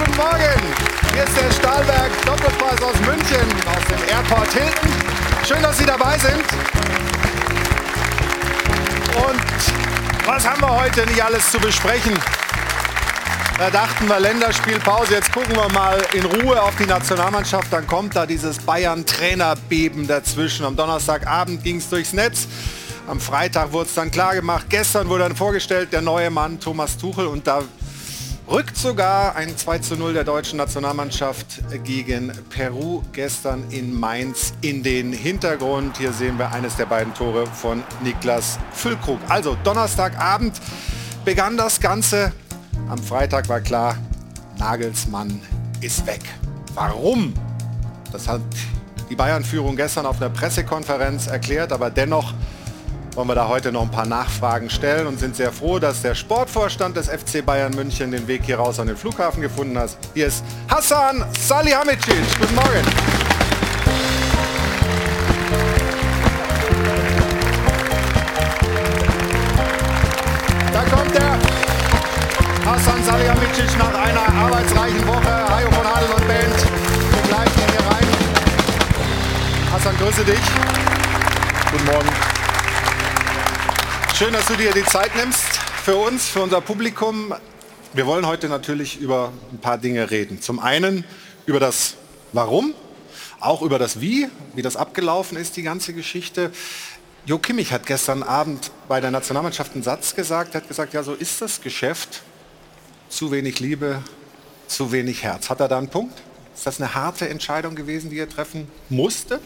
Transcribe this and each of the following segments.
guten Morgen. Hier ist der Stahlberg Doppelpreis aus München, aus dem Airport Hilton. Schön, dass Sie dabei sind. Und was haben wir heute nicht alles zu besprechen? Da dachten wir Länderspielpause, jetzt gucken wir mal in Ruhe auf die Nationalmannschaft. Dann kommt da dieses Bayern-Trainerbeben dazwischen. Am Donnerstagabend ging es durchs Netz. Am Freitag wurde es dann klar gemacht. Gestern wurde dann vorgestellt der neue Mann Thomas Tuchel und da rückt sogar ein 2 zu 0 der deutschen Nationalmannschaft gegen Peru gestern in Mainz in den Hintergrund. Hier sehen wir eines der beiden Tore von Niklas Füllkrug. Also Donnerstagabend begann das Ganze am Freitag war klar, Nagelsmann ist weg. Warum? Das hat die Bayern-Führung gestern auf einer Pressekonferenz erklärt, aber dennoch wollen wir da heute noch ein paar Nachfragen stellen und sind sehr froh, dass der Sportvorstand des FC Bayern München den Weg hier raus an den Flughafen gefunden hat. Hier ist Hassan Salihamidzic. Guten Morgen. Hasan Salihamidzic nach einer arbeitsreichen Woche. Hajo von Adel und Band begleiten ihn hier rein. Hassan, grüße dich. Guten Morgen. Schön, dass du dir die Zeit nimmst für uns, für unser Publikum. Wir wollen heute natürlich über ein paar Dinge reden. Zum einen über das Warum, auch über das Wie, wie das abgelaufen ist, die ganze Geschichte. Jo Kimmich hat gestern Abend bei der Nationalmannschaft einen Satz gesagt, hat gesagt, ja, so ist das Geschäft zu wenig Liebe, zu wenig Herz. Hat er da einen Punkt? Ist das eine harte Entscheidung gewesen, die ihr treffen musstet?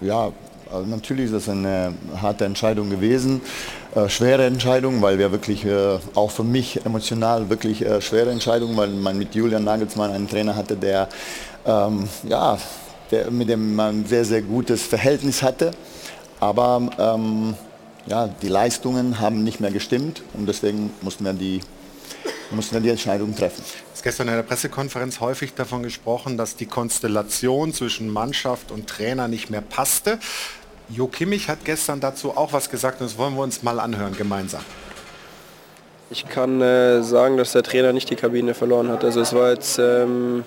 Ja, also natürlich ist das eine harte Entscheidung gewesen, äh, schwere Entscheidung, weil wir wirklich, äh, auch für mich emotional wirklich äh, schwere Entscheidung, weil man mit Julian Nagelsmann einen Trainer hatte, der, ähm, ja, der, mit dem man ein sehr, sehr gutes Verhältnis hatte. Aber ähm, ja, die Leistungen haben nicht mehr gestimmt und deswegen mussten wir die mussten dann die Entscheidung treffen. Es ist gestern in der Pressekonferenz häufig davon gesprochen, dass die Konstellation zwischen Mannschaft und Trainer nicht mehr passte. Jo Kimmich hat gestern dazu auch was gesagt und das wollen wir uns mal anhören gemeinsam. Ich kann äh, sagen, dass der Trainer nicht die Kabine verloren hat. Also es war jetzt, ähm,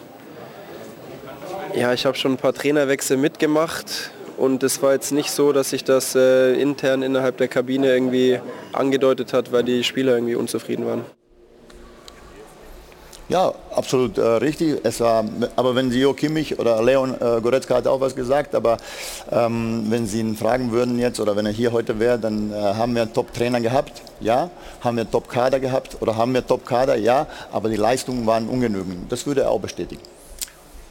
ja, ich habe schon ein paar Trainerwechsel mitgemacht und es war jetzt nicht so, dass sich das äh, intern innerhalb der Kabine irgendwie angedeutet hat, weil die Spieler irgendwie unzufrieden waren. Ja, absolut äh, richtig. Es war, aber wenn Sie Jo Kimmich oder Leon äh, Goretzka hat auch was gesagt, aber ähm, wenn Sie ihn fragen würden jetzt oder wenn er hier heute wäre, dann äh, haben wir einen Top-Trainer gehabt, ja. Haben wir Top-Kader gehabt oder haben wir Top-Kader, ja. Aber die Leistungen waren ungenügend. Das würde er auch bestätigen.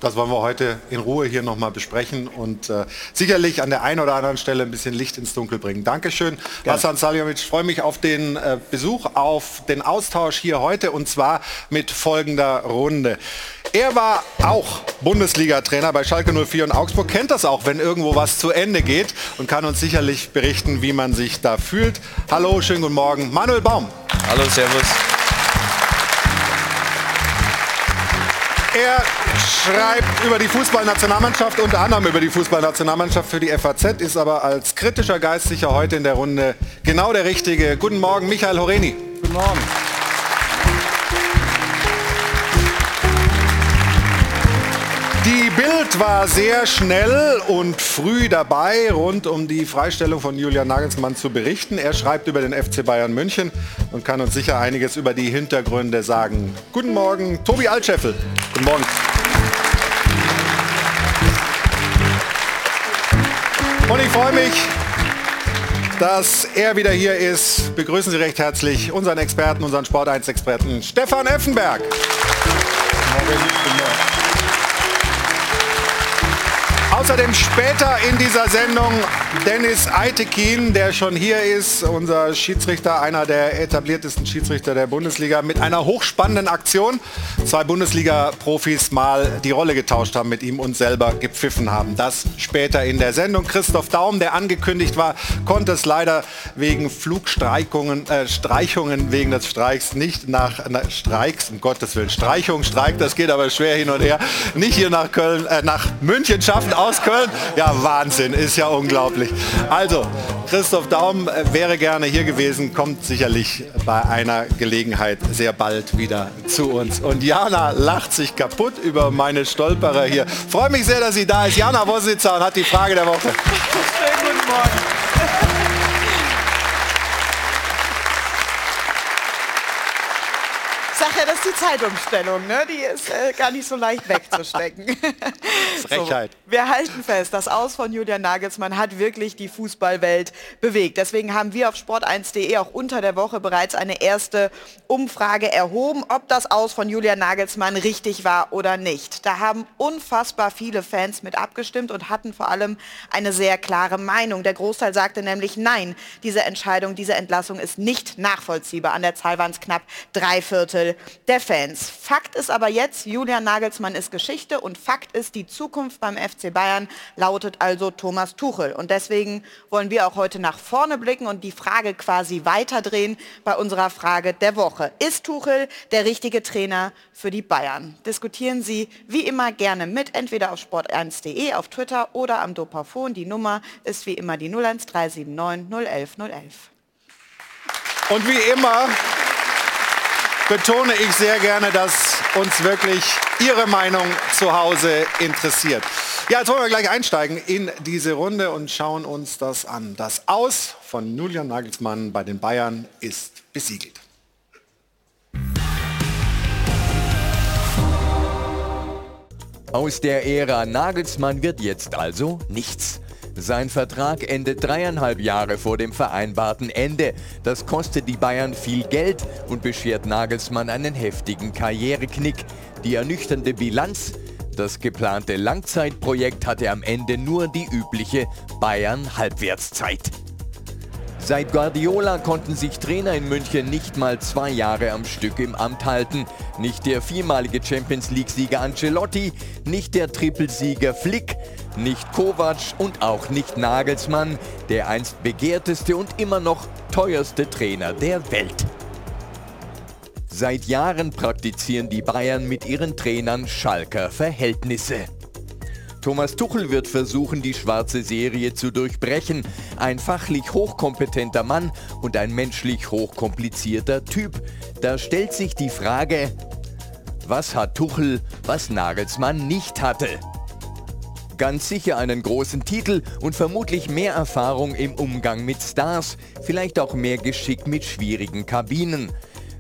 Das wollen wir heute in Ruhe hier nochmal besprechen und äh, sicherlich an der einen oder anderen Stelle ein bisschen Licht ins Dunkel bringen. Dankeschön, Gerne. Hassan Saljovic. Ich freue mich auf den äh, Besuch, auf den Austausch hier heute und zwar mit folgender Runde. Er war auch Bundesliga-Trainer bei Schalke 04 und Augsburg, kennt das auch, wenn irgendwo was zu Ende geht und kann uns sicherlich berichten, wie man sich da fühlt. Hallo, schönen guten Morgen. Manuel Baum. Hallo, Servus. Er schreibt über die Fußballnationalmannschaft, unter anderem über die Fußballnationalmannschaft für die FAZ, ist aber als kritischer Geistlicher heute in der Runde genau der Richtige. Guten Morgen, Michael Horeni. Guten Morgen. Bild war sehr schnell und früh dabei, rund um die Freistellung von Julian Nagelsmann zu berichten. Er schreibt über den FC Bayern München und kann uns sicher einiges über die Hintergründe sagen. Guten Morgen, Tobi Altscheffel. Guten Morgen. Und ich freue mich, dass er wieder hier ist. Begrüßen Sie recht herzlich unseren Experten, unseren Sport 1 Experten Stefan Effenberg. Morgen. Morgen. Außerdem später in dieser Sendung Dennis Eitekin, der schon hier ist, unser Schiedsrichter, einer der etabliertesten Schiedsrichter der Bundesliga, mit einer hochspannenden Aktion. Zwei Bundesliga-Profis mal die Rolle getauscht haben mit ihm und selber gepfiffen haben. Das später in der Sendung. Christoph Daum, der angekündigt war, konnte es leider wegen Flugstreichungen, äh, Streichungen wegen des Streiks nicht nach, nach Streiks, um Gottes Willen, Streichung, Streik, das geht aber schwer hin und her, nicht hier nach Köln, äh, nach München schaffen. aus Köln. Ja, Wahnsinn, ist ja unglaublich. Also, Christoph Daum äh, wäre gerne hier gewesen, kommt sicherlich bei einer Gelegenheit sehr bald wieder zu uns. Und Jana lacht sich kaputt über meine Stolperer hier. Freue mich sehr, dass sie da ist. Jana Wositzer und hat die Frage der Woche. Schönen guten Morgen. Das ist die Zeitumstellung, ne? die ist äh, gar nicht so leicht wegzustecken. Frechheit. So, wir halten fest, das Aus von Julian Nagelsmann hat wirklich die Fußballwelt bewegt. Deswegen haben wir auf sport1.de auch unter der Woche bereits eine erste Umfrage erhoben, ob das Aus von Julian Nagelsmann richtig war oder nicht. Da haben unfassbar viele Fans mit abgestimmt und hatten vor allem eine sehr klare Meinung. Der Großteil sagte nämlich, nein, diese Entscheidung, diese Entlassung ist nicht nachvollziehbar. An der Zahl waren es knapp drei Viertel der Fans. Fakt ist aber jetzt, Julian Nagelsmann ist Geschichte und Fakt ist, die Zukunft beim FC Bayern lautet also Thomas Tuchel. Und deswegen wollen wir auch heute nach vorne blicken und die Frage quasi weiterdrehen bei unserer Frage der Woche. Ist Tuchel der richtige Trainer für die Bayern? Diskutieren Sie wie immer gerne mit, entweder auf sport1.de, auf Twitter oder am Dopafon. Die Nummer ist wie immer die 01379 011 011. Und wie immer betone ich sehr gerne, dass uns wirklich Ihre Meinung zu Hause interessiert. Ja, jetzt wollen wir gleich einsteigen in diese Runde und schauen uns das an. Das Aus von Julian Nagelsmann bei den Bayern ist besiegelt. Aus der Ära Nagelsmann wird jetzt also nichts. Sein Vertrag endet dreieinhalb Jahre vor dem vereinbarten Ende. Das kostet die Bayern viel Geld und beschert Nagelsmann einen heftigen Karriereknick. Die ernüchternde Bilanz das geplante Langzeitprojekt hatte am Ende nur die übliche Bayern-Halbwertszeit. Seit Guardiola konnten sich Trainer in München nicht mal zwei Jahre am Stück im Amt halten. Nicht der viermalige Champions League-Sieger Ancelotti, nicht der Trippelsieger Flick, nicht Kovac und auch nicht Nagelsmann, der einst begehrteste und immer noch teuerste Trainer der Welt. Seit Jahren praktizieren die Bayern mit ihren Trainern Schalker Verhältnisse. Thomas Tuchel wird versuchen, die schwarze Serie zu durchbrechen. Ein fachlich hochkompetenter Mann und ein menschlich hochkomplizierter Typ. Da stellt sich die Frage, was hat Tuchel, was Nagelsmann nicht hatte? Ganz sicher einen großen Titel und vermutlich mehr Erfahrung im Umgang mit Stars, vielleicht auch mehr Geschick mit schwierigen Kabinen.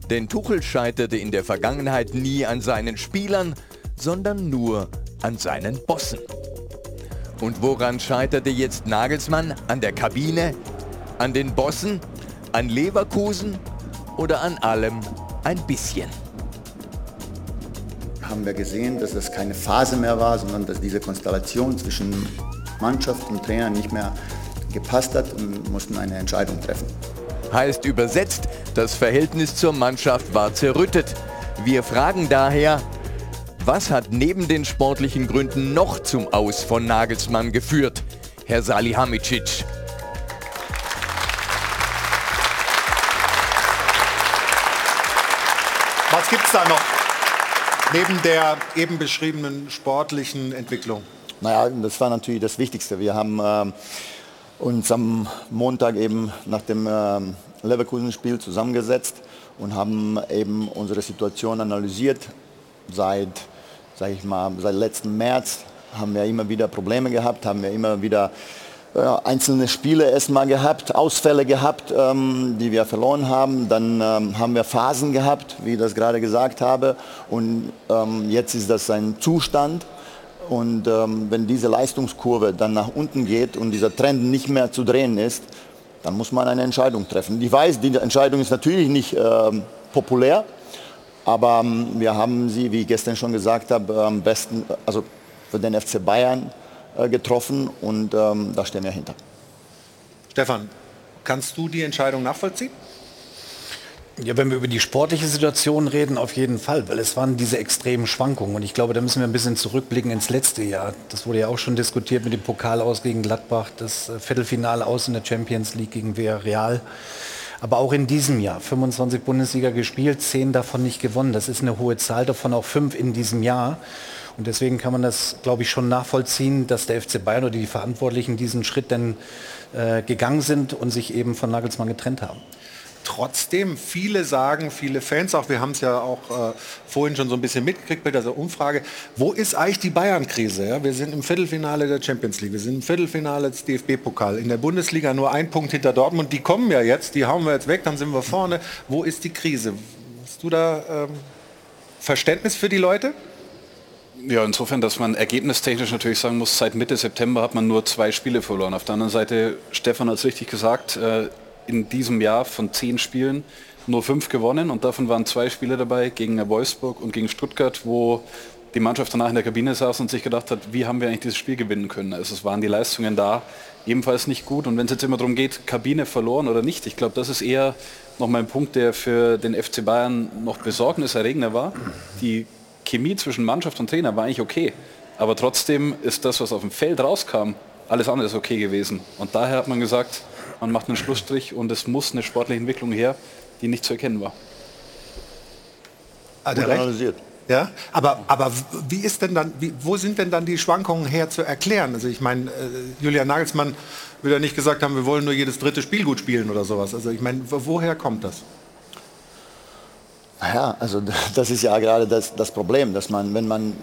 Denn Tuchel scheiterte in der Vergangenheit nie an seinen Spielern, sondern nur an seinen Bossen. Und woran scheiterte jetzt Nagelsmann? An der Kabine? An den Bossen? An Leverkusen? Oder an allem ein bisschen? haben wir gesehen, dass das keine Phase mehr war, sondern dass diese Konstellation zwischen Mannschaft und Trainer nicht mehr gepasst hat und mussten eine Entscheidung treffen. Heißt übersetzt, das Verhältnis zur Mannschaft war zerrüttet. Wir fragen daher, was hat neben den sportlichen Gründen noch zum Aus von Nagelsmann geführt? Herr Salihamidzic. Was gibt es da noch? Neben der eben beschriebenen sportlichen Entwicklung? Naja, das war natürlich das Wichtigste. Wir haben äh, uns am Montag eben nach dem äh, Leverkusen-Spiel zusammengesetzt und haben eben unsere Situation analysiert. Seit, sag ich mal, seit letzten März haben wir immer wieder Probleme gehabt, haben wir immer wieder äh, einzelne Spiele erstmal gehabt, Ausfälle gehabt, ähm, die wir verloren haben. Dann ähm, haben wir Phasen gehabt, wie ich das gerade gesagt habe. Und ähm, jetzt ist das ein Zustand. Und ähm, wenn diese Leistungskurve dann nach unten geht und dieser Trend nicht mehr zu drehen ist, dann muss man eine Entscheidung treffen. Ich weiß, die Entscheidung ist natürlich nicht ähm, populär, aber ähm, wir haben sie, wie ich gestern schon gesagt habe, am besten, also für den FC Bayern äh, getroffen und ähm, da stehen wir hinter. Stefan, kannst du die Entscheidung nachvollziehen? Ja, wenn wir über die sportliche Situation reden, auf jeden Fall, weil es waren diese extremen Schwankungen. Und ich glaube, da müssen wir ein bisschen zurückblicken ins letzte Jahr. Das wurde ja auch schon diskutiert mit dem Pokal aus gegen Gladbach, das äh, Viertelfinale aus in der Champions League gegen Villarreal. Aber auch in diesem Jahr 25 Bundesliga gespielt, 10 davon nicht gewonnen. Das ist eine hohe Zahl, davon auch fünf in diesem Jahr. Und deswegen kann man das, glaube ich, schon nachvollziehen, dass der FC Bayern oder die Verantwortlichen diesen Schritt dann äh, gegangen sind und sich eben von Nagelsmann getrennt haben. Trotzdem, viele sagen, viele Fans auch, wir haben es ja auch äh, vorhin schon so ein bisschen mitgekriegt bei dieser Umfrage, wo ist eigentlich die Bayern-Krise? Ja? Wir sind im Viertelfinale der Champions League, wir sind im Viertelfinale des DFB-Pokal, in der Bundesliga nur ein Punkt hinter Dortmund, die kommen ja jetzt, die hauen wir jetzt weg, dann sind wir vorne. Wo ist die Krise? Hast du da ähm, Verständnis für die Leute? Ja, insofern, dass man ergebnistechnisch natürlich sagen muss, seit Mitte September hat man nur zwei Spiele verloren. Auf der anderen Seite, Stefan hat es richtig gesagt, äh, in diesem Jahr von zehn Spielen nur fünf gewonnen und davon waren zwei Spiele dabei gegen Wolfsburg und gegen Stuttgart, wo die Mannschaft danach in der Kabine saß und sich gedacht hat, wie haben wir eigentlich dieses Spiel gewinnen können. Also es waren die Leistungen da ebenfalls nicht gut und wenn es jetzt immer darum geht, Kabine verloren oder nicht, ich glaube, das ist eher noch ein Punkt, der für den FC Bayern noch besorgniserregender war. Die Chemie zwischen Mannschaft und Trainer war eigentlich okay, aber trotzdem ist das, was auf dem Feld rauskam, alles andere ist okay gewesen. Und daher hat man gesagt, man macht einen Schlussstrich und es muss eine sportliche Entwicklung her, die nicht zu erkennen war. Ah, analysiert. Ja, aber, aber wie ist denn dann, wie, wo sind denn dann die Schwankungen her zu erklären? Also ich meine, äh, Julian Nagelsmann würde ja nicht gesagt haben, wir wollen nur jedes dritte Spiel gut spielen oder sowas. Also ich meine, woher kommt das? Naja, also das ist ja gerade das, das Problem, dass man, wenn man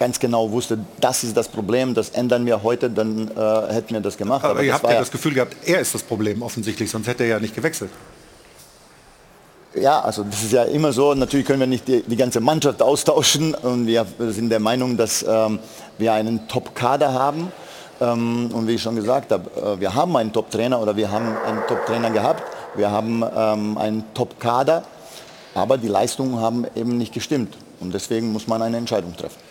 ganz genau wusste, das ist das Problem, das ändern wir heute, dann äh, hätten wir das gemacht. Aber, Aber ihr habt ja das Gefühl gehabt, er ist das Problem offensichtlich, sonst hätte er ja nicht gewechselt. Ja, also das ist ja immer so. Natürlich können wir nicht die, die ganze Mannschaft austauschen und wir sind der Meinung, dass ähm, wir einen Top-Kader haben. Ähm, und wie ich schon gesagt habe, äh, wir haben einen Top-Trainer oder wir haben einen Top-Trainer gehabt. Wir haben ähm, einen Top-Kader, aber die Leistungen haben eben nicht gestimmt. Und deswegen muss man eine Entscheidung treffen.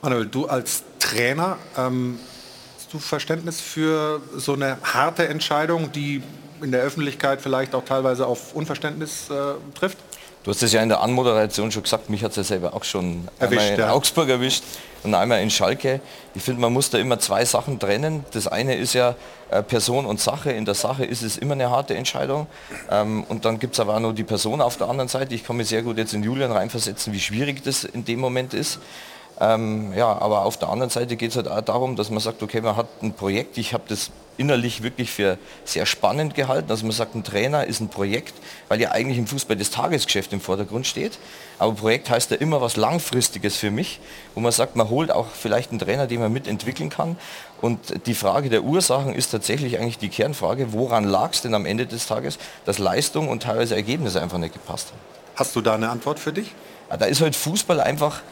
Manuel, du als Trainer, ähm, hast du Verständnis für so eine harte Entscheidung, die in der Öffentlichkeit vielleicht auch teilweise auf Unverständnis äh, trifft? Du hast es ja in der Anmoderation schon gesagt, mich hat es ja selber auch schon erwischt, einmal in ja. Augsburg erwischt und einmal in Schalke. Ich finde, man muss da immer zwei Sachen trennen. Das eine ist ja äh, Person und Sache. In der Sache ist es immer eine harte Entscheidung. Ähm, und dann gibt es aber auch noch die Person auf der anderen Seite. Ich kann mich sehr gut jetzt in Julian reinversetzen, wie schwierig das in dem Moment ist. Ähm, ja, aber auf der anderen Seite geht es halt auch darum, dass man sagt, okay, man hat ein Projekt, ich habe das innerlich wirklich für sehr spannend gehalten. Also man sagt, ein Trainer ist ein Projekt, weil ja eigentlich im Fußball das Tagesgeschäft im Vordergrund steht. Aber Projekt heißt ja immer was Langfristiges für mich, wo man sagt, man holt auch vielleicht einen Trainer, den man mitentwickeln kann. Und die Frage der Ursachen ist tatsächlich eigentlich die Kernfrage, woran lag es denn am Ende des Tages, dass Leistung und teilweise Ergebnisse einfach nicht gepasst haben. Hast du da eine Antwort für dich? Ja, da ist halt Fußball einfach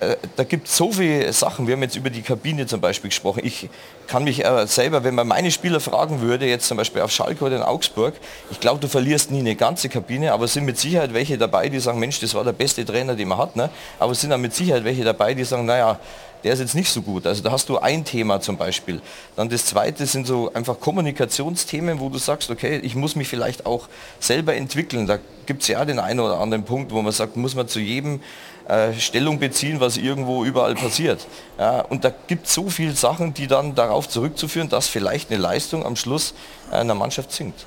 äh, da gibt es so viele Sachen. Wir haben jetzt über die Kabine zum Beispiel gesprochen. Ich kann mich äh, selber, wenn man meine Spieler fragen würde, jetzt zum Beispiel auf Schalke oder in Augsburg, ich glaube, du verlierst nie eine ganze Kabine, aber es sind mit Sicherheit welche dabei, die sagen, Mensch, das war der beste Trainer, den man hat. Ne? Aber es sind auch mit Sicherheit welche dabei, die sagen, naja, der ist jetzt nicht so gut. Also da hast du ein Thema zum Beispiel. Dann das zweite sind so einfach Kommunikationsthemen, wo du sagst, okay, ich muss mich vielleicht auch selber entwickeln. Da gibt es ja den einen oder anderen Punkt, wo man sagt, muss man zu jedem äh, Stellung beziehen, was irgendwo überall passiert. Ja, und da gibt es so viele Sachen, die dann darauf zurückzuführen, dass vielleicht eine Leistung am Schluss einer Mannschaft sinkt.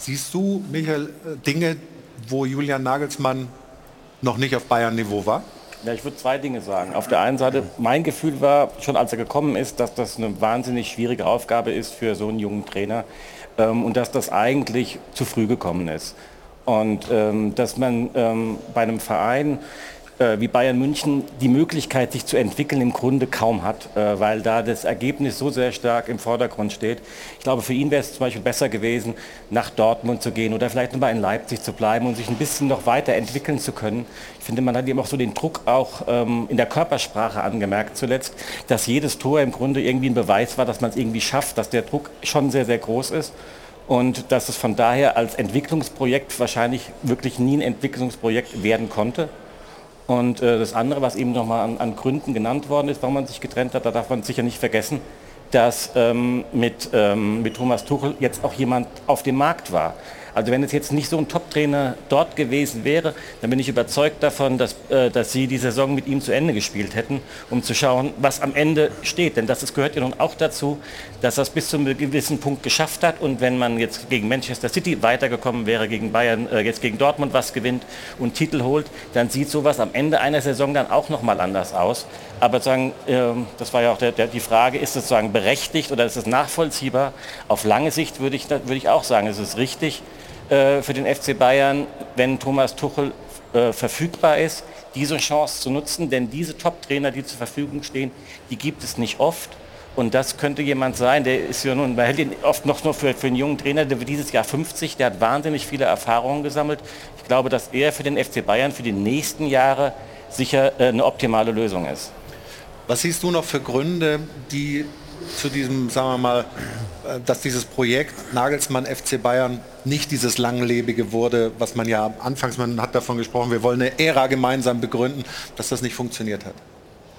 Siehst du, Michael, äh, Dinge, wo Julian Nagelsmann noch nicht auf Bayern-Niveau war? Ja, ich würde zwei Dinge sagen. Auf der einen Seite, mein Gefühl war, schon als er gekommen ist, dass das eine wahnsinnig schwierige Aufgabe ist für so einen jungen Trainer ähm, und dass das eigentlich zu früh gekommen ist. Und ähm, dass man ähm, bei einem Verein, wie Bayern München die Möglichkeit, sich zu entwickeln, im Grunde kaum hat, äh, weil da das Ergebnis so sehr stark im Vordergrund steht. Ich glaube, für ihn wäre es zum Beispiel besser gewesen, nach Dortmund zu gehen oder vielleicht nochmal in Leipzig zu bleiben und sich ein bisschen noch weiter entwickeln zu können. Ich finde, man hat ihm auch so den Druck auch ähm, in der Körpersprache angemerkt zuletzt, dass jedes Tor im Grunde irgendwie ein Beweis war, dass man es irgendwie schafft, dass der Druck schon sehr, sehr groß ist und dass es von daher als Entwicklungsprojekt wahrscheinlich wirklich nie ein Entwicklungsprojekt werden konnte. Und äh, das andere, was eben nochmal an, an Gründen genannt worden ist, warum man sich getrennt hat, da darf man sicher nicht vergessen, dass ähm, mit, ähm, mit Thomas Tuchel jetzt auch jemand auf dem Markt war. Also wenn es jetzt nicht so ein Top-Trainer dort gewesen wäre, dann bin ich überzeugt davon, dass, äh, dass sie die Saison mit ihm zu Ende gespielt hätten, um zu schauen, was am Ende steht. Denn das, das gehört ja nun auch dazu, dass das bis zu einem gewissen Punkt geschafft hat. Und wenn man jetzt gegen Manchester City weitergekommen wäre, gegen Bayern, äh, jetzt gegen Dortmund was gewinnt und Titel holt, dann sieht sowas am Ende einer Saison dann auch noch mal anders aus. Aber sagen, äh, das war ja auch der, der, die Frage, ist es sozusagen berechtigt oder ist es nachvollziehbar? Auf lange Sicht würde ich, würde ich auch sagen, es ist richtig äh, für den FC Bayern, wenn Thomas Tuchel äh, verfügbar ist, diese Chance zu nutzen, denn diese Top-Trainer, die zur Verfügung stehen, die gibt es nicht oft. Und das könnte jemand sein, der ist ja nun, man hält ihn oft noch nur für, für einen jungen Trainer, der wird dieses Jahr 50, der hat wahnsinnig viele Erfahrungen gesammelt. Ich glaube, dass er für den FC Bayern für die nächsten Jahre sicher äh, eine optimale Lösung ist. Was siehst du noch für Gründe, die zu diesem, sagen wir mal, äh, dass dieses Projekt Nagelsmann FC Bayern nicht dieses langlebige wurde, was man ja anfangs, man hat davon gesprochen, wir wollen eine Ära gemeinsam begründen, dass das nicht funktioniert hat?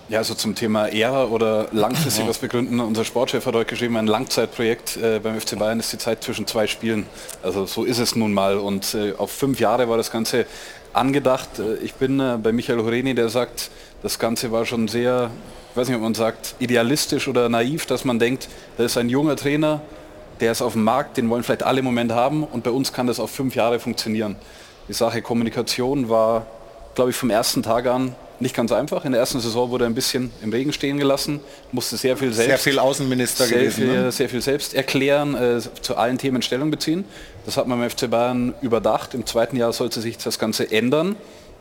Ja, also zum Thema Ära oder langfristig was begründen. Unser Sportchef hat heute geschrieben, ein Langzeitprojekt äh, beim FC Bayern ist die Zeit zwischen zwei Spielen. Also so ist es nun mal. Und äh, auf fünf Jahre war das Ganze angedacht. Ich bin äh, bei Michael Horeni, der sagt, das Ganze war schon sehr, ich weiß nicht, ob man sagt, idealistisch oder naiv, dass man denkt, da ist ein junger Trainer, der ist auf dem Markt, den wollen vielleicht alle im Moment haben und bei uns kann das auf fünf Jahre funktionieren. Die Sache Kommunikation war, glaube ich, vom ersten Tag an nicht ganz einfach. In der ersten Saison wurde er ein bisschen im Regen stehen gelassen, musste sehr viel selbst, sehr viel Außenminister sehr gewesen, viel, ne? sehr viel selbst erklären, äh, zu allen Themen Stellung beziehen. Das hat man beim FC Bayern überdacht. Im zweiten Jahr sollte sich das Ganze ändern.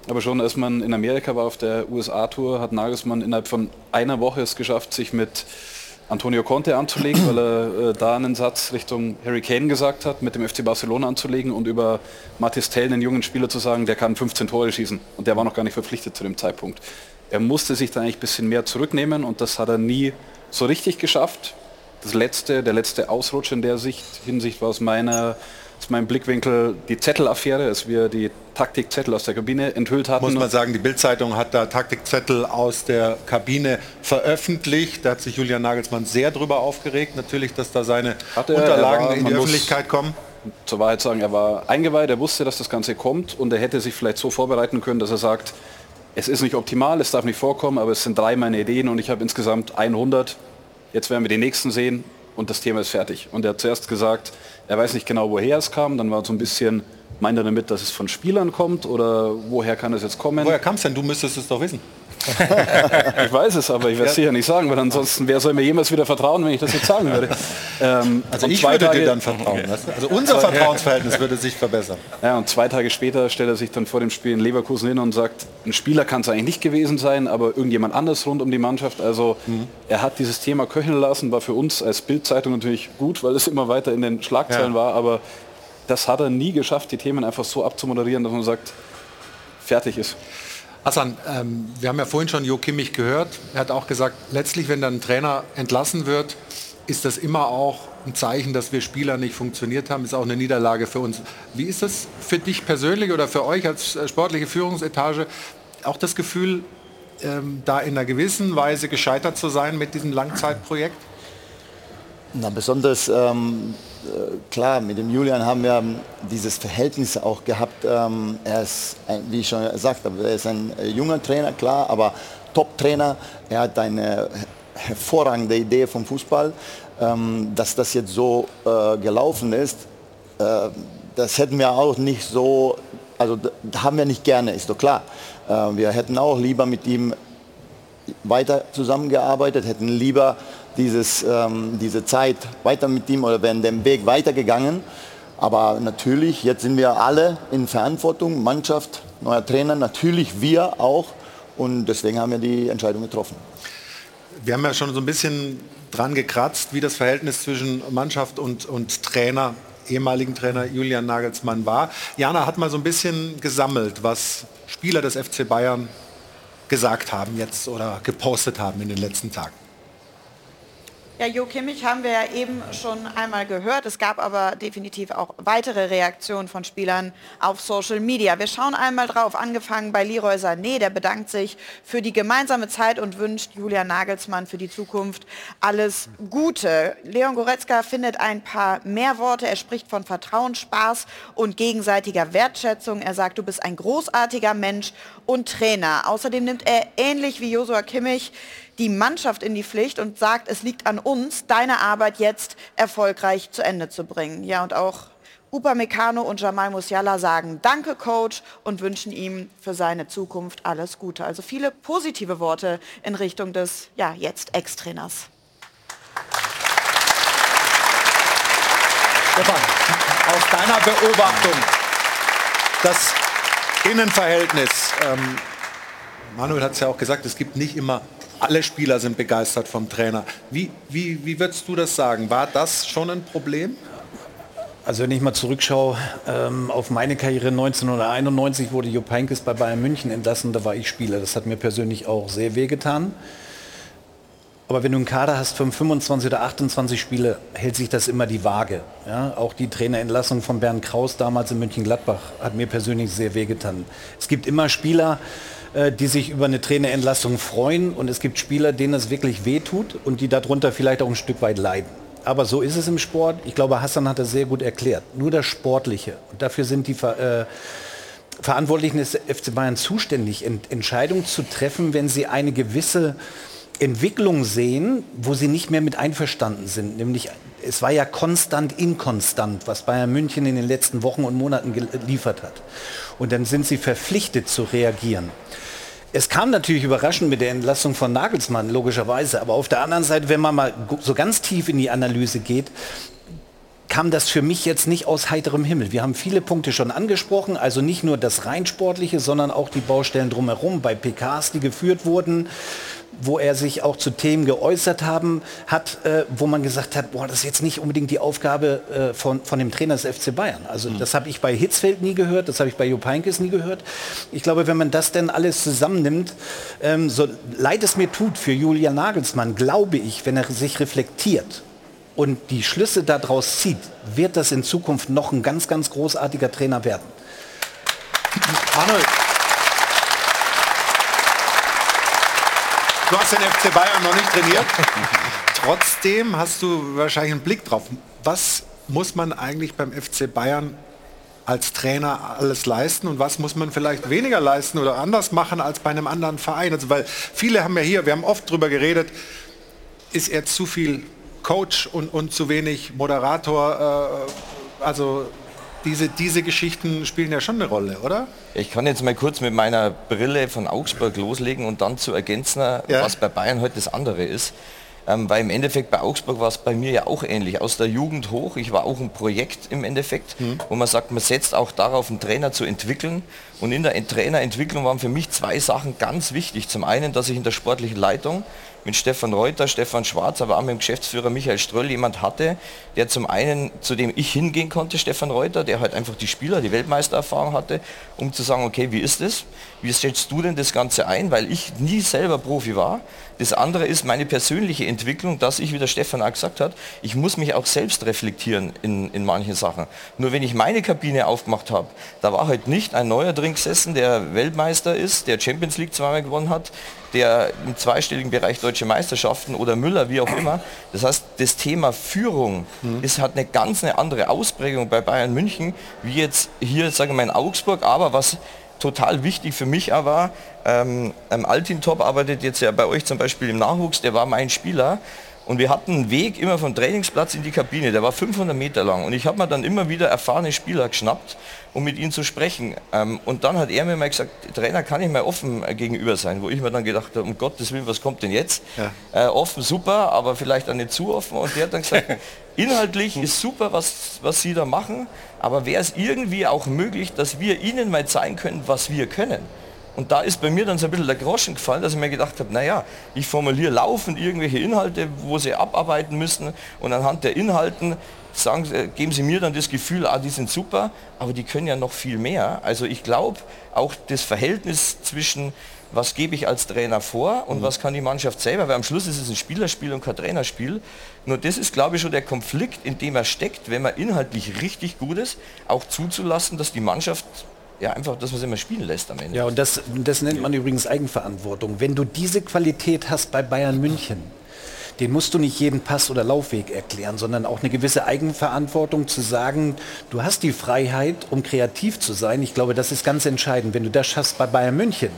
Aber schon als man in Amerika war auf der USA-Tour, hat Nagelsmann innerhalb von einer Woche es geschafft, sich mit Antonio Conte anzulegen, weil er äh, da einen Satz Richtung Harry Kane gesagt hat, mit dem FC Barcelona anzulegen und über Mathis Tell, einen jungen Spieler, zu sagen, der kann 15 Tore schießen. Und der war noch gar nicht verpflichtet zu dem Zeitpunkt. Er musste sich da eigentlich ein bisschen mehr zurücknehmen und das hat er nie so richtig geschafft. Das letzte, der letzte Ausrutsch in der Sicht, Hinsicht war aus meiner aus meinem Blickwinkel die Zettelaffäre, als wir die Taktikzettel aus der Kabine enthüllt hatten. Muss man sagen, die Bildzeitung hat da Taktikzettel aus der Kabine veröffentlicht. Da hat sich Julian Nagelsmann sehr drüber aufgeregt, natürlich, dass da seine er, Unterlagen er war, in die Öffentlichkeit kommen. Zur Wahrheit sagen, er war eingeweiht, er wusste, dass das Ganze kommt und er hätte sich vielleicht so vorbereiten können, dass er sagt, es ist nicht optimal, es darf nicht vorkommen, aber es sind drei meine Ideen und ich habe insgesamt 100. Jetzt werden wir die nächsten sehen und das Thema ist fertig. Und er hat zuerst gesagt, er weiß nicht genau, woher es kam. Dann war so ein bisschen, meint er damit, dass es von Spielern kommt oder woher kann es jetzt kommen? Woher kam es denn? Du müsstest es doch wissen. Ich weiß es, aber ich werde es sicher nicht sagen, weil ansonsten, wer soll mir jemals wieder vertrauen, wenn ich das jetzt sagen würde? Ähm, also ich würde Tage, dir dann vertrauen. Okay. Also unser Vertrauensverhältnis würde sich verbessern. Ja, und zwei Tage später stellt er sich dann vor dem Spiel in Leverkusen hin und sagt, ein Spieler kann es eigentlich nicht gewesen sein, aber irgendjemand anders rund um die Mannschaft. Also mhm. er hat dieses Thema köcheln lassen, war für uns als Bildzeitung natürlich gut, weil es immer weiter in den Schlagzeilen ja. war, aber das hat er nie geschafft, die Themen einfach so abzumoderieren, dass man sagt, fertig ist. Hassan, ähm, wir haben ja vorhin schon Jo Kimmich gehört. Er hat auch gesagt, letztlich, wenn dann ein Trainer entlassen wird, ist das immer auch ein Zeichen, dass wir Spieler nicht funktioniert haben, ist auch eine Niederlage für uns. Wie ist das für dich persönlich oder für euch als äh, sportliche Führungsetage? Auch das Gefühl, ähm, da in einer gewissen Weise gescheitert zu sein mit diesem Langzeitprojekt? Na, besonders ähm, äh, klar, mit dem Julian haben wir dieses Verhältnis auch gehabt. Ähm, er ist, wie ich schon gesagt habe, er ist ein äh, junger Trainer, klar, aber Top-Trainer. Er hat eine hervorragende Idee vom Fußball. Ähm, dass das jetzt so äh, gelaufen ist, das hätten wir auch nicht so, also haben wir nicht gerne, ist doch klar. wir hätten auch lieber mit ihm weiter zusammengearbeitet, hätten lieber dieses, ähm, diese Zeit weiter mit ihm oder wären den Weg weitergegangen. Aber natürlich, jetzt sind wir alle in Verantwortung, Mannschaft, neuer Trainer, natürlich wir auch. Und deswegen haben wir die Entscheidung getroffen. Wir haben ja schon so ein bisschen dran gekratzt, wie das Verhältnis zwischen Mannschaft und, und Trainer, ehemaligen Trainer Julian Nagelsmann war. Jana hat mal so ein bisschen gesammelt, was Spieler des FC Bayern gesagt haben jetzt oder gepostet haben in den letzten Tagen. Ja, Jo Kimmich haben wir ja eben schon einmal gehört. Es gab aber definitiv auch weitere Reaktionen von Spielern auf Social Media. Wir schauen einmal drauf, angefangen bei Leroy Sané, der bedankt sich für die gemeinsame Zeit und wünscht Julian Nagelsmann für die Zukunft alles Gute. Leon Goretzka findet ein paar mehr Worte. Er spricht von Vertrauen, Spaß und gegenseitiger Wertschätzung. Er sagt, du bist ein großartiger Mensch und Trainer. Außerdem nimmt er ähnlich wie Josua Kimmich die Mannschaft in die Pflicht und sagt, es liegt an uns, deine Arbeit jetzt erfolgreich zu Ende zu bringen. Ja, und auch Upamecano und Jamal Musiala sagen Danke, Coach, und wünschen ihm für seine Zukunft alles Gute. Also viele positive Worte in Richtung des, ja, jetzt Ex-Trainers. Stefan, aus deiner Beobachtung, das Innenverhältnis, ähm, Manuel hat es ja auch gesagt, es gibt nicht immer alle Spieler sind begeistert vom Trainer. Wie, wie, wie würdest du das sagen? War das schon ein Problem? Also wenn ich mal zurückschaue ähm, auf meine Karriere 1991 wurde Jupp Heynckes bei Bayern München entlassen, da war ich Spieler. Das hat mir persönlich auch sehr wehgetan. Aber wenn du einen Kader hast von 25 oder 28 Spiele, hält sich das immer die Waage. Ja? Auch die Trainerentlassung von Bernd Kraus damals in München-Gladbach hat mir persönlich sehr wehgetan. Es gibt immer Spieler, die sich über eine Trainerentlassung freuen und es gibt Spieler, denen es wirklich wehtut und die darunter vielleicht auch ein Stück weit leiden. Aber so ist es im Sport. Ich glaube, Hassan hat das sehr gut erklärt. Nur das Sportliche. Und dafür sind die Ver äh, Verantwortlichen des FC Bayern zuständig, Ent Entscheidungen zu treffen, wenn sie eine gewisse Entwicklung sehen, wo sie nicht mehr mit einverstanden sind. Nämlich, es war ja konstant inkonstant, was Bayern München in den letzten Wochen und Monaten geliefert hat. Und dann sind sie verpflichtet zu reagieren. Es kam natürlich überraschend mit der Entlassung von Nagelsmann, logischerweise. Aber auf der anderen Seite, wenn man mal so ganz tief in die Analyse geht, kam das für mich jetzt nicht aus heiterem Himmel. Wir haben viele Punkte schon angesprochen, also nicht nur das rein sportliche, sondern auch die Baustellen drumherum bei PKs, die geführt wurden, wo er sich auch zu Themen geäußert haben hat, äh, wo man gesagt hat, boah, das ist jetzt nicht unbedingt die Aufgabe äh, von, von dem Trainer des FC Bayern. Also mhm. das habe ich bei Hitzfeld nie gehört, das habe ich bei Jupp Heynckes nie gehört. Ich glaube, wenn man das denn alles zusammennimmt, ähm, so leid es mir tut für Julian Nagelsmann, glaube ich, wenn er sich reflektiert und die Schlüsse daraus zieht, wird das in Zukunft noch ein ganz, ganz großartiger Trainer werden. Manuel, Du hast den FC Bayern noch nicht trainiert. Trotzdem hast du wahrscheinlich einen Blick drauf. Was muss man eigentlich beim FC Bayern als Trainer alles leisten und was muss man vielleicht weniger leisten oder anders machen als bei einem anderen Verein? Also weil viele haben ja hier, wir haben oft darüber geredet, ist er zu viel Coach und, und zu wenig Moderator? Äh, also diese, diese Geschichten spielen ja schon eine Rolle, oder? Ich kann jetzt mal kurz mit meiner Brille von Augsburg loslegen und dann zu ergänzen, ja. was bei Bayern heute das andere ist. Ähm, weil im Endeffekt bei Augsburg war es bei mir ja auch ähnlich. Aus der Jugend hoch, ich war auch ein Projekt im Endeffekt, mhm. wo man sagt, man setzt auch darauf, einen Trainer zu entwickeln. Und in der Trainerentwicklung waren für mich zwei Sachen ganz wichtig. Zum einen, dass ich in der sportlichen Leitung mit Stefan Reuter, Stefan Schwarz, aber auch mit dem Geschäftsführer Michael Ströll jemand hatte, der zum einen, zu dem ich hingehen konnte, Stefan Reuter, der halt einfach die Spieler, die Weltmeistererfahrung hatte, um zu sagen, okay, wie ist das? Wie stellst du denn das Ganze ein? Weil ich nie selber Profi war. Das andere ist meine persönliche Entwicklung, dass ich, wie der Stefan auch gesagt hat, ich muss mich auch selbst reflektieren in, in manchen Sachen. Nur wenn ich meine Kabine aufgemacht habe, da war halt nicht ein neuer drin gesessen, der Weltmeister ist, der Champions League zweimal gewonnen hat, der im zweistelligen Bereich deutsche Meisterschaften oder Müller, wie auch immer. Das heißt, das Thema Führung mhm. ist, hat eine ganz eine andere Ausprägung bei Bayern München, wie jetzt hier, sagen wir mal, in Augsburg. Aber was total wichtig für mich war, ähm, ähm, Altin Top arbeitet jetzt ja bei euch zum Beispiel im Nachwuchs, der war mein Spieler. Und wir hatten einen Weg immer vom Trainingsplatz in die Kabine, der war 500 Meter lang. Und ich habe mir dann immer wieder erfahrene Spieler geschnappt, um mit ihnen zu sprechen. Ähm, und dann hat er mir mal gesagt, Trainer kann ich mal offen äh, gegenüber sein, wo ich mir dann gedacht habe, um Gottes Willen, was kommt denn jetzt? Ja. Äh, offen super, aber vielleicht auch nicht zu offen. Und der hat dann gesagt, inhaltlich ist super, was, was Sie da machen, aber wäre es irgendwie auch möglich, dass wir Ihnen mal zeigen können, was wir können? Und da ist bei mir dann so ein bisschen der Groschen gefallen, dass ich mir gedacht habe, naja, ich formuliere laufend irgendwelche Inhalte, wo sie abarbeiten müssen und anhand der Inhalten sagen, äh, geben sie mir dann das Gefühl, ah, die sind super, aber die können ja noch viel mehr. Also ich glaube, auch das Verhältnis zwischen was gebe ich als Trainer vor und mhm. was kann die Mannschaft selber, weil am Schluss ist es ein Spielerspiel und kein Trainerspiel. Nur das ist, glaube ich, schon der Konflikt, in dem er steckt, wenn man inhaltlich richtig gut ist, auch zuzulassen, dass die Mannschaft ja, einfach, dass man sie immer spielen lässt am Ende. Ja, und das, das nennt man übrigens Eigenverantwortung. Wenn du diese Qualität hast bei Bayern München, den musst du nicht jeden Pass oder Laufweg erklären, sondern auch eine gewisse Eigenverantwortung zu sagen, du hast die Freiheit, um kreativ zu sein. Ich glaube, das ist ganz entscheidend. Wenn du das schaffst bei Bayern München,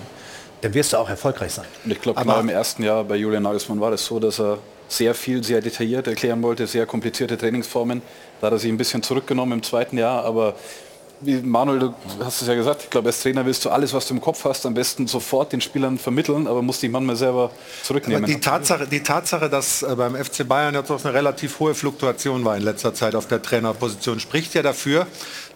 dann wirst du auch erfolgreich sein. Und ich glaube, genau im ersten Jahr bei Julian Nagelsmann war das so, dass er sehr viel, sehr detailliert erklären wollte, sehr komplizierte Trainingsformen. Da hat er sich ein bisschen zurückgenommen im zweiten Jahr, aber wie Manuel, du hast es ja gesagt, ich glaube, als Trainer willst du alles, was du im Kopf hast, am besten sofort den Spielern vermitteln, aber musst die manchmal selber zurücknehmen. Aber die Tatsache, die Tatsache, dass äh, beim FC Bayern jetzt auch eine relativ hohe Fluktuation war in letzter Zeit auf der Trainerposition, spricht ja dafür,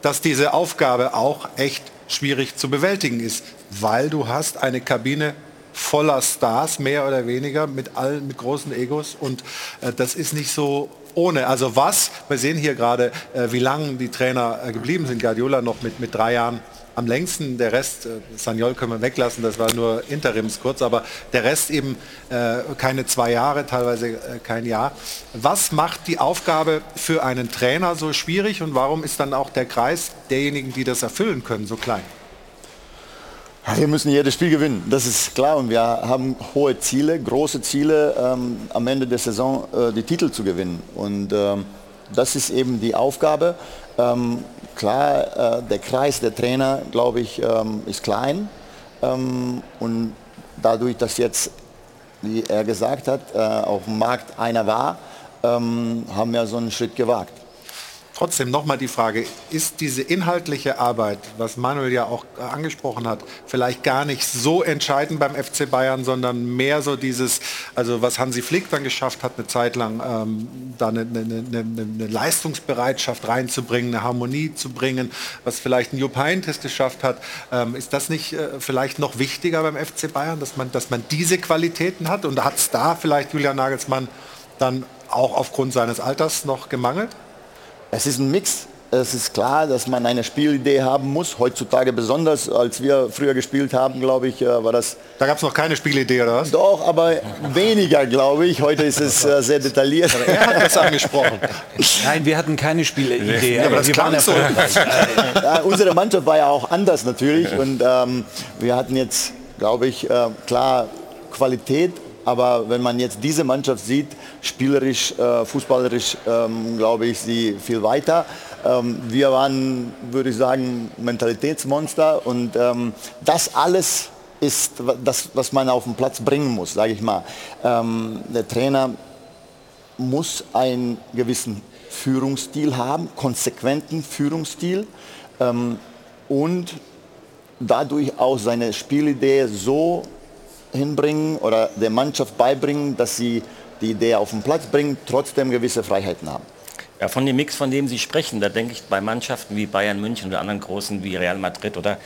dass diese Aufgabe auch echt schwierig zu bewältigen ist, weil du hast eine Kabine voller Stars, mehr oder weniger, mit allen, mit großen Egos und äh, das ist nicht so ohne. Also was, wir sehen hier gerade, äh, wie lange die Trainer äh, geblieben sind. Guardiola noch mit, mit drei Jahren am längsten, der Rest, äh, Sanyol können wir weglassen, das war nur Interims kurz, aber der Rest eben äh, keine zwei Jahre, teilweise äh, kein Jahr. Was macht die Aufgabe für einen Trainer so schwierig und warum ist dann auch der Kreis derjenigen, die das erfüllen können, so klein? Wir müssen jedes Spiel gewinnen, das ist klar. Und wir haben hohe Ziele, große Ziele, ähm, am Ende der Saison äh, die Titel zu gewinnen. Und ähm, das ist eben die Aufgabe. Ähm, klar, äh, der Kreis der Trainer, glaube ich, ähm, ist klein. Ähm, und dadurch, dass jetzt, wie er gesagt hat, äh, auf dem Markt einer war, ähm, haben wir so einen Schritt gewagt. Trotzdem nochmal die Frage, ist diese inhaltliche Arbeit, was Manuel ja auch angesprochen hat, vielleicht gar nicht so entscheidend beim FC Bayern, sondern mehr so dieses, also was Hansi Flick dann geschafft hat, eine Zeit lang ähm, da eine, eine, eine, eine, Leistungsbereitschaft reinzubringen, eine Harmonie zu bringen, was vielleicht ein Jupp Heynckes geschafft hat, ähm, ist das nicht äh, vielleicht noch wichtiger beim FC Bayern, dass man, dass man diese Qualitäten hat und hat es da vielleicht Julian Nagelsmann dann auch aufgrund seines Alters noch gemangelt? Es ist ein Mix. Es ist klar, dass man eine Spielidee haben muss. Heutzutage besonders, als wir früher gespielt haben, glaube ich, äh, war das... Da gab es noch keine Spielidee, oder was? Doch, aber weniger, glaube ich. Heute ist es äh, sehr detailliert. Aber er hat das angesprochen. Nein, wir hatten keine Spielidee. Ja, aber das wir waren so. ja, unsere Mannschaft war ja auch anders natürlich. Und ähm, wir hatten jetzt, glaube ich, äh, klar Qualität, aber wenn man jetzt diese Mannschaft sieht, spielerisch, äh, fußballerisch, ähm, glaube ich, sie viel weiter. Ähm, wir waren, würde ich sagen, Mentalitätsmonster und ähm, das alles ist das, was man auf den Platz bringen muss, sage ich mal. Ähm, der Trainer muss einen gewissen Führungsstil haben, konsequenten Führungsstil ähm, und dadurch auch seine Spielidee so hinbringen oder der Mannschaft beibringen, dass sie die Idee auf den Platz bringen, trotzdem gewisse Freiheiten haben. Ja, von dem Mix, von dem Sie sprechen, da denke ich bei Mannschaften wie Bayern München oder anderen großen wie Real Madrid oder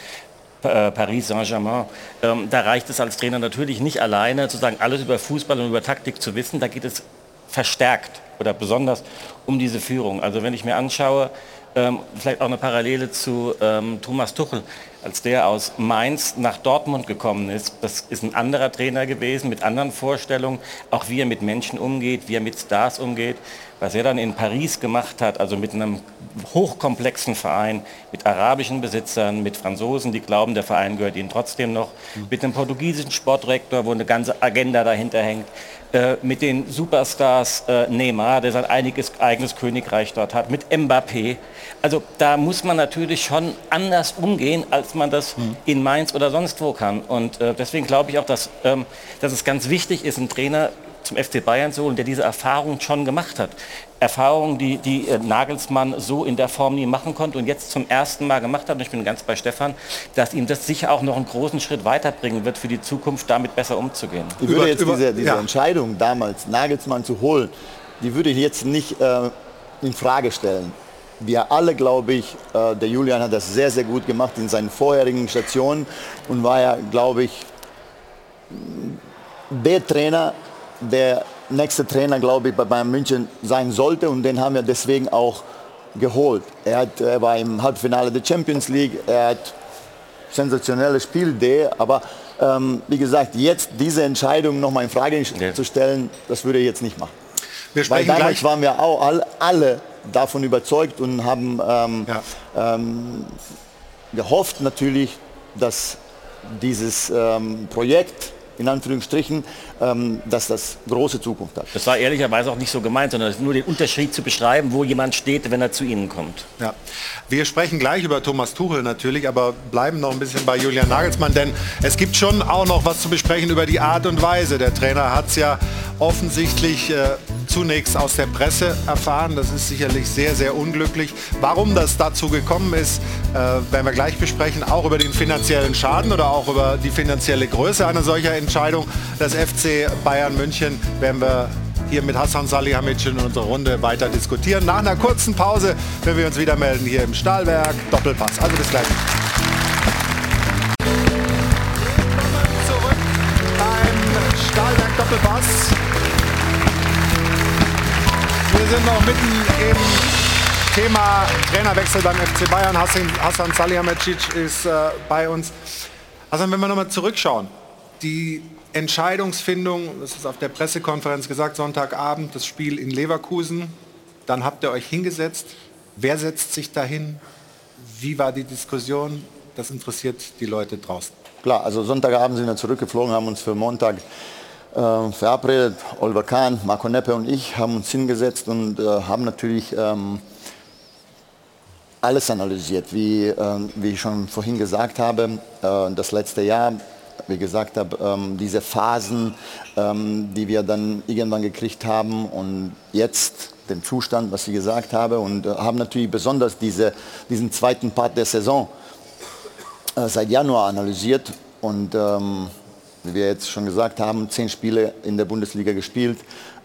äh, Paris Saint-Germain, ähm, da reicht es als Trainer natürlich nicht alleine zu sagen, alles über Fußball und über Taktik zu wissen. Da geht es verstärkt oder besonders um diese Führung. Also wenn ich mir anschaue, ähm, vielleicht auch eine Parallele zu ähm, Thomas Tuchel, als der aus Mainz nach Dortmund gekommen ist. Das ist ein anderer Trainer gewesen mit anderen Vorstellungen, auch wie er mit Menschen umgeht, wie er mit Stars umgeht. Was er dann in Paris gemacht hat, also mit einem hochkomplexen Verein, mit arabischen Besitzern, mit Franzosen, die glauben, der Verein gehört ihnen trotzdem noch, mit einem portugiesischen Sportdirektor, wo eine ganze Agenda dahinter hängt, äh, mit den Superstars äh, Neymar, der sein einiges, eigenes Königreich dort hat, mit Mbappé. Also da muss man natürlich schon anders umgehen, als man das mhm. in Mainz oder sonst wo kann. Und äh, deswegen glaube ich auch, dass, ähm, dass es ganz wichtig ist, einen Trainer zum FC Bayern zu holen, der diese Erfahrung schon gemacht hat. Erfahrungen, die, die äh, Nagelsmann so in der Form nie machen konnte und jetzt zum ersten Mal gemacht hat. Und ich bin ganz bei Stefan, dass ihm das sicher auch noch einen großen Schritt weiterbringen wird für die Zukunft, damit besser umzugehen. Ich würde jetzt diese, diese ja. Entscheidung damals, Nagelsmann zu holen, die würde ich jetzt nicht äh, in Frage stellen. Wir alle, glaube ich, äh, der Julian hat das sehr, sehr gut gemacht in seinen vorherigen Stationen und war ja, glaube ich, der Trainer, der nächste Trainer, glaube ich, bei Bayern München sein sollte und den haben wir deswegen auch geholt. Er, hat, er war im Halbfinale der Champions League, er hat sensationelle Spielidee, aber ähm, wie gesagt, jetzt diese Entscheidung noch mal in Frage ja. zu stellen, das würde ich jetzt nicht machen. Weil damals waren wir auch all, alle davon überzeugt und haben ähm, ja. ähm, gehofft natürlich, dass dieses ähm, Projekt in Anführungsstrichen, dass das große Zukunft hat. Das war ehrlicherweise auch nicht so gemeint, sondern nur den Unterschied zu beschreiben, wo jemand steht, wenn er zu Ihnen kommt. Ja. Wir sprechen gleich über Thomas Tuchel natürlich, aber bleiben noch ein bisschen bei Julian Nagelsmann, denn es gibt schon auch noch was zu besprechen über die Art und Weise. Der Trainer hat es ja offensichtlich äh, zunächst aus der Presse erfahren. Das ist sicherlich sehr, sehr unglücklich. Warum das dazu gekommen ist, äh, werden wir gleich besprechen. Auch über den finanziellen Schaden oder auch über die finanzielle Größe einer solcher Entscheidung des FC Bayern München werden wir hier mit Hassan Salihamidzic in unserer Runde weiter diskutieren. Nach einer kurzen Pause, wenn wir uns wieder melden hier im Stahlwerk Doppelpass. Also bis gleich. Doppelpass. Wir sind noch mitten im Thema Trainerwechsel beim FC Bayern. Hassan, Hassan Salihamidzic ist äh, bei uns. Also wenn wir nochmal zurückschauen, die Entscheidungsfindung, das ist auf der Pressekonferenz gesagt, Sonntagabend, das Spiel in Leverkusen. Dann habt ihr euch hingesetzt. Wer setzt sich dahin? Wie war die Diskussion? Das interessiert die Leute draußen. Klar, also Sonntagabend sind wir zurückgeflogen, haben uns für Montag äh, verabredet. Oliver Kahn, Marco Neppe und ich haben uns hingesetzt und äh, haben natürlich ähm, alles analysiert. Wie, äh, wie ich schon vorhin gesagt habe, äh, das letzte Jahr wie gesagt habe, ähm, diese Phasen, ähm, die wir dann irgendwann gekriegt haben und jetzt den Zustand, was ich gesagt habe und äh, haben natürlich besonders diese, diesen zweiten Part der Saison äh, seit Januar analysiert und ähm, wie wir jetzt schon gesagt haben, zehn Spiele in der Bundesliga gespielt,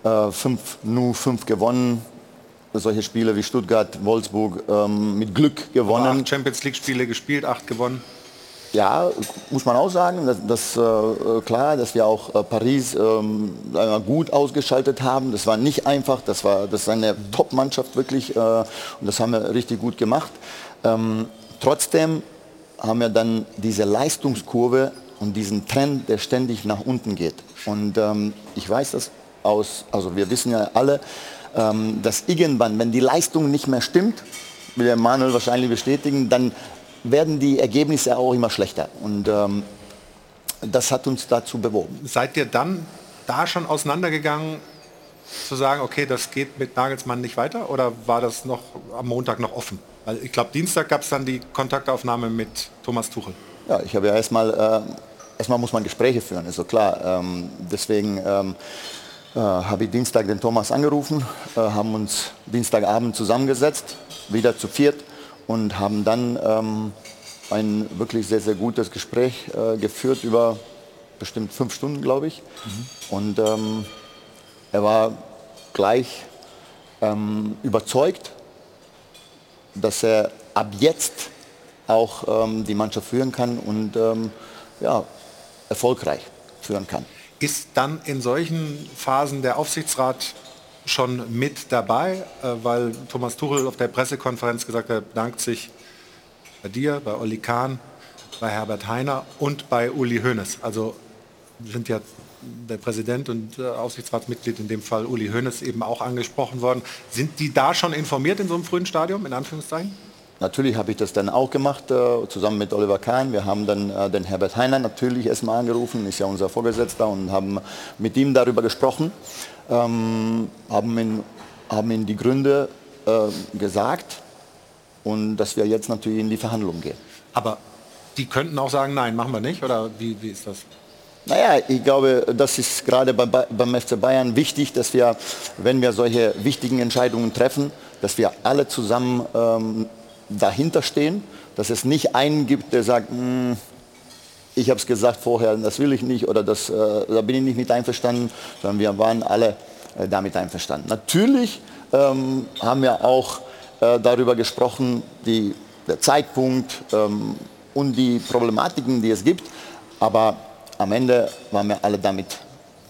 äh, fünf, nur fünf gewonnen, solche Spiele wie Stuttgart, Wolfsburg ähm, mit Glück gewonnen. Acht Champions League Spiele gespielt, acht gewonnen. Ja, muss man auch sagen, dass, dass äh, klar, dass wir auch äh, Paris ähm, gut ausgeschaltet haben. Das war nicht einfach, das war das ist eine Top-Mannschaft wirklich äh, und das haben wir richtig gut gemacht. Ähm, trotzdem haben wir dann diese Leistungskurve und diesen Trend, der ständig nach unten geht. Und ähm, ich weiß das aus, also wir wissen ja alle, ähm, dass irgendwann, wenn die Leistung nicht mehr stimmt, will der Manuel wahrscheinlich bestätigen, dann werden die Ergebnisse auch immer schlechter. Und ähm, das hat uns dazu bewogen. Seid ihr dann da schon auseinandergegangen, zu sagen, okay, das geht mit Nagelsmann nicht weiter? Oder war das noch am Montag noch offen? Weil ich glaube, Dienstag gab es dann die Kontaktaufnahme mit Thomas Tuchel. Ja, ich habe ja erstmal, äh, erstmal muss man Gespräche führen, ist so klar. Ähm, deswegen ähm, äh, habe ich Dienstag den Thomas angerufen, äh, haben uns Dienstagabend zusammengesetzt, wieder zu viert und haben dann ähm, ein wirklich sehr, sehr gutes Gespräch äh, geführt über bestimmt fünf Stunden, glaube ich. Mhm. Und ähm, er war gleich ähm, überzeugt, dass er ab jetzt auch ähm, die Mannschaft führen kann und ähm, ja, erfolgreich führen kann. Ist dann in solchen Phasen der Aufsichtsrat schon mit dabei, äh, weil Thomas Tuchel auf der Pressekonferenz gesagt hat, dankt sich bei dir, bei Olli Kahn, bei Herbert Heiner und bei Uli Hoeneß. Also sind ja der Präsident und äh, Aufsichtsratsmitglied, in dem Fall Uli Hoeneß, eben auch angesprochen worden. Sind die da schon informiert in so einem frühen Stadium, in Anführungszeichen? Natürlich habe ich das dann auch gemacht, äh, zusammen mit Oliver Kahn. Wir haben dann den Herbert Heiner natürlich erstmal angerufen, ist ja unser Vorgesetzter, und haben mit ihm darüber gesprochen ähm, haben, ihm, haben ihm die Gründe äh, gesagt und dass wir jetzt natürlich in die Verhandlungen gehen. Aber die könnten auch sagen, nein, machen wir nicht, oder wie, wie ist das? Naja, ich glaube, das ist gerade bei, beim FC Bayern wichtig, dass wir, wenn wir solche wichtigen Entscheidungen treffen, dass wir alle zusammen ähm, dahinter stehen, dass es nicht einen gibt, der sagt, hm, ich habe es gesagt vorher, das will ich nicht oder das, äh, da bin ich nicht mit einverstanden, sondern wir waren alle äh, damit einverstanden. Natürlich ähm, haben wir auch äh, darüber gesprochen, die, der Zeitpunkt ähm, und die Problematiken, die es gibt, aber am Ende waren wir alle damit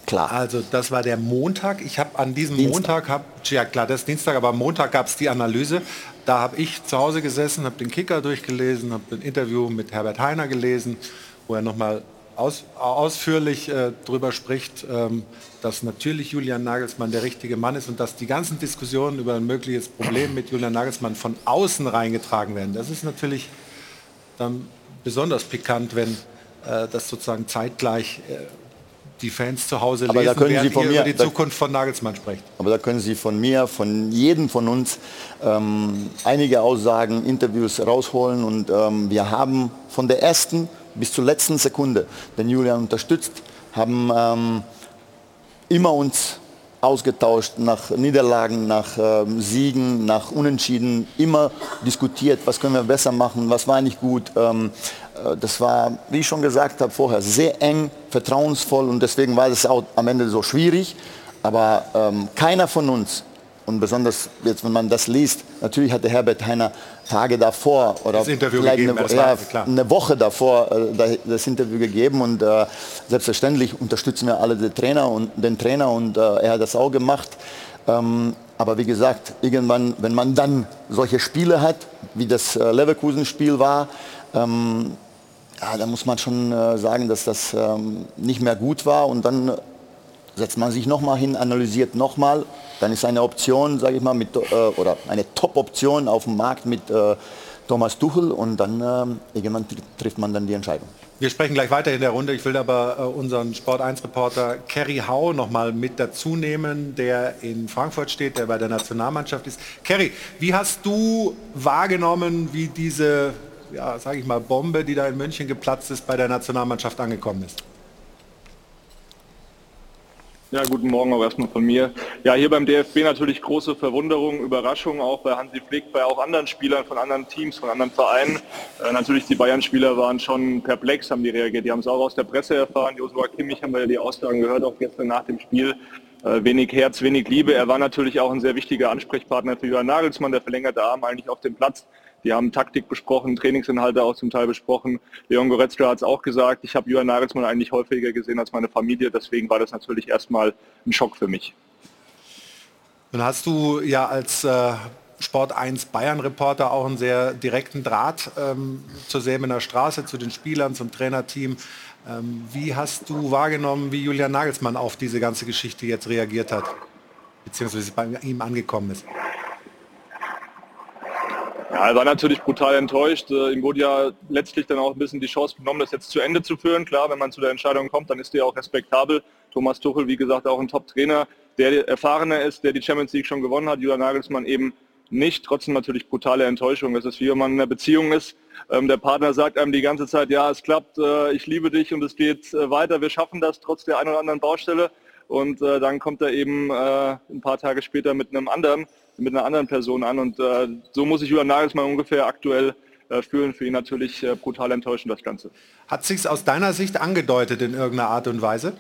klar. Also das war der Montag. Ich habe an diesem Dienstag. Montag, hab, ja klar, das ist Dienstag, aber am Montag gab es die Analyse. Da habe ich zu Hause gesessen, habe den Kicker durchgelesen, habe ein Interview mit Herbert Heiner gelesen wo er nochmal aus, ausführlich äh, darüber spricht, ähm, dass natürlich Julian Nagelsmann der richtige Mann ist und dass die ganzen Diskussionen über ein mögliches Problem mit Julian Nagelsmann von außen reingetragen werden. Das ist natürlich dann besonders pikant, wenn äh, das sozusagen zeitgleich äh, die Fans zu Hause aber lesen, da können Sie von mir, über die Zukunft von Nagelsmann sprecht. Aber da können Sie von mir, von jedem von uns ähm, einige Aussagen, Interviews rausholen und ähm, wir haben von der ersten bis zur letzten Sekunde den Julian unterstützt, haben ähm, immer uns ausgetauscht nach Niederlagen, nach ähm, Siegen, nach Unentschieden, immer diskutiert, was können wir besser machen, was war nicht gut. Ähm, äh, das war, wie ich schon gesagt habe vorher, sehr eng, vertrauensvoll und deswegen war es auch am Ende so schwierig. Aber ähm, keiner von uns und besonders jetzt, wenn man das liest, natürlich hatte Herbert Heiner Tage davor oder vielleicht gegeben, eine, ja, eine, Woche davor äh, das Interview gegeben und äh, selbstverständlich unterstützen wir alle den Trainer und den Trainer und äh, er hat das auch gemacht. Ähm, aber wie gesagt, irgendwann, wenn man dann solche Spiele hat, wie das äh, Leverkusen-Spiel war, ähm, ja, da muss man schon äh, sagen, dass das ähm, nicht mehr gut war und dann setzt man sich nochmal hin, analysiert nochmal, dann ist eine Option, sage ich mal, mit, äh, oder eine Top-Option auf dem Markt mit äh, Thomas Tuchel und dann äh, irgendwann trifft man dann die Entscheidung. Wir sprechen gleich weiter in der Runde. Ich will aber äh, unseren Sport 1 Reporter Kerry Hau noch mal mit dazu nehmen, der in Frankfurt steht, der bei der Nationalmannschaft ist. Kerry, wie hast du wahrgenommen, wie diese, ja, sage ich mal, Bombe, die da in München geplatzt ist, bei der Nationalmannschaft angekommen ist? Ja, guten Morgen auch erstmal von mir. Ja, hier beim DFB natürlich große Verwunderung, Überraschung auch bei Hansi Flick, bei auch anderen Spielern von anderen Teams, von anderen Vereinen. Äh, natürlich die Bayern-Spieler waren schon perplex, haben die reagiert. Die haben es auch aus der Presse erfahren. Joshua Kimmich haben wir ja die Aussagen gehört, auch gestern nach dem Spiel. Äh, wenig Herz, wenig Liebe. Er war natürlich auch ein sehr wichtiger Ansprechpartner für Johann Nagelsmann, der verlängerte Arm eigentlich auf dem Platz. Die haben Taktik besprochen, Trainingsinhalte auch zum Teil besprochen. Leon Goretzka hat es auch gesagt, ich habe Johann Nagelsmann eigentlich häufiger gesehen als meine Familie. Deswegen war das natürlich erstmal ein Schock für mich. Nun hast du ja als äh, Sport 1 Bayern-Reporter auch einen sehr direkten Draht ähm, zur Säbener Straße, zu den Spielern, zum Trainerteam. Ähm, wie hast du wahrgenommen, wie Julian Nagelsmann auf diese ganze Geschichte jetzt reagiert hat, beziehungsweise bei ihm angekommen ist? Ja, er war natürlich brutal enttäuscht. Äh, ihm wurde ja letztlich dann auch ein bisschen die Chance genommen, das jetzt zu Ende zu führen. Klar, wenn man zu der Entscheidung kommt, dann ist die auch respektabel. Thomas Tuchel, wie gesagt, auch ein Top-Trainer, der erfahrener ist, der die Champions League schon gewonnen hat. Julian Nagelsmann eben nicht. Trotzdem natürlich brutale Enttäuschung. Es ist wie wenn man in einer Beziehung ist. Ähm, der Partner sagt einem die ganze Zeit, ja, es klappt, äh, ich liebe dich und es geht äh, weiter, wir schaffen das trotz der einen oder anderen Baustelle. Und äh, dann kommt er eben äh, ein paar Tage später mit einem anderen mit einer anderen Person an. Und äh, so muss ich Julian Nagelsmann ungefähr aktuell äh, fühlen. Für ihn natürlich äh, brutal enttäuschend das Ganze. Hat sich aus deiner Sicht angedeutet in irgendeiner Art und Weise?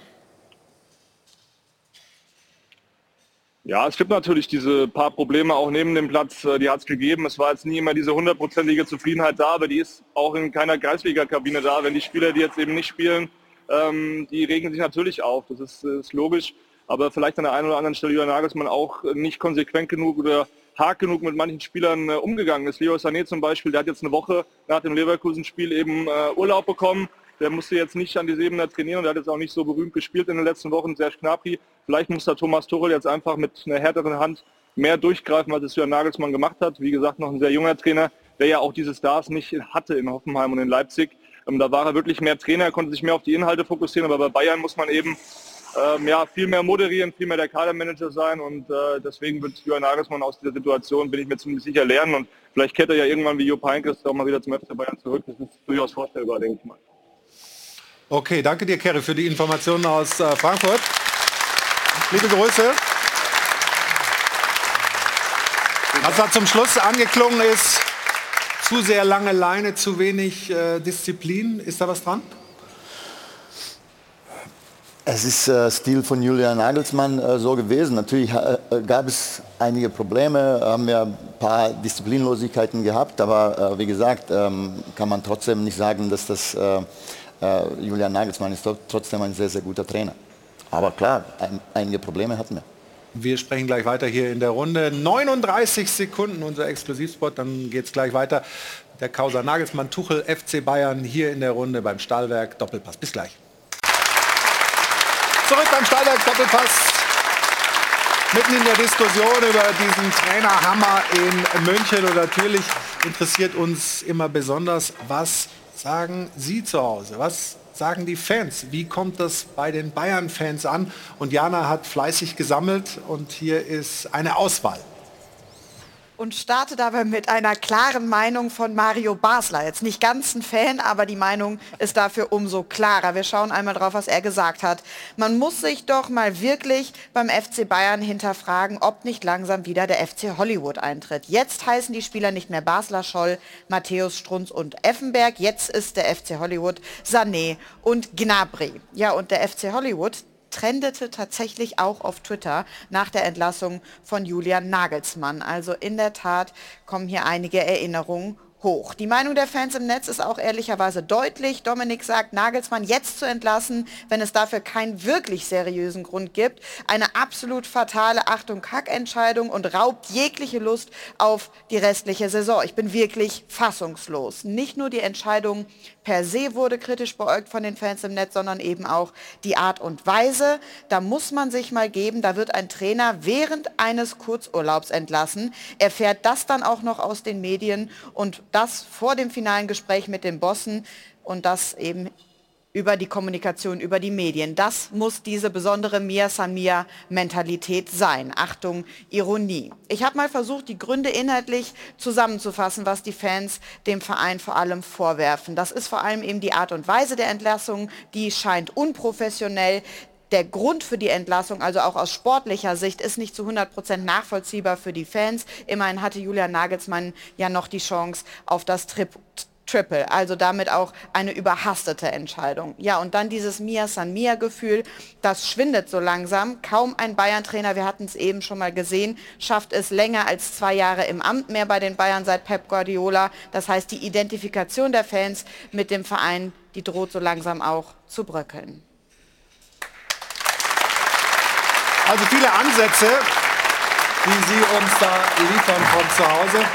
Ja, es gibt natürlich diese paar Probleme auch neben dem Platz, äh, die hat es gegeben. Es war jetzt nie immer diese hundertprozentige Zufriedenheit da, aber die ist auch in keiner Kreisliga-Kabine da. Wenn die Spieler, die jetzt eben nicht spielen, ähm, die regen sich natürlich auf. Das ist, ist logisch aber vielleicht an der einen oder anderen Stelle Julian Nagelsmann auch nicht konsequent genug oder hart genug mit manchen Spielern äh, umgegangen ist. Leo Sané zum Beispiel, der hat jetzt eine Woche nach dem Leverkusen-Spiel eben äh, Urlaub bekommen. Der musste jetzt nicht an die Sebener trainieren und der hat jetzt auch nicht so berühmt gespielt in den letzten Wochen, Serge Gnabry. Vielleicht muss da Thomas Tuchel jetzt einfach mit einer härteren Hand mehr durchgreifen, als es Julian Nagelsmann gemacht hat. Wie gesagt, noch ein sehr junger Trainer, der ja auch diese Stars nicht hatte in Hoffenheim und in Leipzig. Ähm, da war er wirklich mehr Trainer, konnte sich mehr auf die Inhalte fokussieren, aber bei Bayern muss man eben ähm, ja, viel mehr moderieren, viel mehr der Kadermanager sein und äh, deswegen wird Jörn Nagelsmann aus dieser Situation, bin ich mir ziemlich sicher, lernen und vielleicht kehrt er ja irgendwann wie Jupp Heynckes auch mal wieder zum FC Bayern zurück. Das ist durchaus vorstellbar, denke ich mal. Okay, danke dir, Kerry, für die Informationen aus äh, Frankfurt. Liebe Grüße. Was da zum Schluss angeklungen ist, zu sehr lange Leine, zu wenig äh, Disziplin. Ist da was dran? Es ist äh, Stil von Julian Nagelsmann äh, so gewesen. Natürlich äh, gab es einige Probleme, haben wir ein paar Disziplinlosigkeiten gehabt, aber äh, wie gesagt, ähm, kann man trotzdem nicht sagen, dass das äh, äh, Julian Nagelsmann ist trotzdem ein sehr, sehr guter Trainer. Aber klar, ein, einige Probleme hatten wir. Wir sprechen gleich weiter hier in der Runde. 39 Sekunden unser Exklusivspot, dann geht es gleich weiter. Der Causa Nagelsmann, Tuchel, FC Bayern hier in der Runde beim Stahlwerk. Doppelpass. Bis gleich. Zurück beim Steiler Doppelpass. Mitten in der Diskussion über diesen Trainerhammer in München und natürlich interessiert uns immer besonders, was sagen Sie zu Hause? Was sagen die Fans? Wie kommt das bei den Bayern-Fans an? Und Jana hat fleißig gesammelt und hier ist eine Auswahl und starte dabei mit einer klaren Meinung von Mario Basler. Jetzt nicht ganz ein Fan, aber die Meinung ist dafür umso klarer. Wir schauen einmal drauf, was er gesagt hat. Man muss sich doch mal wirklich beim FC Bayern hinterfragen, ob nicht langsam wieder der FC Hollywood eintritt. Jetzt heißen die Spieler nicht mehr Basler, Scholl, Matthäus Strunz und Effenberg. Jetzt ist der FC Hollywood Sané und Gnabry. Ja, und der FC Hollywood, trendete tatsächlich auch auf Twitter nach der Entlassung von Julian Nagelsmann. Also in der Tat kommen hier einige Erinnerungen hoch. Die Meinung der Fans im Netz ist auch ehrlicherweise deutlich. Dominik sagt, Nagelsmann jetzt zu entlassen, wenn es dafür keinen wirklich seriösen Grund gibt. Eine absolut fatale Achtung Kackentscheidung und raubt jegliche Lust auf die restliche Saison. Ich bin wirklich fassungslos. Nicht nur die Entscheidung per se wurde kritisch beäugt von den Fans im Netz, sondern eben auch die Art und Weise. Da muss man sich mal geben, da wird ein Trainer während eines Kurzurlaubs entlassen. Er fährt das dann auch noch aus den Medien und das vor dem finalen Gespräch mit den Bossen und das eben über die Kommunikation, über die Medien. Das muss diese besondere Mia Samia Mentalität sein. Achtung, Ironie. Ich habe mal versucht, die Gründe inhaltlich zusammenzufassen, was die Fans dem Verein vor allem vorwerfen. Das ist vor allem eben die Art und Weise der Entlassung, die scheint unprofessionell der Grund für die Entlassung, also auch aus sportlicher Sicht, ist nicht zu 100 Prozent nachvollziehbar für die Fans. Immerhin hatte Julian Nagelsmann ja noch die Chance auf das Trip Triple, also damit auch eine überhastete Entscheidung. Ja, und dann dieses Mia San Mia Gefühl, das schwindet so langsam. Kaum ein Bayern-Trainer, wir hatten es eben schon mal gesehen, schafft es länger als zwei Jahre im Amt mehr bei den Bayern seit Pep Guardiola. Das heißt, die Identifikation der Fans mit dem Verein, die droht so langsam auch zu bröckeln. Also viele Ansätze, die Sie uns da liefern von zu Hause.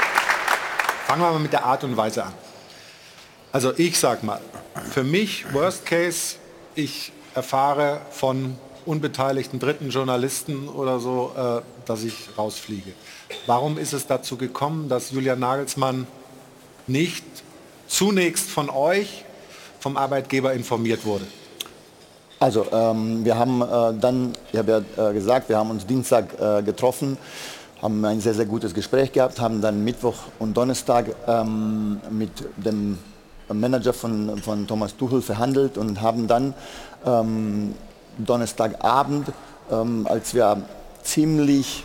Fangen wir mal mit der Art und Weise an. Also ich sag mal, für mich Worst Case, ich erfahre von unbeteiligten dritten Journalisten oder so, äh, dass ich rausfliege. Warum ist es dazu gekommen, dass Julian Nagelsmann nicht zunächst von euch, vom Arbeitgeber informiert wurde? Also ähm, wir haben äh, dann, ich habe ja äh, gesagt, wir haben uns Dienstag äh, getroffen, haben ein sehr, sehr gutes Gespräch gehabt, haben dann Mittwoch und Donnerstag ähm, mit dem Manager von, von Thomas Tuchel verhandelt und haben dann ähm, Donnerstagabend, ähm, als wir ziemlich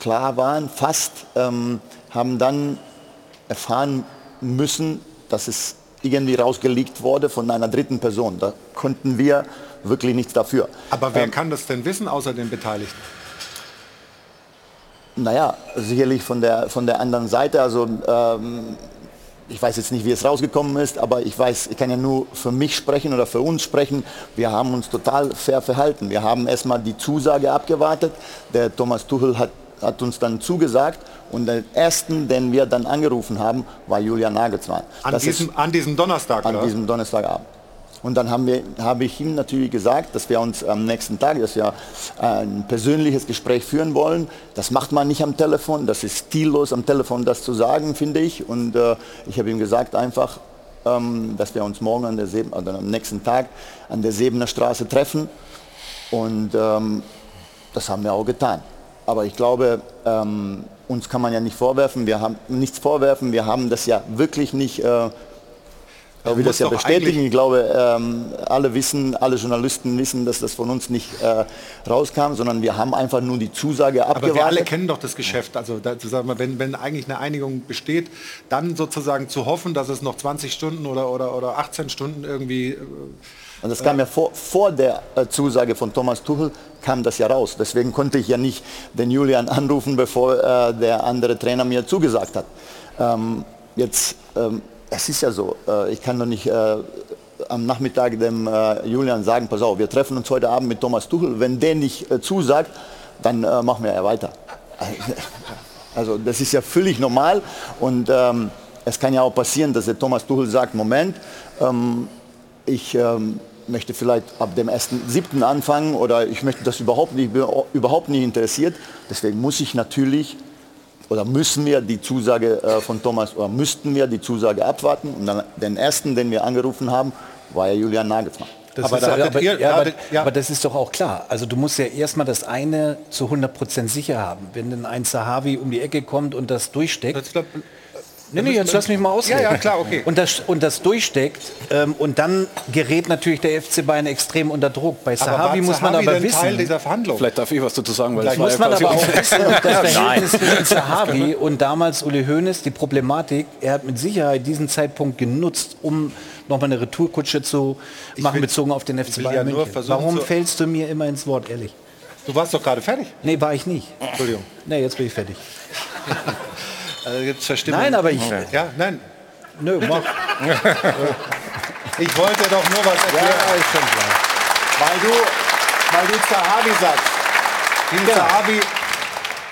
klar waren, fast, ähm, haben dann erfahren müssen, dass es irgendwie rausgelegt wurde von einer dritten Person. Da konnten wir wirklich nichts dafür. Aber wer ähm, kann das denn wissen, außer den Beteiligten? Naja, sicherlich von der, von der anderen Seite. Also ähm, ich weiß jetzt nicht, wie es rausgekommen ist, aber ich weiß, ich kann ja nur für mich sprechen oder für uns sprechen. Wir haben uns total fair verhalten. Wir haben erstmal die Zusage abgewartet. Der Thomas Tuchel hat, hat uns dann zugesagt und der ersten, den wir dann angerufen haben, war Julian Nagelsmann. An, diesem, ist, an diesem Donnerstag? An oder? diesem Donnerstagabend. Und dann haben wir, habe ich ihm natürlich gesagt, dass wir uns am nächsten Tag, dass wir ein persönliches Gespräch führen wollen. Das macht man nicht am Telefon, das ist stillos am Telefon das zu sagen, finde ich. Und äh, ich habe ihm gesagt einfach, ähm, dass wir uns morgen an der Seben, also am nächsten Tag an der Sebener Straße treffen. Und ähm, das haben wir auch getan. Aber ich glaube, ähm, uns kann man ja nicht vorwerfen, wir haben nichts vorwerfen, wir haben das ja wirklich nicht äh, er will das ja bestätigen. Ich glaube, ähm, alle wissen, alle Journalisten wissen, dass das von uns nicht äh, rauskam, sondern wir haben einfach nur die Zusage abgewartet. Aber wir alle kennen doch das Geschäft. Also dazu sagen wir, wenn, wenn eigentlich eine Einigung besteht, dann sozusagen zu hoffen, dass es noch 20 Stunden oder, oder, oder 18 Stunden irgendwie... Äh, und das kam ja vor, vor der äh, Zusage von Thomas Tuchel, kam das ja raus. Deswegen konnte ich ja nicht den Julian anrufen, bevor äh, der andere Trainer mir zugesagt hat. Ähm, jetzt ähm, es ist ja so, äh, ich kann doch nicht äh, am Nachmittag dem äh, Julian sagen, pass auf, wir treffen uns heute Abend mit Thomas Tuchel. Wenn der nicht zusagt, dann machen wir ja weiter. Also das ist ja völlig normal und ähm, es kann ja auch passieren, dass der Thomas Tuchel sagt, Moment, ähm, ich ähm, möchte vielleicht ab dem 1.7. anfangen oder ich möchte das überhaupt nicht, überhaupt nicht interessiert. Deswegen muss ich natürlich oder müssen wir die Zusage äh, von Thomas oder müssten wir die Zusage abwarten. Und dann den ersten, den wir angerufen haben, war ja Julian Nagelsmann. Das aber, da, aber, ihr, ja, aber, ja. aber, das ist doch auch klar. Also du musst ja erstmal das eine zu 100% sicher haben. Wenn dann ein Sahavi um die Ecke kommt und das durchsteckt, das Nee, nee, jetzt lass mich mal ausreden. Ja, ja, klar, okay. Und das, und das durchsteckt ähm, und dann gerät natürlich der FC Bayern extrem unter Druck. Bei Sahavi muss man aber wissen. Teil dieser Verhandlung? Vielleicht darf ich was dazu sagen, weil Vielleicht muss man aber auch wissen, das Verhältnis zwischen Sahavi und damals Uli Hoeneß, die Problematik, er hat mit Sicherheit diesen Zeitpunkt genutzt, um nochmal eine Retourkutsche zu machen, will, bezogen auf den FC Bayern ja München. Warum fällst du mir immer ins Wort, ehrlich? Du warst doch gerade fertig. Nee, war ich nicht. Entschuldigung. Nee, jetzt bin ich fertig. Also gibt's Nein, aber ich. Ja, nein. Nö, mach. ich wollte doch nur was erklären. Ja, ist schon klar. Weil du, weil du Zahavi sagst. Dean ja. Zahavi,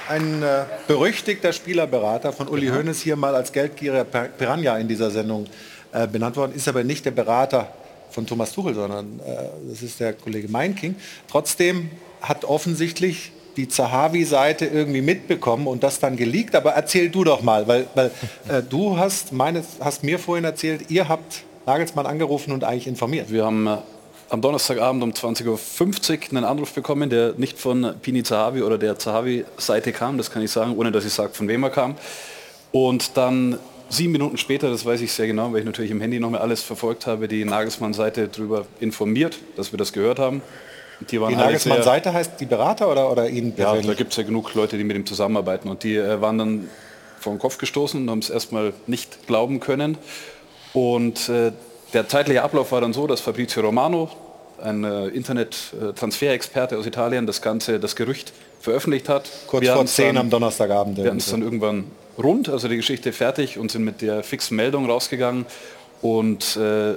ein äh, berüchtigter Spielerberater von Uli ja. Hoeneß hier mal als Geldgieriger Piranha in dieser Sendung äh, benannt worden, ist aber nicht der Berater von Thomas Tuchel, sondern äh, das ist der Kollege Meinking. Trotzdem hat offensichtlich die Zahavi-Seite irgendwie mitbekommen und das dann geleakt. Aber erzähl du doch mal, weil, weil äh, du hast, meines, hast mir vorhin erzählt, ihr habt Nagelsmann angerufen und eigentlich informiert. Wir haben äh, am Donnerstagabend um 20.50 Uhr einen Anruf bekommen, der nicht von Pini Zahavi oder der Zahavi-Seite kam, das kann ich sagen, ohne dass ich sage, von wem er kam. Und dann sieben Minuten später, das weiß ich sehr genau, weil ich natürlich im Handy noch mal alles verfolgt habe, die Nagelsmann-Seite darüber informiert, dass wir das gehört haben. Die, waren die Nagelsmann-Seite heißt die Berater oder, oder Ihnen persönlich? Ja, da gibt es ja genug Leute, die mit ihm zusammenarbeiten und die äh, waren dann vor den Kopf gestoßen und haben es erstmal nicht glauben können. Und äh, der zeitliche Ablauf war dann so, dass Fabrizio Romano, ein äh, Internet-Transferexperte aus Italien, das Ganze, das Gerücht veröffentlicht hat. Kurz wir vor 10 am Donnerstagabend. Wir hatten es dann irgendwann rund, also die Geschichte fertig und sind mit der fixen Meldung rausgegangen. Und äh,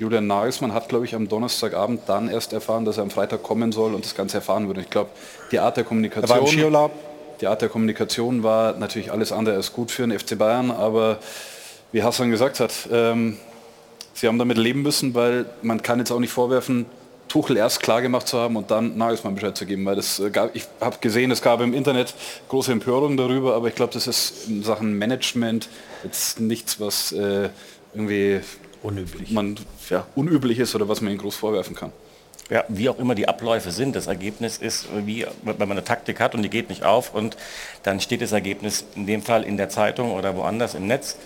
Julian Nagelsmann hat, glaube ich, am Donnerstagabend dann erst erfahren, dass er am Freitag kommen soll und das Ganze erfahren würde. Ich glaube, die Art der Kommunikation, die Art der Kommunikation war natürlich alles andere als gut für den FC Bayern, aber wie Hassan gesagt hat, ähm, sie haben damit leben müssen, weil man kann jetzt auch nicht vorwerfen, Tuchel erst klar gemacht zu haben und dann Nagelsmann Bescheid zu geben, weil das äh, gab, ich habe gesehen, es gab im Internet große Empörung darüber, aber ich glaube, das ist in Sachen Management jetzt nichts, was äh, irgendwie unüblich. man ja, unüblich ist oder was man ihnen groß vorwerfen kann. Ja, wie auch immer die Abläufe sind, das Ergebnis ist, wie wenn man eine Taktik hat und die geht nicht auf und dann steht das Ergebnis in dem Fall in der Zeitung oder woanders im Netz,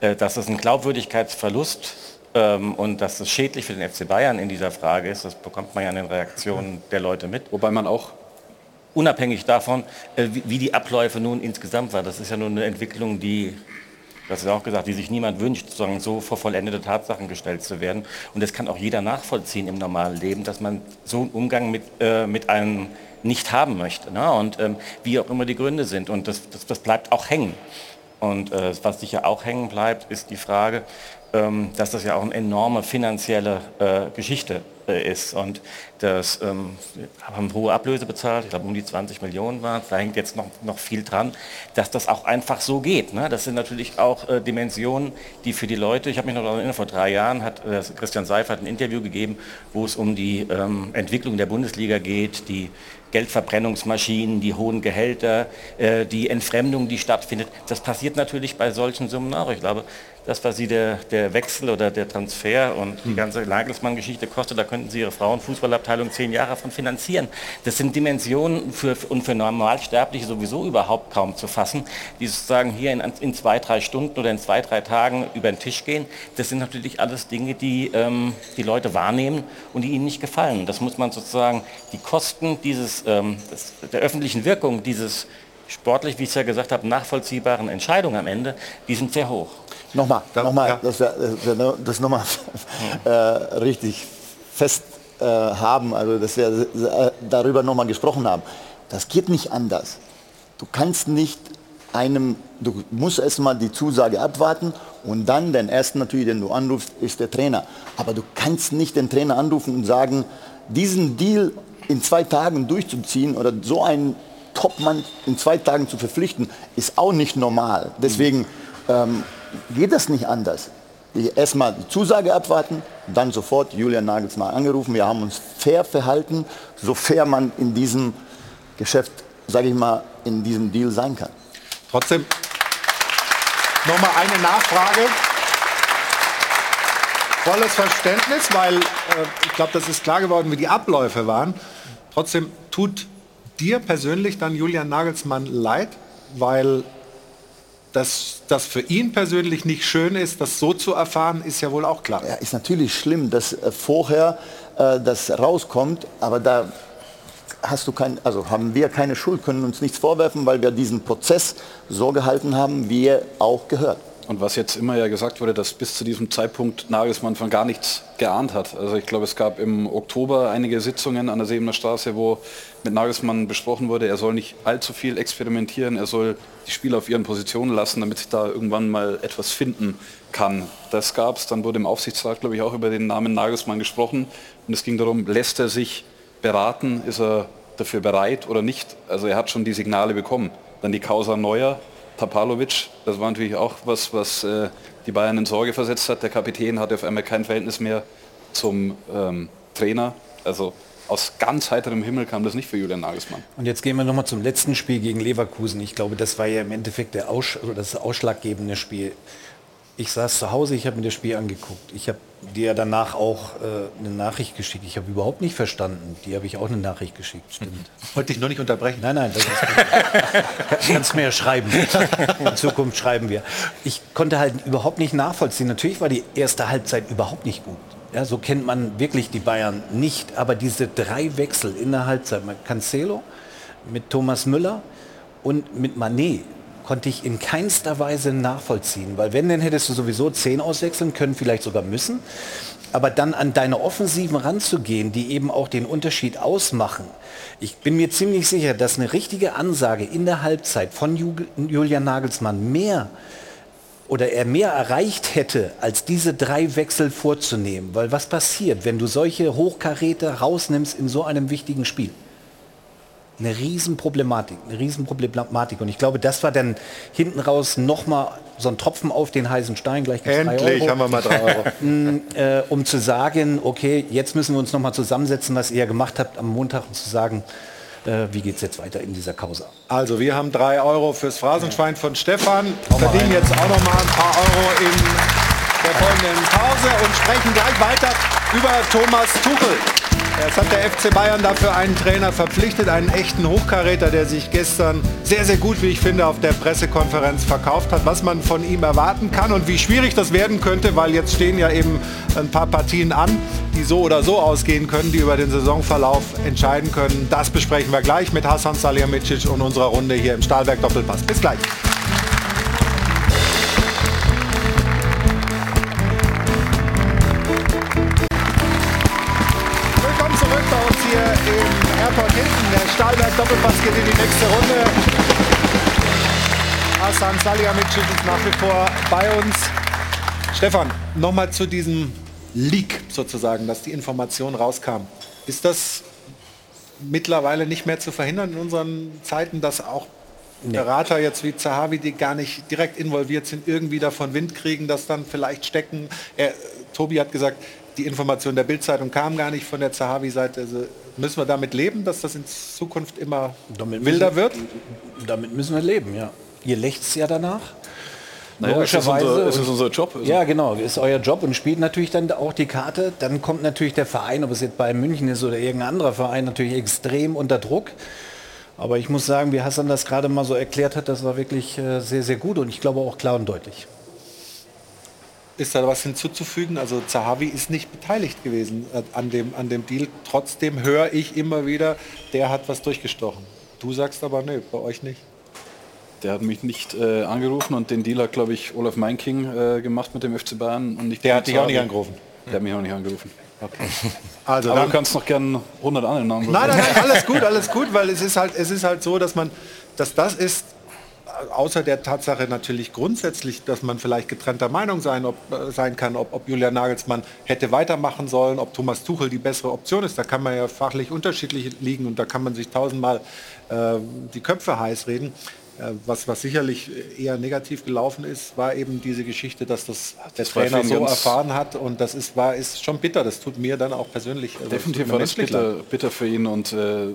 äh, dass es ein Glaubwürdigkeitsverlust ähm, und dass es schädlich für den FC Bayern in dieser Frage ist, das bekommt man ja in den Reaktionen der Leute mit. Wobei man auch unabhängig davon, äh, wie die Abläufe nun insgesamt waren, das ist ja nur eine Entwicklung, die das ist auch gesagt, die sich niemand wünscht, sozusagen so vor vollendete Tatsachen gestellt zu werden. Und das kann auch jeder nachvollziehen im normalen Leben, dass man so einen Umgang mit, äh, mit einem nicht haben möchte. Ne? Und ähm, wie auch immer die Gründe sind. Und das, das, das bleibt auch hängen. Und äh, was sicher auch hängen bleibt, ist die Frage, dass das ja auch eine enorme finanzielle äh, Geschichte äh, ist. Und das ähm, haben hohe Ablöse bezahlt, ich glaube um die 20 Millionen waren da hängt jetzt noch, noch viel dran, dass das auch einfach so geht. Ne? Das sind natürlich auch äh, Dimensionen, die für die Leute, ich habe mich noch erinnert, vor drei Jahren hat äh, Christian Seifert ein Interview gegeben, wo es um die ähm, Entwicklung der Bundesliga geht, die Geldverbrennungsmaschinen, die hohen Gehälter, äh, die Entfremdung, die stattfindet. Das passiert natürlich bei solchen Summen auch. Ich glaube, das, was Sie der, der Wechsel oder der Transfer und die hm. ganze Nagelsmann-Geschichte kostet, da könnten Sie Ihre Frauenfußballabteilung zehn Jahre davon finanzieren. Das sind Dimensionen für, und für Normalsterbliche sowieso überhaupt kaum zu fassen, die sozusagen hier in, in zwei, drei Stunden oder in zwei, drei Tagen über den Tisch gehen. Das sind natürlich alles Dinge, die ähm, die Leute wahrnehmen und die ihnen nicht gefallen. Das muss man sozusagen, die Kosten dieses, ähm, des, der öffentlichen Wirkung dieses sportlich, wie ich es ja gesagt habe, nachvollziehbaren Entscheidungen am Ende, die sind sehr hoch. Nochmal, da, nochmal, ja. dass wir das, das nochmal äh, richtig fest äh, haben, also dass wir äh, darüber nochmal gesprochen haben. Das geht nicht anders. Du kannst nicht einem, du musst erstmal die Zusage abwarten und dann den ersten natürlich, den du anrufst, ist der Trainer. Aber du kannst nicht den Trainer anrufen und sagen, diesen Deal in zwei Tagen durchzuziehen oder so einen Topmann in zwei Tagen zu verpflichten, ist auch nicht normal. Deswegen ähm, geht das nicht anders. erstmal die Zusage abwarten, dann sofort Julian Nagelsmann angerufen. Wir haben uns fair verhalten, so fair man in diesem Geschäft, sage ich mal, in diesem Deal sein kann. Trotzdem noch mal eine Nachfrage. Volles Verständnis, weil äh, ich glaube, das ist klar geworden, wie die Abläufe waren. Trotzdem tut dir persönlich dann Julian Nagelsmann leid, weil dass das für ihn persönlich nicht schön ist, das so zu erfahren, ist ja wohl auch klar. Ja, ist natürlich schlimm, dass äh, vorher äh, das rauskommt, aber da hast du kein, also haben wir keine Schuld, können uns nichts vorwerfen, weil wir diesen Prozess so gehalten haben, wie er auch gehört. Und was jetzt immer ja gesagt wurde, dass bis zu diesem Zeitpunkt Nagelsmann von gar nichts geahnt hat. Also ich glaube, es gab im Oktober einige Sitzungen an der Sebener Straße, wo mit Nagelsmann besprochen wurde, er soll nicht allzu viel experimentieren, er soll die Spieler auf ihren Positionen lassen, damit sich da irgendwann mal etwas finden kann. Das gab es, dann wurde im Aufsichtsrat, glaube ich, auch über den Namen Nagelsmann gesprochen. Und es ging darum, lässt er sich beraten, ist er dafür bereit oder nicht. Also er hat schon die Signale bekommen. Dann die Causa Neuer, Tapalovic, das war natürlich auch was, was äh, die Bayern in Sorge versetzt hat. Der Kapitän hatte auf einmal kein Verhältnis mehr zum ähm, Trainer. Also aus ganz heiterem Himmel kam das nicht für Julian Nagelsmann. Und jetzt gehen wir nochmal zum letzten Spiel gegen Leverkusen. Ich glaube, das war ja im Endeffekt der Aus das ausschlaggebende Spiel. Ich saß zu Hause, ich habe mir das Spiel angeguckt. Ich habe dir danach auch äh, eine Nachricht geschickt. Ich habe überhaupt nicht verstanden. Die habe ich auch eine Nachricht geschickt. Stimmt. Wollte ich noch nicht unterbrechen. Nein, nein, das ist kannst ja schreiben. In Zukunft schreiben wir. Ich konnte halt überhaupt nicht nachvollziehen. Natürlich war die erste Halbzeit überhaupt nicht gut. Ja, so kennt man wirklich die Bayern nicht. Aber diese drei Wechsel in der Halbzeit mit Cancelo, mit Thomas Müller und mit Manet, konnte ich in keinster Weise nachvollziehen. Weil wenn, dann hättest du sowieso zehn auswechseln können, vielleicht sogar müssen. Aber dann an deine Offensiven ranzugehen, die eben auch den Unterschied ausmachen. Ich bin mir ziemlich sicher, dass eine richtige Ansage in der Halbzeit von Julian Nagelsmann mehr oder er mehr erreicht hätte, als diese drei Wechsel vorzunehmen. Weil was passiert, wenn du solche Hochkaräte rausnimmst in so einem wichtigen Spiel? Eine Riesenproblematik, eine Riesenproblematik. Und ich glaube, das war dann hinten raus nochmal so ein Tropfen auf den heißen Stein, gleich Endlich haben wir mal drei Euro. Mm, äh, um zu sagen, okay, jetzt müssen wir uns nochmal zusammensetzen, was ihr gemacht habt am Montag, und zu sagen, äh, wie geht es jetzt weiter in dieser Causa. Also wir haben drei Euro fürs Phrasenschwein von Stefan, verdienen jetzt auch noch mal ein paar Euro in der folgenden Pause und sprechen gleich weiter über Thomas Tuchel. Jetzt hat der FC Bayern dafür einen Trainer verpflichtet, einen echten Hochkaräter, der sich gestern sehr, sehr gut, wie ich finde, auf der Pressekonferenz verkauft hat, was man von ihm erwarten kann und wie schwierig das werden könnte, weil jetzt stehen ja eben ein paar Partien an, die so oder so ausgehen können, die über den Saisonverlauf entscheiden können. Das besprechen wir gleich mit Hassan Salihamidzic und unserer Runde hier im Stahlwerk Doppelpass. Bis gleich. Stahlberg Doppelpass geht in die nächste Runde. Hasan Salihamidzic ist nach wie vor bei uns. Stefan, nochmal zu diesem Leak sozusagen, dass die Information rauskam. Ist das mittlerweile nicht mehr zu verhindern in unseren Zeiten, dass auch nee. Berater jetzt wie Zahavi, die gar nicht direkt involviert sind, irgendwie davon Wind kriegen, das dann vielleicht stecken? Er, Tobi hat gesagt, die Information der Bildzeitung kam gar nicht von der Zahavi-Seite. Also müssen wir damit leben, dass das in Zukunft immer damit wilder müssen, wird? Damit müssen wir leben, ja. Ihr lächzt ja danach. Naja, Logischerweise. Ist es, unser, ist unser Job? Also. Ja, genau, ist euer Job und spielt natürlich dann auch die Karte. Dann kommt natürlich der Verein, ob es jetzt bei München ist oder irgendein anderer Verein, natürlich extrem unter Druck. Aber ich muss sagen, wie Hassan das gerade mal so erklärt hat, das war wirklich äh, sehr, sehr gut und ich glaube auch klar und deutlich. Ist da was hinzuzufügen? Also Zahavi ist nicht beteiligt gewesen äh, an dem, an dem Deal. Trotzdem höre ich immer wieder, der hat was durchgestochen. Du sagst aber, nö, bei euch nicht. Der hat mich nicht äh, angerufen und den Deal hat, glaube ich, Olaf Meinking äh, gemacht mit dem FC Bayern. Und nicht der hat dich auch nicht angerufen? Der hat mich auch nicht angerufen. Okay. Also Aber du kannst noch gern 100 andere Namen. Nein, nein, nein, alles gut, alles gut, weil es ist halt, es ist halt so, dass man, dass das ist außer der Tatsache natürlich grundsätzlich, dass man vielleicht getrennter Meinung sein, ob, äh, sein kann, ob, ob Julian Nagelsmann hätte weitermachen sollen, ob Thomas Tuchel die bessere Option ist. Da kann man ja fachlich unterschiedlich liegen und da kann man sich tausendmal äh, die Köpfe heiß reden. Äh, was, was sicherlich eher negativ gelaufen ist, war eben diese Geschichte, dass das der das Trainer so erfahren hat und das ist, war, ist schon bitter. Das tut mir dann auch persönlich. Also Definitiv war das bitter, bitter für ihn und äh,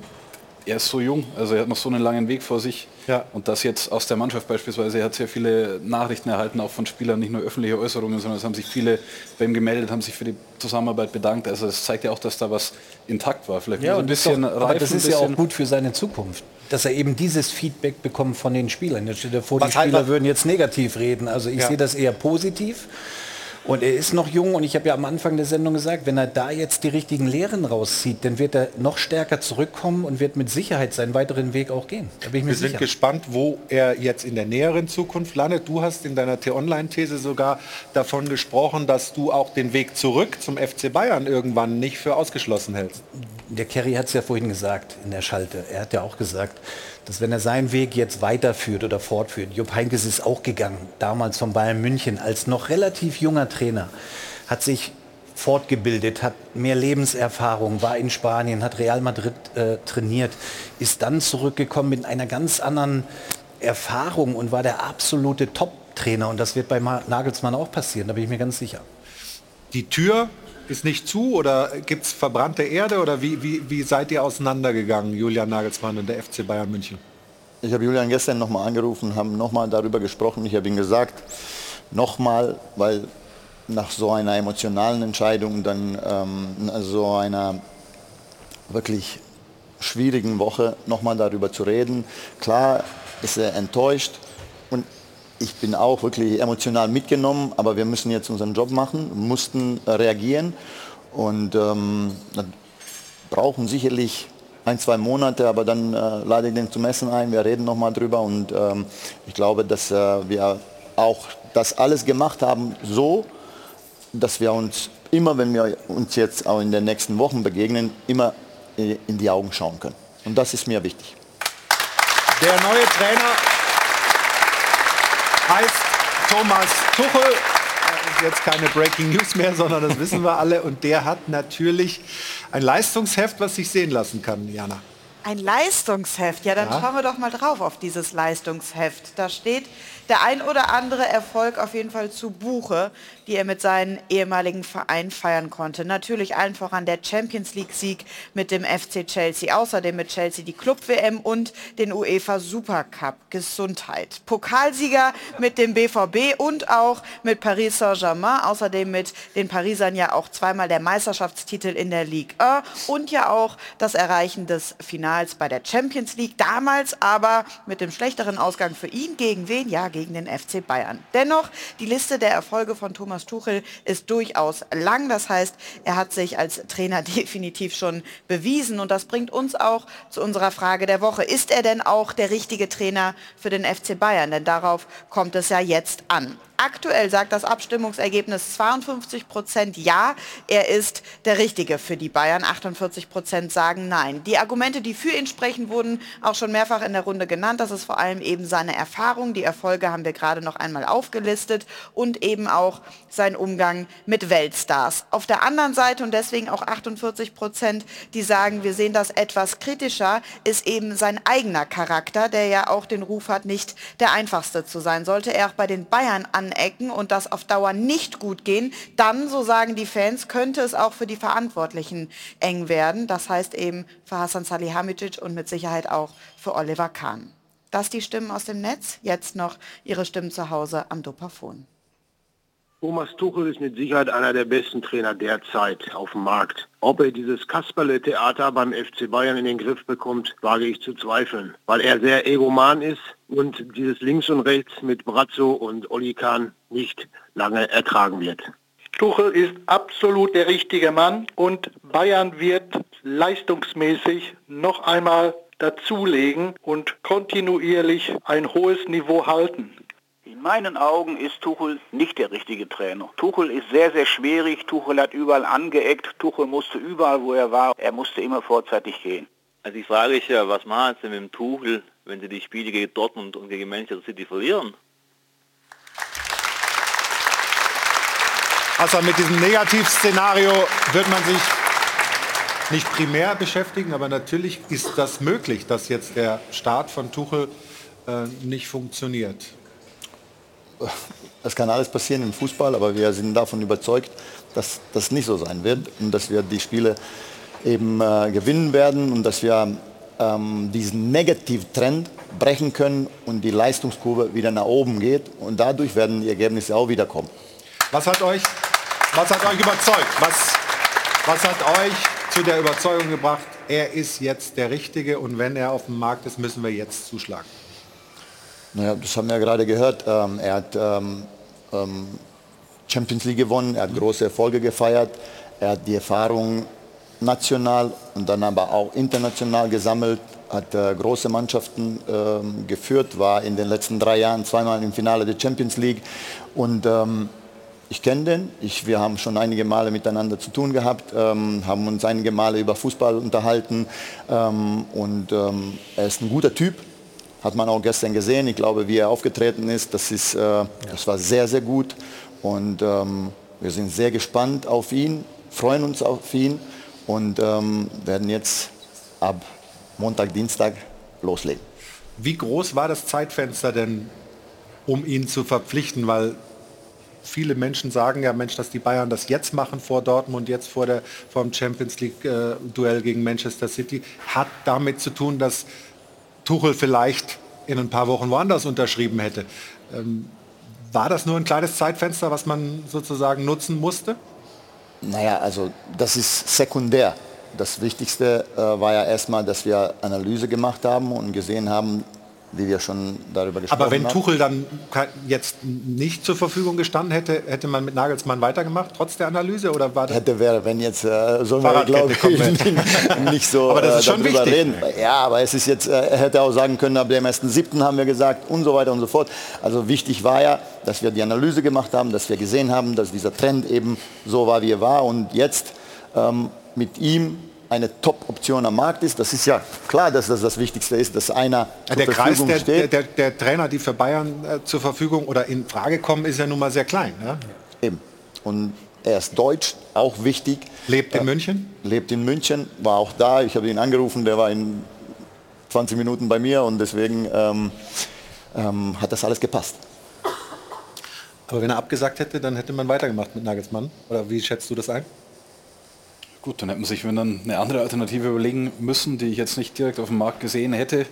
er ist so jung, also er hat noch so einen langen Weg vor sich. Ja. Und das jetzt aus der Mannschaft beispielsweise, er hat sehr viele Nachrichten erhalten, auch von Spielern, nicht nur öffentliche Äußerungen, sondern es haben sich viele bei ihm gemeldet, haben sich für die Zusammenarbeit bedankt. Also das zeigt ja auch, dass da was intakt war. Vielleicht ja, ein bisschen doch, aber das ist ja auch gut für seine Zukunft dass er eben dieses Feedback bekommt von den Spielern. Jetzt steht er vor, die Spieler würden jetzt negativ reden. Also ich ja. sehe das eher positiv. Und er ist noch jung und ich habe ja am Anfang der Sendung gesagt, wenn er da jetzt die richtigen Lehren rauszieht, dann wird er noch stärker zurückkommen und wird mit Sicherheit seinen weiteren Weg auch gehen. Wir sicher. sind gespannt, wo er jetzt in der näheren Zukunft landet. Du hast in deiner T-Online-These sogar davon gesprochen, dass du auch den Weg zurück zum FC Bayern irgendwann nicht für ausgeschlossen hältst. Der Kerry hat es ja vorhin gesagt in der Schalte. Er hat ja auch gesagt, dass wenn er seinen Weg jetzt weiterführt oder fortführt, Jupp Heynckes ist auch gegangen, damals von Bayern München als noch relativ junger Trainer, hat sich fortgebildet, hat mehr Lebenserfahrung, war in Spanien, hat Real Madrid äh, trainiert, ist dann zurückgekommen mit einer ganz anderen Erfahrung und war der absolute Top-Trainer. Und das wird bei Nagelsmann auch passieren, da bin ich mir ganz sicher. Die Tür ist nicht zu oder gibt es verbrannte Erde oder wie, wie, wie seid ihr auseinandergegangen, Julian Nagelsmann und der FC Bayern München? Ich habe Julian gestern nochmal angerufen, haben nochmal darüber gesprochen. Ich habe ihm gesagt, nochmal, weil nach so einer emotionalen Entscheidung, dann ähm, so einer wirklich schwierigen Woche nochmal darüber zu reden. Klar ist er enttäuscht ich bin auch wirklich emotional mitgenommen, aber wir müssen jetzt unseren Job machen, mussten reagieren und ähm, brauchen sicherlich ein, zwei Monate, aber dann äh, lade ich den zum Essen ein, wir reden nochmal drüber und ähm, ich glaube, dass äh, wir auch das alles gemacht haben, so, dass wir uns immer, wenn wir uns jetzt auch in den nächsten Wochen begegnen, immer in die Augen schauen können. Und das ist mir wichtig. Der neue Trainer heißt Thomas Tuchel. Das ist jetzt keine Breaking News mehr, sondern das wissen wir alle. Und der hat natürlich ein Leistungsheft, was sich sehen lassen kann, Jana. Ein Leistungsheft. Ja, dann ja. schauen wir doch mal drauf auf dieses Leistungsheft. Da steht der ein oder andere Erfolg auf jeden Fall zu Buche, die er mit seinem ehemaligen Verein feiern konnte. Natürlich allen voran der Champions League-Sieg mit dem FC Chelsea, außerdem mit Chelsea die Club-WM und den UEFA Supercup. Gesundheit. Pokalsieger mit dem BVB und auch mit Paris Saint-Germain, außerdem mit den Parisern ja auch zweimal der Meisterschaftstitel in der Ligue 1 und ja auch das Erreichen des Finals bei der Champions League. Damals aber mit dem schlechteren Ausgang für ihn gegen wen? Ja, gegen den FC Bayern. Dennoch, die Liste der Erfolge von Thomas Tuchel ist durchaus lang. Das heißt, er hat sich als Trainer definitiv schon bewiesen und das bringt uns auch zu unserer Frage der Woche. Ist er denn auch der richtige Trainer für den FC Bayern? Denn darauf kommt es ja jetzt an. Aktuell sagt das Abstimmungsergebnis 52 Prozent ja, er ist der Richtige für die Bayern. 48 Prozent sagen nein. Die Argumente, die für ihn sprechen, wurden auch schon mehrfach in der Runde genannt. Das ist vor allem eben seine Erfahrung. Die Erfolge haben wir gerade noch einmal aufgelistet und eben auch sein Umgang mit Weltstars. Auf der anderen Seite und deswegen auch 48 Prozent, die sagen, wir sehen das etwas kritischer, ist eben sein eigener Charakter, der ja auch den Ruf hat, nicht der einfachste zu sein. Sollte er auch bei den Bayern an anecken und das auf Dauer nicht gut gehen, dann, so sagen die Fans, könnte es auch für die Verantwortlichen eng werden. Das heißt eben für Hassan Salihamidzic und mit Sicherheit auch für Oliver Kahn. Das die Stimmen aus dem Netz, jetzt noch Ihre Stimmen zu Hause am Dopafon. Thomas Tuchel ist mit Sicherheit einer der besten Trainer derzeit auf dem Markt. Ob er dieses Kasperle-Theater beim FC Bayern in den Griff bekommt, wage ich zu zweifeln, weil er sehr egoman ist und dieses Links und Rechts mit Brazzo und Oli Kahn nicht lange ertragen wird. Tuchel ist absolut der richtige Mann und Bayern wird leistungsmäßig noch einmal dazulegen und kontinuierlich ein hohes Niveau halten. In meinen Augen ist Tuchel nicht der richtige Trainer. Tuchel ist sehr, sehr schwierig. Tuchel hat überall angeeckt. Tuchel musste überall, wo er war, er musste immer vorzeitig gehen. Also die Frage ist ja, was machen Sie mit dem Tuchel, wenn Sie die Spiele gegen Dortmund und gegen Manchester City verlieren? Also mit diesem Negativszenario wird man sich nicht primär beschäftigen, aber natürlich ist das möglich, dass jetzt der Start von Tuchel äh, nicht funktioniert? Es kann alles passieren im Fußball, aber wir sind davon überzeugt, dass das nicht so sein wird und dass wir die Spiele eben äh, gewinnen werden und dass wir ähm, diesen Negativtrend brechen können und die Leistungskurve wieder nach oben geht und dadurch werden die Ergebnisse auch wieder kommen. Was hat euch, was hat euch überzeugt? Was, was hat euch zu der Überzeugung gebracht, er ist jetzt der Richtige und wenn er auf dem Markt ist, müssen wir jetzt zuschlagen? Naja, das haben wir ja gerade gehört. Ähm, er hat ähm, ähm, Champions League gewonnen, er hat große Erfolge gefeiert, er hat die Erfahrung national und dann aber auch international gesammelt, hat äh, große Mannschaften äh, geführt, war in den letzten drei Jahren zweimal im Finale der Champions League und ähm, ich kenne den, ich, wir haben schon einige Male miteinander zu tun gehabt, ähm, haben uns einige Male über Fußball unterhalten ähm, und ähm, er ist ein guter Typ, hat man auch gestern gesehen. Ich glaube, wie er aufgetreten ist, das, ist, äh, das war sehr, sehr gut und ähm, wir sind sehr gespannt auf ihn, freuen uns auf ihn und ähm, werden jetzt ab Montag, Dienstag loslegen. Wie groß war das Zeitfenster denn, um ihn zu verpflichten? Weil viele Menschen sagen ja, Mensch, dass die Bayern das jetzt machen vor Dortmund, jetzt vor, der, vor dem Champions League-Duell äh, gegen Manchester City, hat damit zu tun, dass Tuchel vielleicht in ein paar Wochen woanders unterschrieben hätte. Ähm, war das nur ein kleines Zeitfenster, was man sozusagen nutzen musste? Naja, also das ist sekundär. Das Wichtigste äh, war ja erstmal, dass wir Analyse gemacht haben und gesehen haben, wie wir schon darüber gesprochen haben. Aber wenn Tuchel dann jetzt nicht zur Verfügung gestanden hätte, hätte man mit Nagelsmann weitergemacht, trotz der Analyse? Oder war das hätte wäre, wenn jetzt, äh, sollen wir, glaube ich, nicht so aber das ist äh, schon wichtig. reden. Ja, aber es ist jetzt, äh, er hätte auch sagen können, ab dem 1.7. haben wir gesagt und so weiter und so fort. Also wichtig war ja, dass wir die Analyse gemacht haben, dass wir gesehen haben, dass dieser Trend eben so war, wie er war. Und jetzt ähm, mit ihm eine Top-Option am Markt ist. Das ist ja klar, dass das das Wichtigste ist, dass einer ja, der Kreis der, der, der, der, Trainer, die für Bayern äh, zur Verfügung oder in Frage kommen, ist ja nun mal sehr klein. Ne? Eben. Und er ist deutsch, auch wichtig. Lebt in äh, München? Lebt in München, war auch da. Ich habe ihn angerufen, der war in 20 Minuten bei mir und deswegen ähm, ähm, hat das alles gepasst. Aber wenn er abgesagt hätte, dann hätte man weitergemacht mit Nagelsmann. Oder wie schätzt du das ein? Gut, dann hätte man sich, wenn dann eine andere Alternative überlegen müssen, die ich jetzt nicht direkt auf dem Markt gesehen hätte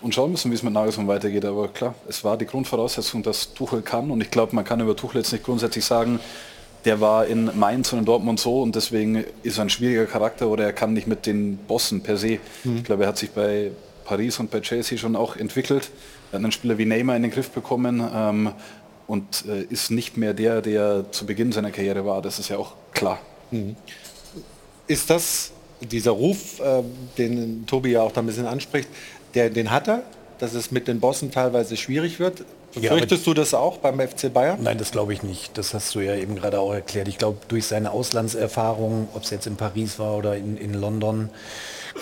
und schauen müssen, wie es mit Nagelsmann weitergeht. Aber klar, es war die Grundvoraussetzung, dass Tuchel kann und ich glaube, man kann über Tuchel jetzt nicht grundsätzlich sagen, der war in Mainz und in Dortmund so und deswegen ist er ein schwieriger Charakter oder er kann nicht mit den Bossen per se. Mhm. Ich glaube, er hat sich bei Paris und bei Chelsea schon auch entwickelt. Er hat einen Spieler wie Neymar in den Griff bekommen ähm, und äh, ist nicht mehr der, der zu Beginn seiner Karriere war. Das ist ja auch klar. Mhm. Ist das dieser Ruf, äh, den Tobi ja auch da ein bisschen anspricht, der, den hat er, dass es mit den Bossen teilweise schwierig wird? Fürchtest ja, du das auch beim FC Bayern? Nein, das glaube ich nicht. Das hast du ja eben gerade auch erklärt. Ich glaube, durch seine Auslandserfahrung, ob es jetzt in Paris war oder in, in London,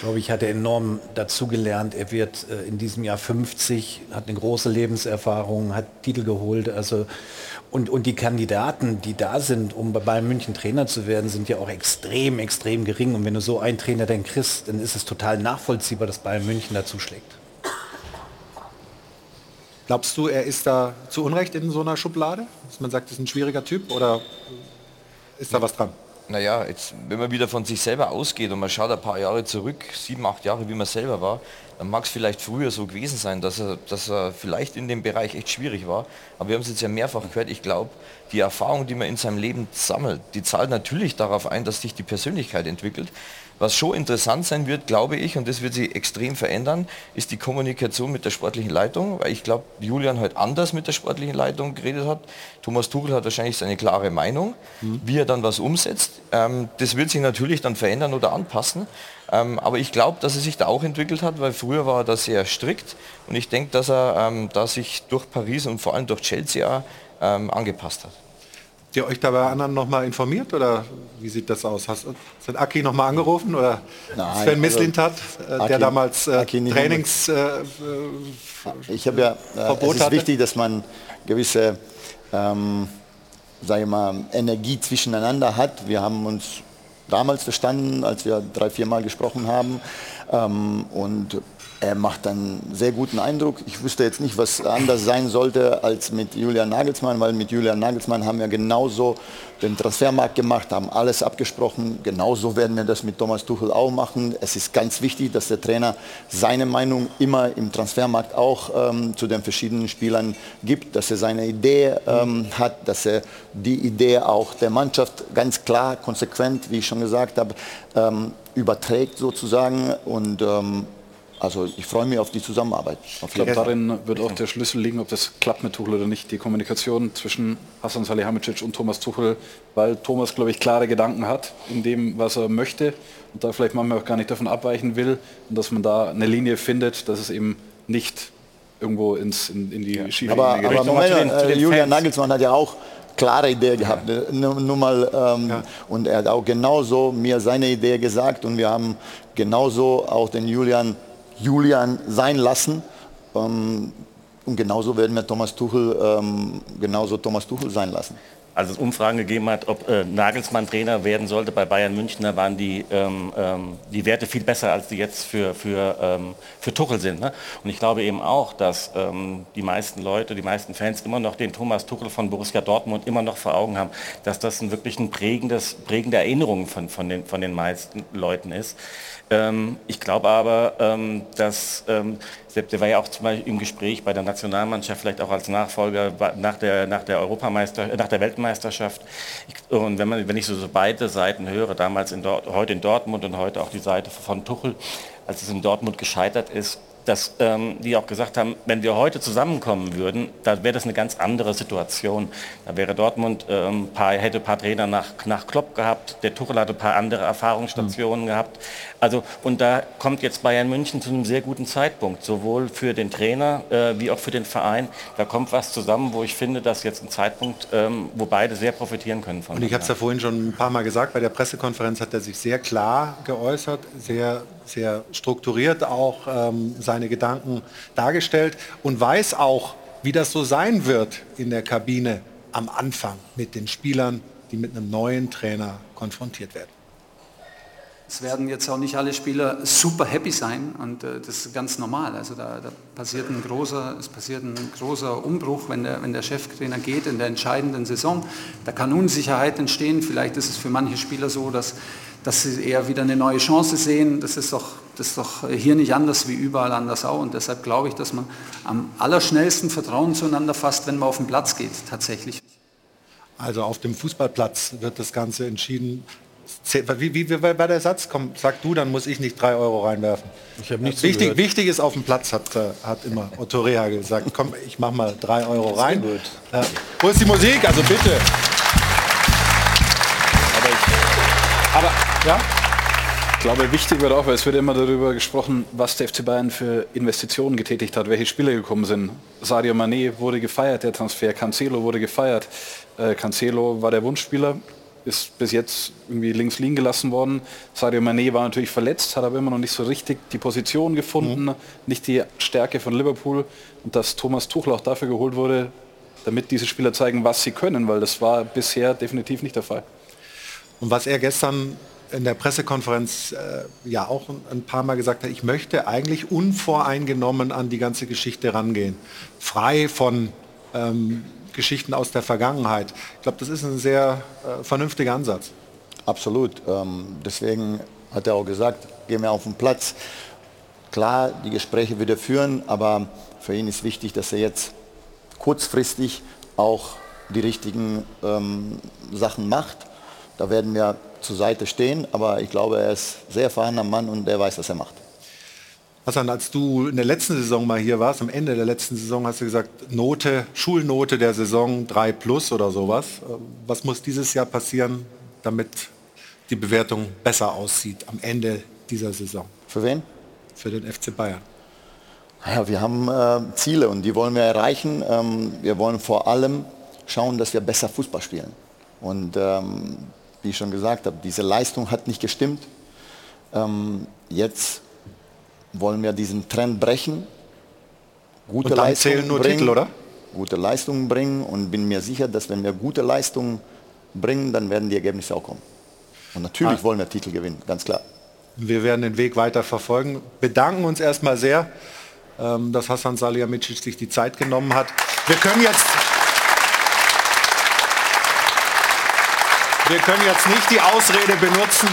glaube ich, hat er enorm dazugelernt. Er wird äh, in diesem Jahr 50, hat eine große Lebenserfahrung, hat Titel geholt. Also und, und die Kandidaten, die da sind, um bei Bayern München Trainer zu werden, sind ja auch extrem, extrem gering. Und wenn du so einen Trainer dann kriegst, dann ist es total nachvollziehbar, dass Bayern München dazu schlägt. Glaubst du, er ist da zu Unrecht in so einer Schublade? Dass man sagt, das ist ein schwieriger Typ oder ist da was dran? Naja, jetzt, wenn man wieder von sich selber ausgeht und man schaut ein paar Jahre zurück, sieben, acht Jahre, wie man selber war, dann mag es vielleicht früher so gewesen sein, dass er, dass er vielleicht in dem Bereich echt schwierig war. Aber wir haben es jetzt ja mehrfach gehört, ich glaube, die Erfahrung, die man in seinem Leben sammelt, die zahlt natürlich darauf ein, dass sich die Persönlichkeit entwickelt. Was schon interessant sein wird, glaube ich, und das wird sich extrem verändern, ist die Kommunikation mit der sportlichen Leitung, weil ich glaube, Julian halt anders mit der sportlichen Leitung geredet hat. Thomas Tuchel hat wahrscheinlich seine klare Meinung, mhm. wie er dann was umsetzt. Ähm, das wird sich natürlich dann verändern oder anpassen. Ähm, aber ich glaube, dass er sich da auch entwickelt hat, weil früher war er da sehr strikt und ich denke, dass er ähm, da sich durch Paris und vor allem durch Chelsea auch, ähm, angepasst hat ihr euch da bei anderen noch mal informiert oder wie sieht das aus? Hast, hat Aki noch mal angerufen oder Nein, Sven Mislintat, also, äh, der damals äh, Trainings äh, Ich habe ja, äh, es ist hatte? wichtig, dass man gewisse ähm, sage ich mal, Energie zwischeneinander hat. Wir haben uns damals verstanden, als wir drei, vier Mal gesprochen haben. Ähm, und er macht einen sehr guten Eindruck. Ich wüsste jetzt nicht, was anders sein sollte als mit Julian Nagelsmann, weil mit Julian Nagelsmann haben wir genauso den Transfermarkt gemacht, haben alles abgesprochen. Genauso werden wir das mit Thomas Tuchel auch machen. Es ist ganz wichtig, dass der Trainer seine Meinung immer im Transfermarkt auch ähm, zu den verschiedenen Spielern gibt, dass er seine Idee ähm, hat, dass er die Idee auch der Mannschaft ganz klar, konsequent, wie ich schon gesagt habe, ähm, überträgt sozusagen und ähm, also ich freue mich auf die Zusammenarbeit. ich glaube, darin wird auch der Schlüssel liegen, ob das klappt mit Tuchel oder nicht. Die Kommunikation zwischen Hassan Salihamidzic und Thomas Tuchel, weil Thomas, glaube ich, klare Gedanken hat in dem, was er möchte und da vielleicht manchmal auch gar nicht davon abweichen will und dass man da eine Linie findet, dass es eben nicht irgendwo ins, in, in die ja. schiefe aber, Linie aber Moment, zu den, zu den Julian Nagelsmann hat ja auch klare Idee gehabt. Ja. Nur, nur, mal, ähm, ja. Und er hat auch genauso mir seine Idee gesagt und wir haben genauso auch den Julian Julian sein lassen. Ähm, und genauso werden wir Thomas Tuchel, ähm, genauso Thomas Tuchel sein lassen. Als es Umfragen gegeben hat, ob äh, Nagelsmann Trainer werden sollte bei Bayern München, da waren die, ähm, ähm, die Werte viel besser, als die jetzt für, für, ähm, für Tuchel sind. Ne? Und ich glaube eben auch, dass ähm, die meisten Leute, die meisten Fans immer noch den Thomas Tuchel von Borussia Dortmund immer noch vor Augen haben, dass das ein wirklich ein prägendes, prägende Erinnerung von, von, den, von den meisten Leuten ist. Ähm, ich glaube aber, ähm, dass ähm, Sepp, der war ja auch zum Beispiel im Gespräch bei der Nationalmannschaft, vielleicht auch als Nachfolger nach der, nach der Europameister, äh, nach der Weltmeisterschaft. Ich, und wenn, man, wenn ich so, so beide Seiten höre, damals in Dort, heute in Dortmund und heute auch die Seite von Tuchel, als es in Dortmund gescheitert ist, dass ähm, die auch gesagt haben, wenn wir heute zusammenkommen würden, da wäre das eine ganz andere Situation. Da wäre Dortmund ähm, paar, hätte ein paar Trainer nach, nach Klopp gehabt, der Tuchel hatte ein paar andere Erfahrungsstationen mhm. gehabt. Also und da kommt jetzt Bayern München zu einem sehr guten Zeitpunkt, sowohl für den Trainer äh, wie auch für den Verein. Da kommt was zusammen, wo ich finde, dass jetzt ein Zeitpunkt, ähm, wo beide sehr profitieren können von. Und ich habe es ja vorhin schon ein paar Mal gesagt, bei der Pressekonferenz hat er sich sehr klar geäußert, sehr sehr strukturiert auch ähm, seine Gedanken dargestellt und weiß auch, wie das so sein wird in der Kabine am Anfang mit den Spielern, die mit einem neuen Trainer konfrontiert werden. Es werden jetzt auch nicht alle Spieler super happy sein und äh, das ist ganz normal. Also da, da, passiert ein großer, es passiert ein großer Umbruch, wenn der, wenn der Cheftrainer geht in der entscheidenden Saison. Da kann Unsicherheit entstehen. Vielleicht ist es für manche Spieler so, dass dass sie eher wieder eine neue Chance sehen. Das ist, doch, das ist doch hier nicht anders wie überall anders auch. Und deshalb glaube ich, dass man am allerschnellsten Vertrauen zueinander fasst, wenn man auf den Platz geht, tatsächlich. Also auf dem Fußballplatz wird das Ganze entschieden. Wie, wie, wie war der Satz? Komm, sag du, dann muss ich nicht drei Euro reinwerfen. Ich habe nicht wichtig, wichtig ist auf dem Platz, hat, äh, hat immer Otto Reha gesagt. Komm, ich mach mal drei Euro rein. Äh, wo ist die Musik? Also bitte. Aber, ich, aber ja? Ich glaube, wichtig wird auch, weil es wird immer darüber gesprochen, was der FC Bayern für Investitionen getätigt hat, welche Spieler gekommen sind. Sadio Mané wurde gefeiert, der Transfer. Cancelo wurde gefeiert. Äh, Cancelo war der Wunschspieler, ist bis jetzt irgendwie links liegen gelassen worden. Sadio Mané war natürlich verletzt, hat aber immer noch nicht so richtig die Position gefunden, mhm. nicht die Stärke von Liverpool. Und dass Thomas Tuchel auch dafür geholt wurde, damit diese Spieler zeigen, was sie können, weil das war bisher definitiv nicht der Fall. Und was er gestern in der Pressekonferenz äh, ja auch ein, paar Mal gesagt hat, ich möchte eigentlich unvoreingenommen an die ganze Geschichte rangehen. Frei von ähm, Geschichten aus der Vergangenheit. Ich glaube, das ist ein sehr äh, vernünftiger Ansatz. Absolut. Ähm, deswegen hat er auch gesagt, gehen wir auf den Platz. Klar, die Gespräche wird er führen, aber für ihn ist wichtig, dass er jetzt kurzfristig auch die richtigen ähm, Sachen macht. Da werden wir zur Seite stehen, aber ich glaube, er ist sehr erfahrener Mann und er weiß, was er macht. Hassan, als du in der letzten Saison mal hier warst, am Ende der letzten Saison hast du gesagt, Note, Schulnote der Saison 3 plus oder sowas. Was muss dieses Jahr passieren, damit die Bewertung besser aussieht am Ende dieser Saison? Für wen? Für den FC Bayern. Ja, wir haben äh, Ziele und die wollen wir erreichen. Ähm, wir wollen vor allem schauen, dass wir besser Fußball spielen. Und ähm, wie ich schon gesagt habe, diese Leistung hat nicht gestimmt. Ähm, jetzt wollen wir diesen Trend brechen, gute Leistungen bringen, Titel, oder? Gute Leistungen bringen und bin mir sicher, dass wenn wir gute Leistungen bringen, dann werden die Ergebnisse auch kommen. Und natürlich ah. wollen wir Titel gewinnen, ganz klar. Wir werden den Weg weiter verfolgen. Bedanken uns erstmal sehr, ähm, dass Hassan Salihamidzic sich die Zeit genommen hat. Wir können jetzt wir können jetzt nicht die Ausrede benutzen,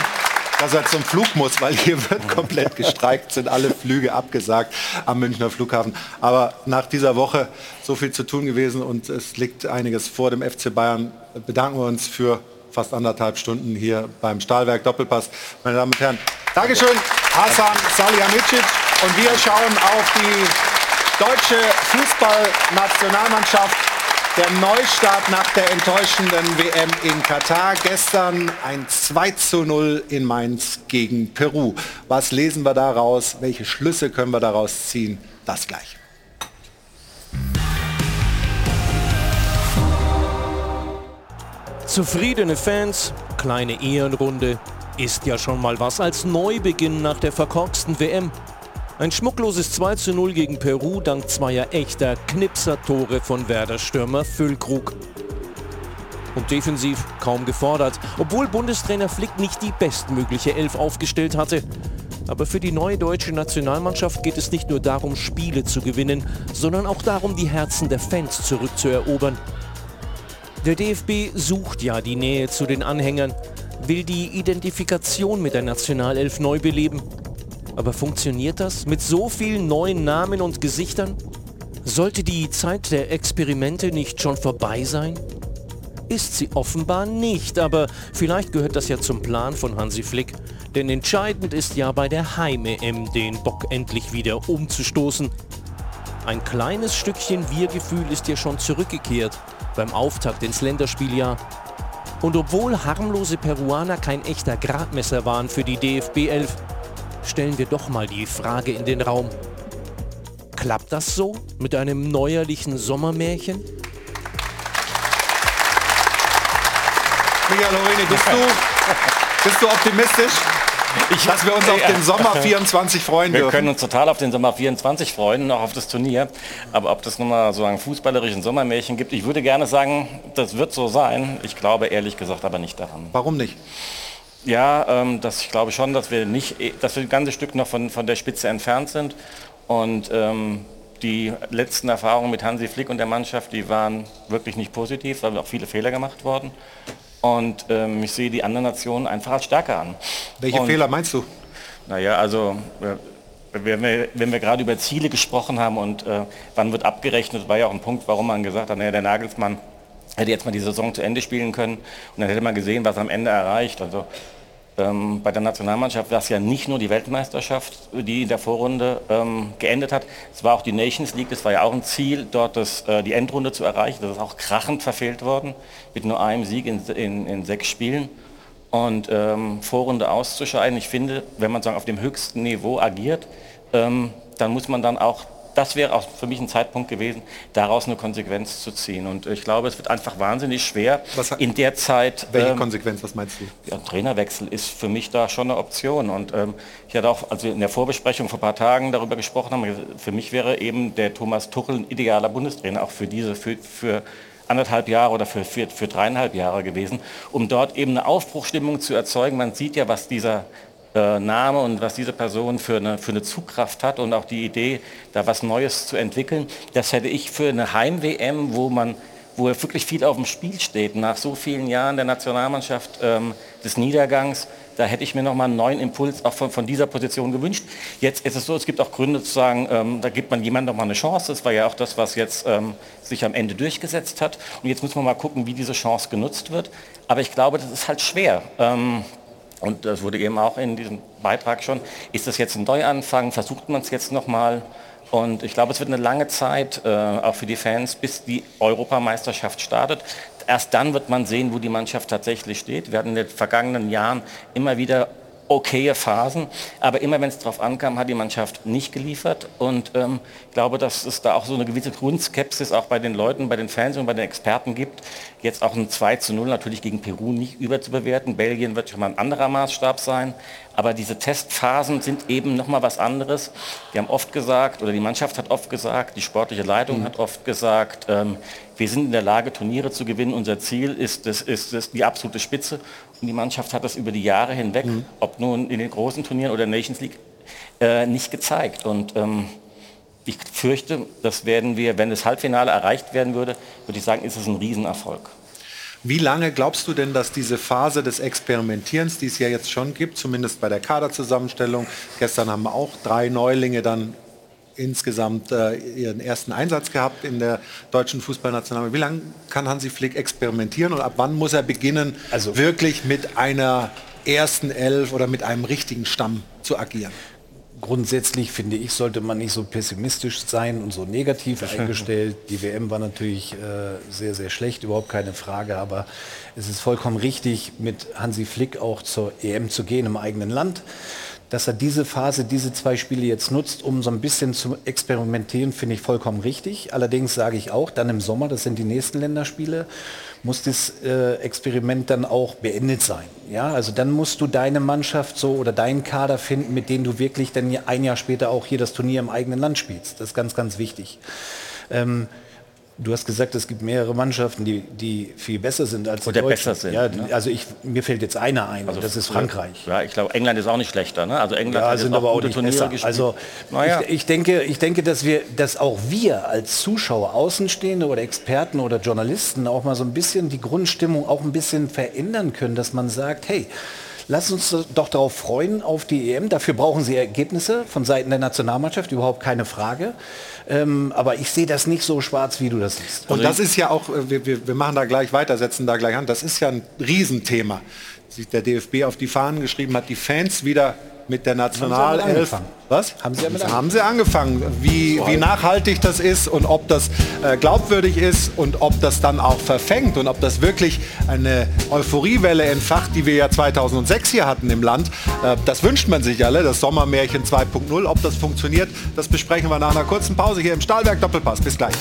dass er zum Flug muss, weil hier wird komplett gestreikt, sind alle Flüge abgesagt am Münchner Flughafen. Aber nach dieser Woche so viel zu tun gewesen und es liegt einiges vor dem FC Bayern. Bedanken wir uns für fast anderthalb Stunden hier beim Stahlwerk Doppelpass. Meine Damen und Herren, Dankeschön, Hasan Salihamidzic. Und wir schauen auf die deutsche Fußballnationalmannschaft der Neustart nach der enttäuschenden WM in Katar. Gestern ein 2 zu 0 in Mainz gegen Peru. Was lesen wir daraus? Welche Schlüsse können wir daraus ziehen? Das gleich. Zufriedene Fans, kleine Ehrenrunde, ist ja schon mal was als Neubeginn nach der verkorksten WM. Ein schmuckloses 2 zu 0 gegen Peru dank zweier echter Knipser-Tore von Werder-Stürmer Füllkrug. Und defensiv kaum gefordert, obwohl Bundestrainer Flick nicht die bestmögliche Elf aufgestellt hatte. Aber für die neue deutsche Nationalmannschaft geht es nicht nur darum, Spiele zu gewinnen, sondern auch darum, die Herzen der Fans zurückzuerobern. Der DFB sucht ja die Nähe zu den Anhängern, will die Identifikation mit der Nationalelf neu beleben aber funktioniert das mit so vielen neuen Namen und Gesichtern? Sollte die Zeit der Experimente nicht schon vorbei sein? Ist sie offenbar nicht, aber vielleicht gehört das ja zum Plan von Hansi Flick. Denn entscheidend ist ja bei der Heim-EM den Bock endlich wieder umzustoßen. Ein kleines Stückchen Wir-Gefühl ist ja schon zurückgekehrt beim Auftakt ins Länderspieljahr. Und obwohl harmlose Peruaner kein echter Gradmesser waren für die DFB 11, stellen wir doch mal die Frage in den Raum. Klappt das so mit einem neuerlichen Sommermärchen? Michael Lorini, bist du, bist du optimistisch? Ich, dass wir uns auf den Sommer 24 freuen wir dürfen. Wir können uns total auf den Sommer 24 freuen, auch auf das Turnier. Aber ob das nochmal so einen fußballerischen Sommermärchen gibt, ich würde gerne sagen, das wird so sein. Ich glaube ehrlich gesagt aber nicht daran. Warum nicht? Ja, ähm, das, ich glaube schon, dass wir nicht, dass wir ein ganzes Stück noch von, von der Spitze entfernt sind. Und ähm, die letzten Erfahrungen mit Hansi Flick und der Mannschaft, die waren wirklich nicht positiv, weil auch viele Fehler gemacht worden. Und ähm, ich sehe die anderen Nationen einfach als stärker an. Welche und, Fehler meinst du? Naja, also äh, wenn wir, wenn wir gerade über Ziele gesprochen haben und äh, wann wird abgerechnet, war ja auch ein Punkt, warum man gesagt hat, naja, der Nagelsmann hätte jetzt mal die Saison zu Ende spielen können und dann hätte man gesehen, was am Ende erreicht. Also ähm, bei der Nationalmannschaft war es ja nicht nur die Weltmeisterschaft, die in der Vorrunde ähm, geendet hat. Es war auch die Nations League, das war ja auch ein Ziel, dort das, äh, die Endrunde zu erreichen. Das ist auch krachend verfehlt worden, mit nur einem Sieg in, in, in sechs Spielen. Und ähm, Vorrunde auszuscheiden, ich finde, wenn man sagen, auf dem höchsten Niveau agiert, ähm, dann muss man dann auch das wäre auch für mich ein Zeitpunkt gewesen, daraus eine Konsequenz zu ziehen. Und ich glaube, es wird einfach wahnsinnig schwer was, in der Zeit. Welche ähm, Konsequenz, was meinst du? Ja, Trainerwechsel ist für mich da schon eine Option. Und ähm, ich hatte auch, also in der Vorbesprechung vor ein paar Tagen darüber gesprochen, haben, für mich wäre eben der Thomas Tuchel ein idealer Bundestrainer, auch für diese, für, für anderthalb Jahre oder für, für, für dreieinhalb Jahre gewesen, um dort eben eine Aufbruchstimmung zu erzeugen. Man sieht ja, was dieser äh, Name und was diese Person für eine, für eine Zugkraft hat und auch die Idee, da was Neues zu entwickeln, das hätte ich für eine Heim-WM, wo man wo wirklich viel auf dem Spiel steht, nach so vielen Jahren der Nationalmannschaft ähm, des Niedergangs, da hätte ich mir noch mal einen neuen Impuls auch von, von, dieser Position gewünscht. Jetzt ist es so, es gibt auch Gründe zu sagen, ähm, da gibt man jemandem noch mal eine Chance. Das war ja auch das, was jetzt ähm, sich am Ende durchgesetzt hat. Und jetzt muss man mal gucken, wie diese Chance genutzt wird. Aber ich glaube, das ist halt schwer. Ähm, und das wurde eben auch in diesem Beitrag schon, ist das jetzt ein Neuanfang, versucht man es jetzt nochmal? Und ich glaube, es wird eine lange Zeit, äh, auch für die Fans, bis die Europameisterschaft startet. Erst dann wird man sehen, wo die Mannschaft tatsächlich steht. Wir hatten in den vergangenen Jahren immer wieder okaye Phasen, aber immer wenn es darauf ankam, hat die Mannschaft nicht geliefert und ähm, glaube, dass es da auch so eine gewisse Grundskepsis auch bei den Leuten, bei den Fans und bei den Experten gibt, jetzt auch ein 2 zu 0 natürlich gegen Peru nicht überzubewerten. Belgien wird schon mal ein anderer Maßstab sein, Aber diese Testphasen sind eben noch mal was anderes. Wir haben oft gesagt, oder die Mannschaft hat oft gesagt, die sportliche Leitung mhm. hat oft gesagt, ähm, wir sind in der Lage, Turniere zu gewinnen. Unser Ziel ist, das, ist das die absolute Spitze. Und die Mannschaft hat das über die Jahre hinweg, mhm. ob nun in den großen Turnieren oder Nations League, äh, nicht gezeigt. Und ähm, ich fürchte, das werden wir, wenn das Halbfinale erreicht werden würde, würde ich sagen, ist es ein Riesenerfolg. Wie lange glaubst du denn, dass diese Phase des Experimentierens, die es ja jetzt schon gibt, zumindest bei der Kaderzusammenstellung, gestern haben wir auch drei Neulinge dann insgesamt äh, ihren ersten Einsatz gehabt in der deutschen Fußballnationalmannschaft. Wie lange kann Hansi Flick experimentieren und ab wann muss er beginnen, also wirklich mit einer ersten Elf oder mit einem richtigen Stamm zu agieren? Grundsätzlich finde ich, sollte man nicht so pessimistisch sein und so negativ eingestellt. Die WM war natürlich äh, sehr, sehr schlecht, überhaupt keine Frage, aber es ist vollkommen richtig, mit Hansi Flick auch zur EM zu gehen im eigenen Land dass er diese Phase, diese zwei Spiele jetzt nutzt, um so ein bisschen zu experimentieren, finde ich vollkommen richtig. Allerdings sage ich auch, dann im Sommer, das sind die nächsten Länderspiele, muss das äh, Experiment dann auch beendet sein. Ja, also dann musst du deine Mannschaft so oder deinen Kader finden, mit denen du wirklich dann ein Jahr später auch hier das Turnier im eigenen Land spielst. Das ist ganz, ganz wichtig. Ähm, Du hast gesagt, es gibt mehrere Mannschaften, die, die viel besser sind als Oder die Deutschen. besser sind. Ja, ne? Also ich, mir fällt jetzt einer ein, also das ist Frankreich. Ja, ich glaube, England ist auch nicht schlechter. Ne? Also England ja, hat sind aber auch nicht Turniere besser. Gespielt. Also naja. ich, ich, denke, ich denke, dass wir, dass auch wir als Zuschauer, Außenstehende oder Experten oder Journalisten auch mal so ein bisschen die Grundstimmung auch ein bisschen verändern können, dass man sagt, hey, Lass uns doch darauf freuen auf die EM. Dafür brauchen sie Ergebnisse von Seiten der Nationalmannschaft, überhaupt keine Frage. Ähm, aber ich sehe das nicht so schwarz, wie du das siehst. Und das ist ja auch, äh, wir, wir, wir machen da gleich weiter, setzen da gleich an, das ist ja ein Riesenthema. Sich der DFB auf die Fahnen geschrieben hat, die Fans wieder mit der Nationalelf. Was? Haben Sie, angefangen? haben Sie angefangen. Wie, wie nachhaltig das ist und ob das äh, glaubwürdig ist und ob das dann auch verfängt und ob das wirklich eine Euphoriewelle entfacht, die wir ja 2006 hier hatten im Land. Äh, das wünscht man sich alle, das Sommermärchen 2.0. Ob das funktioniert, das besprechen wir nach einer kurzen Pause hier im Stahlwerk Doppelpass. Bis gleich.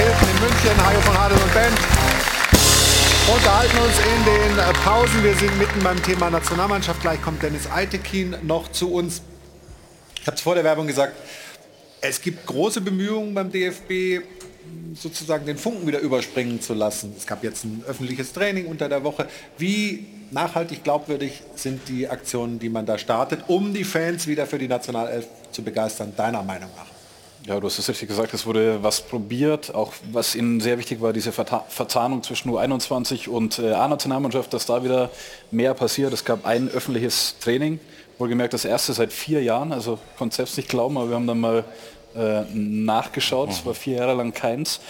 Hilton in München, Hajo von Adel und Band. Unterhalten uns in den Pausen. Wir sind mitten beim Thema Nationalmannschaft. Gleich kommt Dennis Eitekin noch zu uns. Ich habe es vor der Werbung gesagt, es gibt große Bemühungen beim DFB, sozusagen den Funken wieder überspringen zu lassen. Es gab jetzt ein öffentliches Training unter der Woche. Wie nachhaltig glaubwürdig sind die Aktionen, die man da startet, um die Fans wieder für die Nationalelf zu begeistern, deiner Meinung nach? Ja, du hast es richtig gesagt, es wurde was probiert, auch was ihnen sehr wichtig war, diese Verzahnung zwischen U21 und äh, A-Nationalmannschaft, dass da wieder mehr passiert. Es gab ein öffentliches Training, wohlgemerkt das erste seit vier Jahren, also konnte selbst nicht glauben, aber wir haben dann mal äh, nachgeschaut, es war vier Jahre lang keins.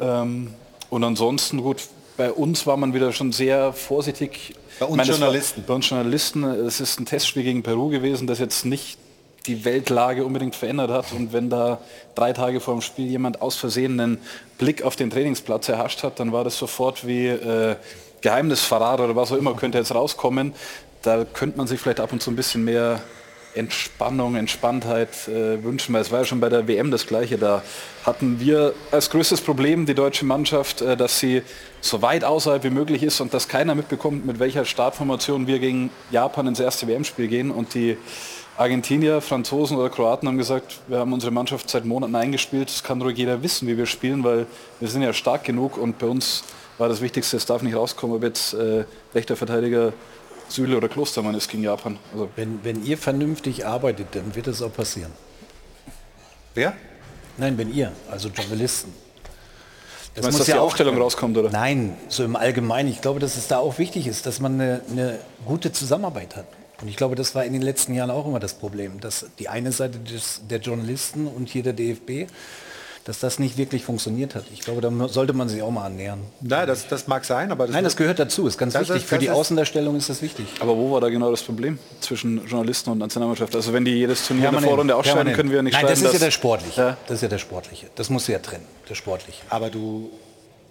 Ähm, und ansonsten, gut, bei uns war man wieder schon sehr vorsichtig. Bei uns meine, Journalisten? War, bei uns Journalisten, es ist ein Testspiel gegen Peru gewesen, das jetzt nicht die Weltlage unbedingt verändert hat. Und wenn da drei Tage vor dem Spiel jemand aus Versehen einen Blick auf den Trainingsplatz erhascht hat, dann war das sofort wie äh, Geheimnisverrat oder was auch immer könnte jetzt rauskommen. Da könnte man sich vielleicht ab und zu ein bisschen mehr Entspannung, Entspanntheit äh, wünschen, weil es war ja schon bei der WM das Gleiche. Da hatten wir als größtes Problem die deutsche Mannschaft, äh, dass sie so weit außerhalb wie möglich ist und dass keiner mitbekommt, mit welcher Startformation wir gegen Japan ins erste WM-Spiel gehen und die Argentinier, Franzosen oder Kroaten haben gesagt, wir haben unsere Mannschaft seit Monaten eingespielt. Es kann ruhig jeder wissen, wie wir spielen, weil wir sind ja stark genug und bei uns war das Wichtigste, es darf nicht rauskommen, ob jetzt äh, rechter Verteidiger Süle oder Klostermann ist gegen Japan. Also wenn, wenn ihr vernünftig arbeitet, dann wird es auch passieren. Wer? Nein, wenn ihr, also Journalisten. Das meinst, muss dass ja die Aufstellung auch, rauskommt, oder? Nein, so im Allgemeinen. Ich glaube, dass es da auch wichtig ist, dass man eine, eine gute Zusammenarbeit hat. Und ich glaube, das war in den letzten Jahren auch immer das Problem, dass die eine Seite des, der Journalisten und hier der DFB, dass das nicht wirklich funktioniert hat. Ich glaube, da sollte man sich auch mal annähern. Nein, das, das mag sein, aber... Das Nein, das gehört dazu, ist ganz wichtig. Ist, Für die Außendarstellung ist das wichtig. Aber wo war da genau das Problem zwischen Journalisten und Nationalmannschaft? Also wenn die jedes Turnier in der Vorrunde ausscheiden, können wir ja nicht Nein, das ist ja der Sportliche. Ja? Das ist ja der Sportliche. Das muss ja trennen, der Sportliche. Aber du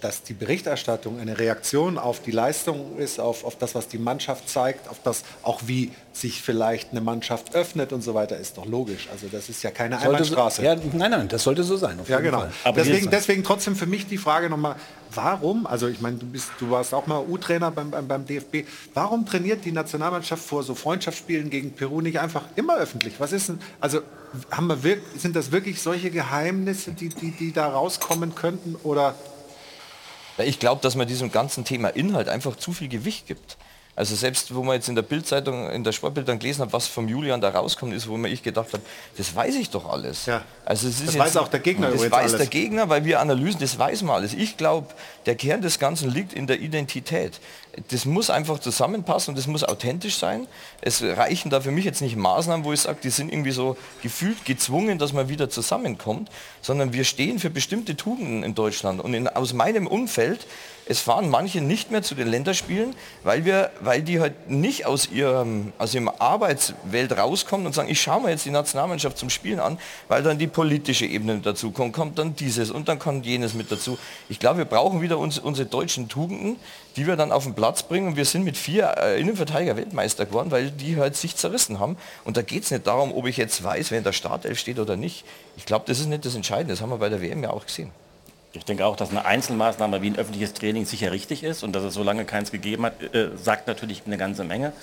dass die Berichterstattung eine Reaktion auf die Leistung ist, auf, auf das, was die Mannschaft zeigt, auf das auch wie sich vielleicht eine Mannschaft öffnet und so weiter, ist doch logisch. Also das ist ja keine Sollte Einbahnstraße. So, ja, nein, nein, das sollte so sein. ja, genau. Deswegen, deswegen trotzdem für mich die Frage nochmal, warum, also ich meine, du, bist, du warst auch mal U-Trainer beim, beim, beim DFB, warum trainiert die Nationalmannschaft vor so Freundschaftsspielen gegen Peru nicht einfach immer öffentlich? Was ist denn, also haben wir sind das wirklich solche Geheimnisse, die, die, die da rauskommen könnten oder ich glaube, dass man diesem ganzen Thema Inhalt einfach zu viel Gewicht gibt. Also selbst wo man jetzt in der Bildzeitung, in der Sportbild dann gelesen hat, was vom Julian da rauskommt, ist, wo man ich gedacht habe, das weiß ich doch alles. Ja. Also es ist das jetzt, weiß auch der Gegner. Das weiß alles. der Gegner, weil wir Analysen, das weiß man alles. Ich glaube, der Kern des Ganzen liegt in der Identität. Das muss einfach zusammenpassen und das muss authentisch sein. Es reichen da für mich jetzt nicht Maßnahmen, wo ich sage, die sind irgendwie so gefühlt gezwungen, dass man wieder zusammenkommt, sondern wir stehen für bestimmte Tugenden in Deutschland. Und in, aus meinem Umfeld es fahren manche nicht mehr zu den Länderspielen, weil, wir, weil die halt nicht aus ihrem, aus ihrem Arbeitswelt rauskommen und sagen, ich schaue mir jetzt die Nationalmannschaft zum Spielen an, weil dann die politische Ebene dazu kommt, kommt dann dieses und dann kommt jenes mit dazu. Ich glaube, wir brauchen wieder uns, unsere deutschen Tugenden, die wir dann auf den Platz bringen und wir sind mit vier äh, Innenverteidiger Weltmeister geworden, weil die halt sich zerrissen haben. Und da geht es nicht darum, ob ich jetzt weiß, wer in der Startelf steht oder nicht. Ich glaube, das ist nicht das Entscheidende. Das haben wir bei der WM ja auch gesehen. Ich denke auch, dass eine Einzelmaßnahme wie ein öffentliches Training sicher richtig ist und dass es so lange keins gegeben hat, äh, sagt natürlich eine ganze Menge.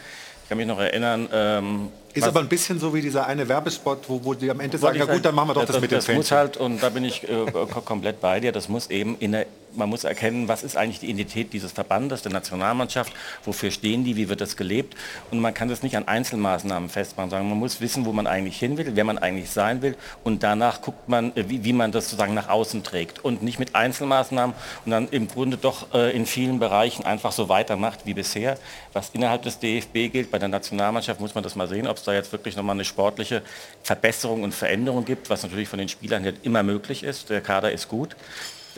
Ich kann mich noch erinnern. Ähm, ist aber ein bisschen so wie dieser eine Werbespot, wo, wo die am Ende sagen, ja gut, dann machen wir doch das, das mit dem Das muss halt, und da bin ich äh, komplett bei dir, das muss eben in der man muss erkennen, was ist eigentlich die Identität dieses Verbandes, der Nationalmannschaft, wofür stehen die, wie wird das gelebt. Und man kann das nicht an Einzelmaßnahmen festmachen, sondern man muss wissen, wo man eigentlich hin will, wer man eigentlich sein will. Und danach guckt man, äh, wie, wie man das sozusagen nach außen trägt. Und nicht mit Einzelmaßnahmen und dann im Grunde doch äh, in vielen Bereichen einfach so weitermacht wie bisher. Was innerhalb des DFB gilt, bei der Nationalmannschaft muss man das mal sehen, ob es da jetzt wirklich nochmal eine sportliche Verbesserung und Veränderung gibt, was natürlich von den Spielern nicht immer möglich ist. Der Kader ist gut.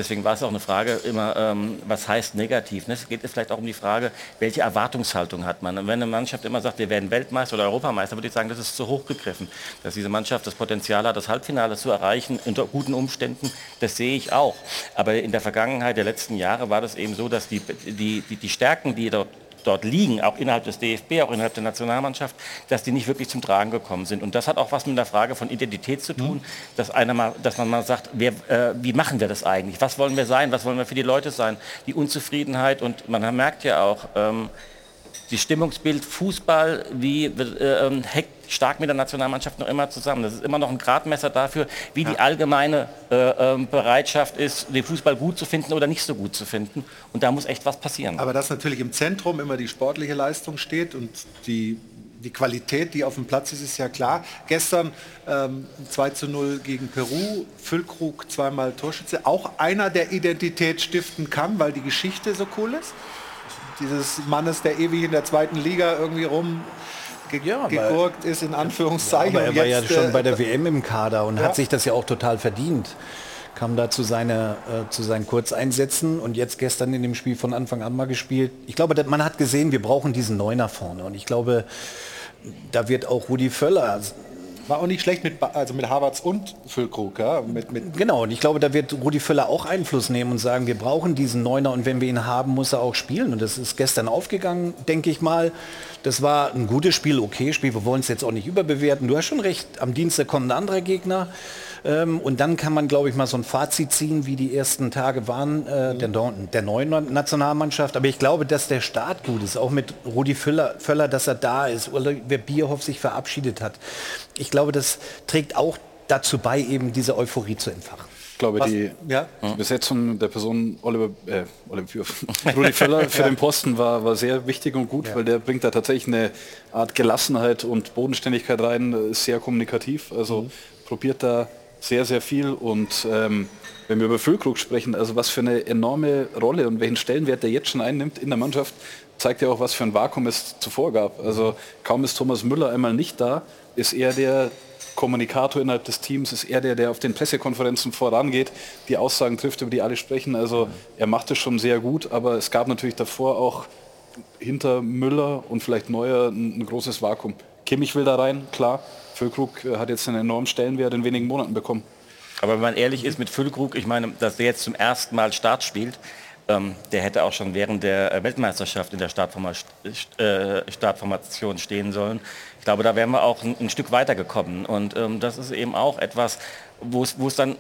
Deswegen war es auch eine Frage immer, ähm, was heißt negativ? Ne? Es geht vielleicht auch um die Frage, welche Erwartungshaltung hat man? Und wenn eine Mannschaft immer sagt, wir werden Weltmeister oder Europameister, würde ich sagen, das ist zu hoch gegriffen. Dass diese Mannschaft das Potenzial hat, das Halbfinale zu erreichen unter guten Umständen, das sehe ich auch. Aber in der Vergangenheit der letzten Jahre war das eben so, dass die, die, die, die Stärken, die dort dort liegen, auch innerhalb des DFB, auch innerhalb der Nationalmannschaft, dass die nicht wirklich zum Tragen gekommen sind. Und das hat auch was mit der Frage von Identität zu tun, mhm. dass, einer mal, dass man mal sagt, wer, äh, wie machen wir das eigentlich? Was wollen wir sein? Was wollen wir für die Leute sein? Die Unzufriedenheit und man merkt ja auch, ähm, die Stimmungsbild Fußball, wie äh, ähm, hängt stark mit der Nationalmannschaft noch immer zusammen. Das ist immer noch ein Gradmesser dafür, wie ja. die allgemeine äh, äh, Bereitschaft ist, den Fußball gut zu finden oder nicht so gut zu finden. Und da muss echt was passieren. Aber dass natürlich im Zentrum immer die sportliche Leistung steht und die die Qualität, die auf dem Platz ist, ist ja klar. Gestern ähm, 2 zu 0 gegen Peru, Füllkrug zweimal Torschütze. Auch einer, der Identität stiften kann, weil die Geschichte so cool ist dieses Mannes, der ewig in der zweiten Liga irgendwie rum ge ja, gegurkt ist, in Anführungszeichen. Ja, aber er war jetzt, ja schon bei der WM im Kader und ja. hat sich das ja auch total verdient. Kam da zu, seine, äh, zu seinen Kurzeinsätzen und jetzt gestern in dem Spiel von Anfang an mal gespielt. Ich glaube, man hat gesehen, wir brauchen diesen Neuner vorne. Und ich glaube, da wird auch Rudi Völler war auch nicht schlecht mit, also mit Havertz und Füllkrug. Ja? Mit, mit genau, und ich glaube, da wird Rudi Völler auch Einfluss nehmen und sagen, wir brauchen diesen Neuner und wenn wir ihn haben, muss er auch spielen. Und das ist gestern aufgegangen, denke ich mal. Das war ein gutes Spiel, okay Spiel. Wir wollen es jetzt auch nicht überbewerten. Du hast schon recht, am Dienstag kommen ein anderer Gegner. Ähm, und dann kann man, glaube ich, mal so ein Fazit ziehen, wie die ersten Tage waren äh, der, der, neuen Nationalmannschaft. Aber ich glaube, dass der Start gut ist, auch mit Rudi Völler, Völler dass er da ist, oder wer Bierhoff sich verabschiedet hat. Ich glaube, das trägt auch dazu bei, eben diese Euphorie zu entfachen. Ich glaube, die, ja? Besetzung der Person Oliver, äh, Oliver Rudi Völler für ja. den Posten war, war sehr wichtig und gut, ja. weil der bringt da tatsächlich eine Art Gelassenheit und Bodenständigkeit rein, ist sehr kommunikativ, also mhm. probiert da sehr, sehr viel. Und ähm, wenn wir über Füllkrug sprechen, also was für eine enorme Rolle und welchen Stellenwert er jetzt schon einnimmt in der Mannschaft, zeigt ja auch, was für ein Vakuum es zuvor gab. Also kaum ist Thomas Müller einmal nicht da, ist er der Kommunikator innerhalb des Teams, ist er der, der auf den Pressekonferenzen vorangeht, die Aussagen trifft, über die alle sprechen. Also er macht es schon sehr gut, aber es gab natürlich davor auch hinter Müller und vielleicht Neuer ein, ein großes Vakuum. Kimmich will da rein, klar, Füllkrug äh, hat jetzt einen enormen Stellenwert in wenigen Monaten bekommen. Aber wenn man ehrlich ist mit Füllkrug, ich meine, dass der jetzt zum ersten Mal Start spielt, ähm, der hätte auch schon während der äh, Weltmeisterschaft in der Startforma, äh, Startformation stehen sollen. Ich glaube, da wären wir auch ein, ein Stück weiter gekommen. Und ähm, das ist eben auch etwas, wo es dann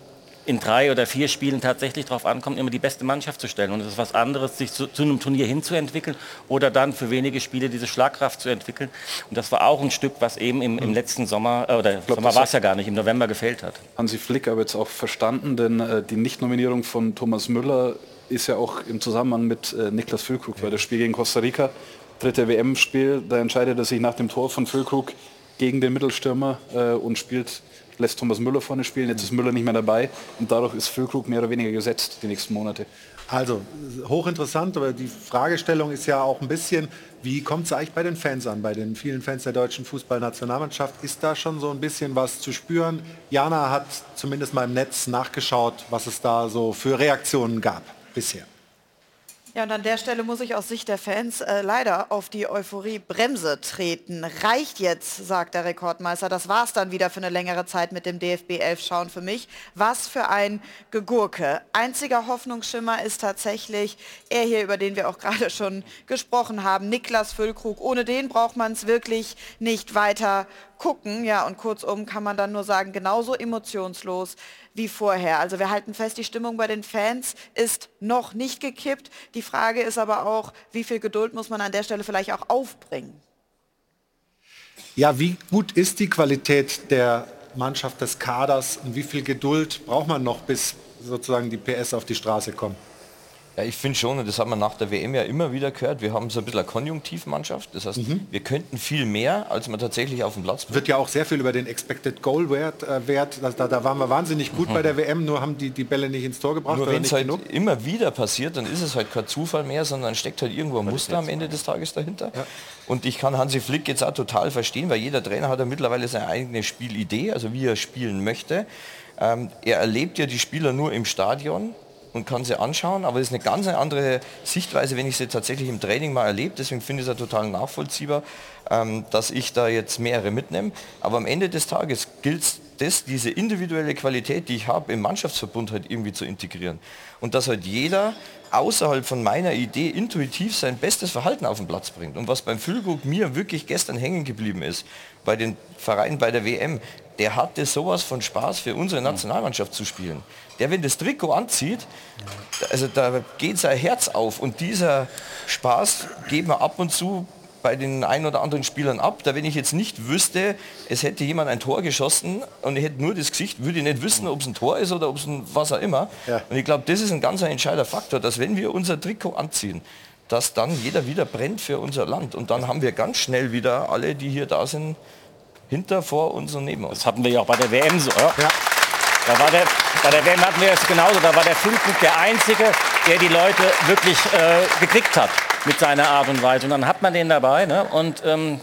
in drei oder vier Spielen tatsächlich darauf ankommt, immer die beste Mannschaft zu stellen. Und es ist was anderes, sich zu, zu, einem Turnier hinzuentwickeln oder dann für wenige Spiele diese Schlagkraft zu entwickeln. Und das war auch ein Stück, was eben im, im hm. letzten Sommer, äh, oder glaub, Sommer war es ja gar nicht, im November gefehlt hat. Hansi Flick aber jetzt auch verstanden, denn äh, die Nichtnominierung von Thomas Müller ist ja auch im Zusammenhang mit äh, Niklas Füllkrug, ja. weil das Spiel gegen Costa Rica, dritte WM-Spiel, da entscheidet er sich nach dem Tor von Füllkrug gegen den Mittelstürmer äh, und spielt lässt Thomas Müller vorne spielen, jetzt ist Müller nicht mehr dabei und dadurch ist Füllkrug mehr oder weniger gesetzt die nächsten Monate. Also hochinteressant, aber die Fragestellung ist ja auch ein bisschen, wie kommt es eigentlich bei den Fans an, bei den vielen Fans der deutschen Fußballnationalmannschaft? Ist da schon so ein bisschen was zu spüren? Jana hat zumindest mal im Netz nachgeschaut, was es da so für Reaktionen gab bisher. Ja, und an der Stelle muss ich aus Sicht der Fans äh, leider auf die Euphorie-Bremse treten. Reicht jetzt, sagt der Rekordmeister. Das war es dann wieder für eine längere Zeit mit dem DFB 11 Schauen für mich. Was für ein Gegurke. Einziger Hoffnungsschimmer ist tatsächlich er hier, über den wir auch gerade schon gesprochen haben, Niklas Füllkrug. Ohne den braucht man es wirklich nicht weiter gucken. Ja, und kurzum kann man dann nur sagen, genauso emotionslos wie vorher. Also wir halten fest, die Stimmung bei den Fans ist noch nicht gekippt. Die Frage ist aber auch, wie viel Geduld muss man an der Stelle vielleicht auch aufbringen? Ja, wie gut ist die Qualität der Mannschaft des Kaders und wie viel Geduld braucht man noch, bis sozusagen die PS auf die Straße kommen? Ja, ich finde schon, und das haben wir nach der WM ja immer wieder gehört, wir haben so ein bisschen eine Konjunktivmannschaft. Das heißt, mhm. wir könnten viel mehr, als man tatsächlich auf dem Platz bringt. Wird ja auch sehr viel über den Expected Goal Wert. Äh, Wert da, da, waren wir wahnsinnig gut mhm. bei der WM, nur haben die die Bälle nicht ins Tor gebracht. Nur wenn es halt genug? immer wieder passiert, dann ist es halt kein Zufall mehr, sondern steckt halt irgendwo ein Muster am Ende des Tages dahinter. Ja. Und ich kann Hansi Flick jetzt auch total verstehen, weil jeder Trainer hat ja mittlerweile seine eigene Spielidee, also wie er spielen möchte. Ähm, er erlebt ja die Spieler nur im Stadion und kann sie anschauen, aber es ist eine ganz andere Sichtweise, wenn ich sie tatsächlich im Training mal erlebe. Deswegen finde ich es ja total nachvollziehbar, ähm, dass ich da jetzt mehrere mitnehme. Aber am Ende des Tages gilt es, diese individuelle Qualität, die ich habe, im Mannschaftsverbund halt irgendwie zu integrieren. Und dass halt jeder außerhalb von meiner Idee intuitiv sein bestes Verhalten auf den Platz bringt. Und was beim Füllkrug mir wirklich gestern hängen geblieben ist, bei den Vereinen bei der WM, der hatte sowas von Spaß für unsere Nationalmannschaft zu spielen. Der, wenn das Trikot anzieht, also da geht sein Herz auf und dieser Spaß geben wir ab und zu bei den ein oder anderen Spielern ab. Da wenn ich jetzt nicht wüsste, es hätte jemand ein Tor geschossen und ich hätte nur das Gesicht, würde ich nicht wissen, ob es ein Tor ist oder ob es ein was auch immer. Ja. Und ich glaube, das ist ein ganz entscheidender Faktor, dass wenn wir unser Trikot anziehen, dass dann jeder wieder brennt für unser Land. Und dann haben wir ganz schnell wieder alle, die hier da sind, hinter, vor uns und neben uns. Das hatten wir ja auch bei der WM so. Ja. ja. Da war der, bei der WM hatten wir es genauso. Da war der Füllkrug der Einzige, der die Leute wirklich äh, gekriegt hat mit seiner Art und Weise. Und dann hat man den dabei. Ne? Und, ähm,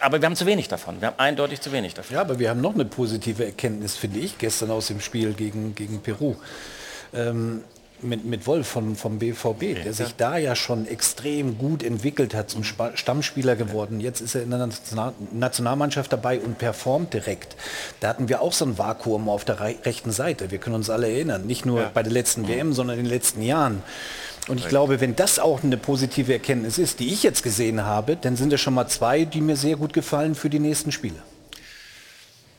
aber wir haben zu wenig davon. Wir haben eindeutig zu wenig davon. Ja, aber wir haben noch eine positive Erkenntnis, finde ich, gestern aus dem Spiel gegen, gegen Peru. Ähm, mit, mit Wolf von, vom BVB, der sich da ja schon extrem gut entwickelt hat, zum Sp Stammspieler geworden. Jetzt ist er in der Nationalmannschaft dabei und performt direkt. Da hatten wir auch so ein Vakuum auf der rechten Seite. Wir können uns alle erinnern, nicht nur ja. bei der letzten WM, sondern in den letzten Jahren. Und ich glaube, wenn das auch eine positive Erkenntnis ist, die ich jetzt gesehen habe, dann sind es schon mal zwei, die mir sehr gut gefallen für die nächsten Spiele.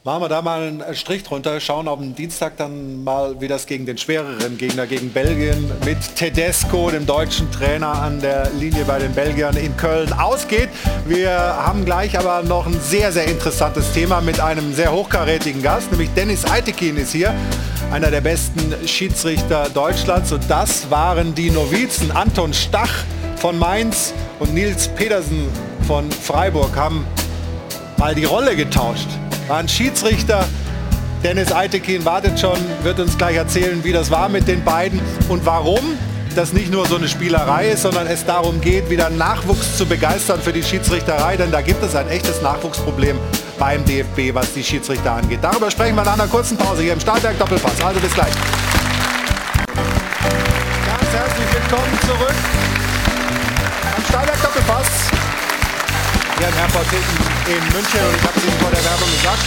Machen wir da mal einen Strich drunter, schauen am Dienstag dann mal, wie das gegen den schwereren Gegner, gegen Belgien, mit Tedesco, dem deutschen Trainer an der Linie bei den Belgiern in Köln ausgeht. Wir haben gleich aber noch ein sehr, sehr interessantes Thema mit einem sehr hochkarätigen Gast, nämlich Dennis Eitekin ist hier, einer der besten Schiedsrichter Deutschlands. Und das waren die Novizen. Anton Stach von Mainz und Nils Pedersen von Freiburg haben mal die Rolle getauscht war ein Schiedsrichter. Dennis Eitekin wartet schon, wird uns gleich erzählen, wie das war mit den beiden und warum das nicht nur so eine Spielerei ist, sondern es darum geht, wieder Nachwuchs zu begeistern für die Schiedsrichterei, denn da gibt es ein echtes Nachwuchsproblem beim DFB, was die Schiedsrichter angeht. Darüber sprechen wir nach einer kurzen Pause hier im Startwerk Doppelpass. Also bis gleich. Ganz herzlich willkommen zurück am Stahlwerk Doppelpass in Herford in München und ich habe es Ihnen vor der Werbung gesagt.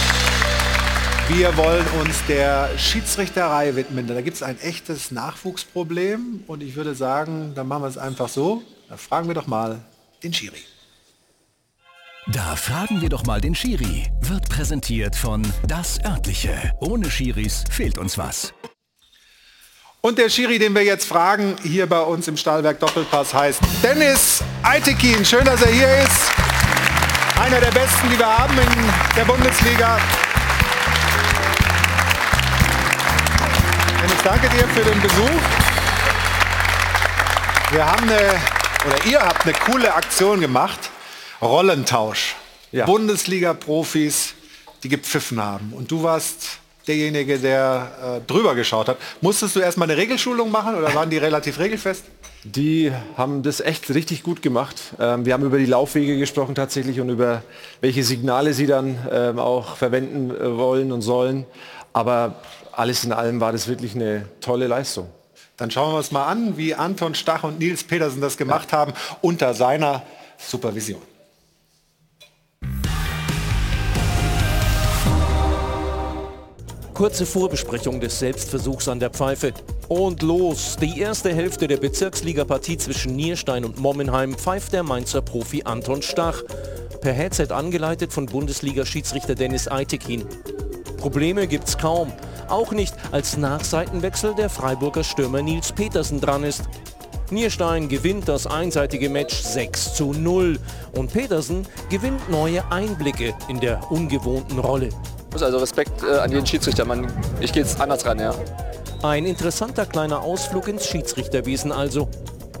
Wir wollen uns der Schiedsrichterei widmen. Da gibt es ein echtes Nachwuchsproblem und ich würde sagen, dann machen wir es einfach so. Da fragen wir doch mal den Schiri. Da fragen wir doch mal den Schiri. Wird präsentiert von Das Örtliche. Ohne Schiris fehlt uns was. Und der Schiri, den wir jetzt fragen, hier bei uns im Stahlwerk Doppelpass heißt Dennis Eitekin. Schön, dass er hier ist. Einer der besten, die wir haben in der Bundesliga. Dennis, danke dir für den Besuch. Wir haben eine, oder ihr habt eine coole Aktion gemacht. Rollentausch. Ja. Bundesliga-Profis, die gepfiffen haben. Und du warst derjenige, der äh, drüber geschaut hat. Musstest du erstmal eine Regelschulung machen oder waren die relativ regelfest? Die haben das echt richtig gut gemacht. Ähm, wir haben über die Laufwege gesprochen tatsächlich und über welche Signale sie dann ähm, auch verwenden äh, wollen und sollen. Aber alles in allem war das wirklich eine tolle Leistung. Dann schauen wir uns mal an, wie Anton Stach und Nils Petersen das gemacht ja. haben unter seiner Supervision. Kurze Vorbesprechung des Selbstversuchs an der Pfeife. Und los! Die erste Hälfte der Bezirksligapartie zwischen Nierstein und Mommenheim pfeift der Mainzer Profi Anton Stach. Per Headset angeleitet von Bundesliga-Schiedsrichter Dennis Eitekin. Probleme gibt's kaum. Auch nicht, als nach Seitenwechsel der Freiburger Stürmer Nils Petersen dran ist. Nierstein gewinnt das einseitige Match 6 zu 0 und Petersen gewinnt neue Einblicke in der ungewohnten Rolle. Also Respekt äh, an jeden Schiedsrichter, man, ich gehe jetzt anders ran, ja. Ein interessanter kleiner Ausflug ins Schiedsrichterwesen also.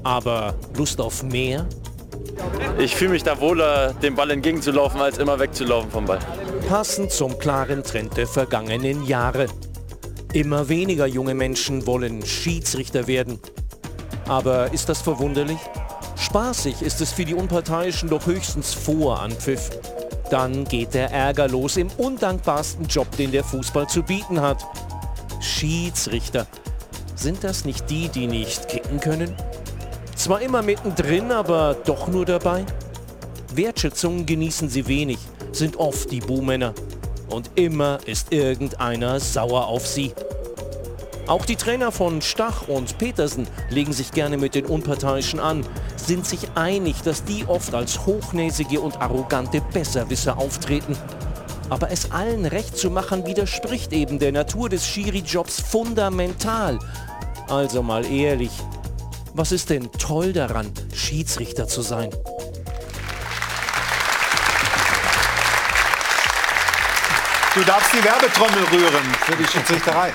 Aber Lust auf mehr? Ich fühle mich da wohler, dem Ball entgegenzulaufen, als immer wegzulaufen vom Ball. Passend zum klaren Trend der vergangenen Jahre. Immer weniger junge Menschen wollen Schiedsrichter werden. Aber ist das verwunderlich? Spaßig ist es für die Unparteiischen doch höchstens vor Anpfiff. Dann geht der Ärger los im undankbarsten Job, den der Fußball zu bieten hat. Schiedsrichter. Sind das nicht die, die nicht kicken können? Zwar immer mittendrin, aber doch nur dabei? Wertschätzung genießen sie wenig, sind oft die Buhmänner. Und immer ist irgendeiner sauer auf sie. Auch die Trainer von Stach und Petersen legen sich gerne mit den Unparteiischen an, sind sich einig, dass die oft als hochnäsige und arrogante Besserwisser auftreten. Aber es allen recht zu machen, widerspricht eben der Natur des Schiri-Jobs fundamental. Also mal ehrlich, was ist denn toll daran, Schiedsrichter zu sein? Du darfst die Werbetrommel rühren für die Schiedsrichterei.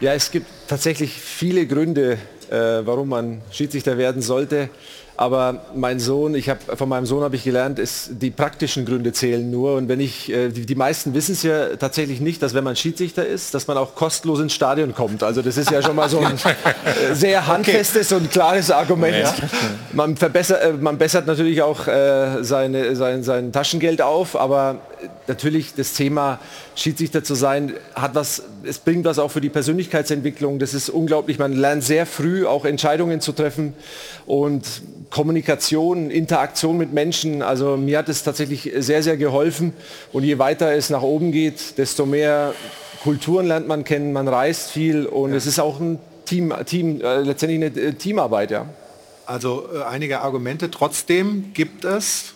Ja, es gibt tatsächlich viele Gründe, äh, warum man Schiedsrichter werden sollte. Aber mein Sohn, ich habe von meinem Sohn habe ich gelernt, ist die praktischen Gründe zählen nur. Und wenn ich, äh, die, die, meisten wissen es ja tatsächlich nicht, dass wenn man Schiedsrichter ist, dass man auch kostenlos ins Stadion kommt. Also das ist ja schon mal so ein sehr handfestes okay. und klares Argument. Ja. Man, verbessert, äh, man bessert natürlich auch äh, seine, sein, sein Taschengeld auf, aber natürlich das Thema Schiedsrichter zu sein, hat was, es bringt was auch für die Persönlichkeitsentwicklung. Das ist unglaublich. Man lernt sehr früh auch Entscheidungen zu treffen und Kommunikation, Interaktion mit Menschen. Also mir hat es tatsächlich sehr, sehr geholfen. Und je weiter es nach oben geht, desto mehr Kulturen lernt man kennen, man reist viel und ja. es ist auch ein Team, Team äh, letztendlich eine äh, Teamarbeit, ja. Also äh, einige Argumente. Trotzdem gibt es,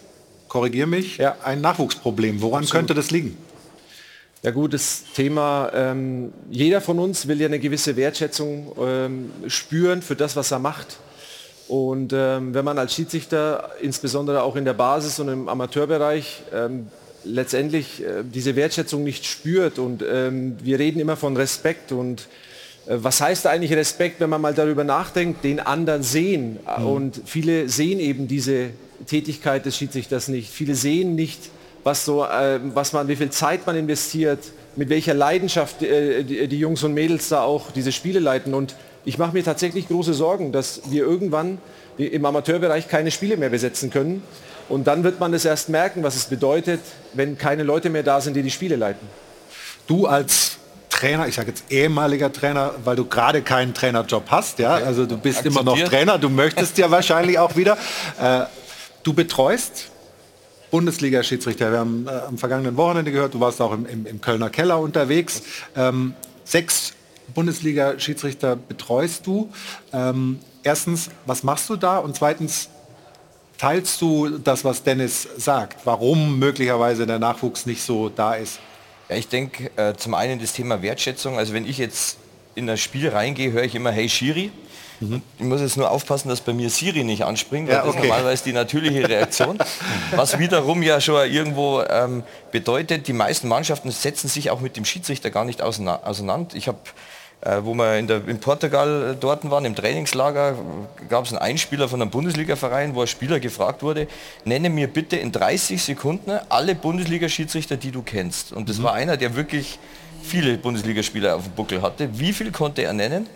korrigiere mich, ja. ein Nachwuchsproblem. Woran Absolut. könnte das liegen? Ja gut, das Thema, ähm, jeder von uns will ja eine gewisse Wertschätzung ähm, spüren für das, was er macht. Und ähm, wenn man als Schiedsrichter, insbesondere auch in der Basis und im Amateurbereich, ähm, letztendlich äh, diese Wertschätzung nicht spürt und ähm, wir reden immer von Respekt und äh, was heißt eigentlich Respekt, wenn man mal darüber nachdenkt, den anderen sehen mhm. und viele sehen eben diese Tätigkeit des Schiedsrichters nicht. Viele sehen nicht, was so, äh, was man, wie viel Zeit man investiert, mit welcher Leidenschaft äh, die, die Jungs und Mädels da auch diese Spiele leiten und ich mache mir tatsächlich große Sorgen, dass wir irgendwann im Amateurbereich keine Spiele mehr besetzen können. Und dann wird man es erst merken, was es bedeutet, wenn keine Leute mehr da sind, die die Spiele leiten. Du als Trainer, ich sage jetzt ehemaliger Trainer, weil du gerade keinen Trainerjob hast, ja, also du bist immer noch Trainer, du möchtest ja wahrscheinlich auch wieder. Äh, du betreust Bundesliga-Schiedsrichter. Wir haben äh, am vergangenen Wochenende gehört, du warst auch im, im, im Kölner Keller unterwegs. Ähm, sechs Bundesliga-Schiedsrichter betreust du. Ähm, erstens, was machst du da? Und zweitens, teilst du das, was Dennis sagt, warum möglicherweise der Nachwuchs nicht so da ist? Ja, ich denke äh, zum einen das Thema Wertschätzung. Also wenn ich jetzt in das Spiel reingehe, höre ich immer Hey Shiri. Mhm. Ich muss jetzt nur aufpassen, dass bei mir Siri nicht anspringt, weil ja, okay. das ist normalerweise die natürliche Reaktion. Was wiederum ja schon irgendwo ähm, bedeutet, die meisten Mannschaften setzen sich auch mit dem Schiedsrichter gar nicht auseinander. Ich habe wo wir in, der, in Portugal äh, dort waren, im Trainingslager, gab es einen Einspieler von einem Bundesliga-Verein, wo ein Spieler gefragt wurde, nenne mir bitte in 30 Sekunden alle Bundesliga-Schiedsrichter, die du kennst. Und das mhm. war einer, der wirklich viele Bundesligaspieler auf dem Buckel hatte. Wie viel konnte er nennen?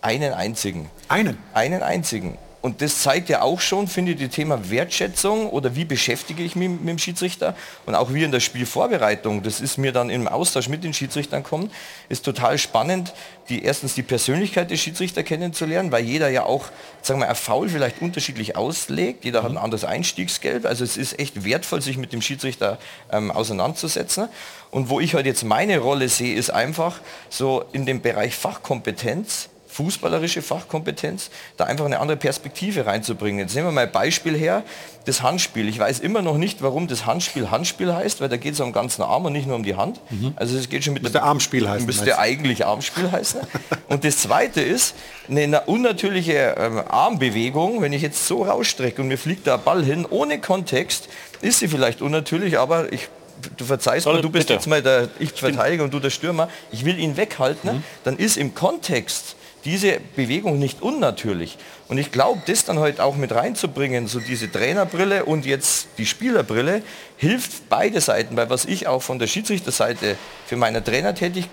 Einen einzigen. Einen? Einen einzigen. Und das zeigt ja auch schon, finde ich, das Thema Wertschätzung oder wie beschäftige ich mich mit dem Schiedsrichter und auch wie in der Spielvorbereitung, das ist mir dann im Austausch mit den Schiedsrichtern kommen, ist total spannend, die erstens die Persönlichkeit des Schiedsrichters kennenzulernen, weil jeder ja auch, sagen wir, ein Foul vielleicht unterschiedlich auslegt, jeder mhm. hat ein anderes Einstiegsgeld, also es ist echt wertvoll, sich mit dem Schiedsrichter ähm, auseinanderzusetzen. Und wo ich halt jetzt meine Rolle sehe, ist einfach so in dem Bereich Fachkompetenz, fußballerische Fachkompetenz, da einfach eine andere Perspektive reinzubringen. Jetzt nehmen wir mal ein Beispiel her, das Handspiel. Ich weiß immer noch nicht, warum das Handspiel Handspiel heißt, weil da geht es um den ganzen Arm und nicht nur um die Hand. Mhm. Also es geht schon mit müsste Armspiel heißen. Müsste eigentlich Armspiel heißen. und das zweite ist, eine unnatürliche ähm, Armbewegung, wenn ich jetzt so rausstrecke und mir fliegt der Ball hin, ohne Kontext, ist sie vielleicht unnatürlich, aber ich du verzeihst Soll, mir, du bist bitte. jetzt mal der ich Verteidiger und du der Stürmer, ich will ihn weghalten, mhm. dann ist im Kontext diese Bewegung nicht unnatürlich. Und ich glaube, das dann heute auch mit reinzubringen, so diese Trainerbrille und jetzt die Spielerbrille, hilft beide Seiten, weil was ich auch von der Schiedsrichterseite für meine Trainertätig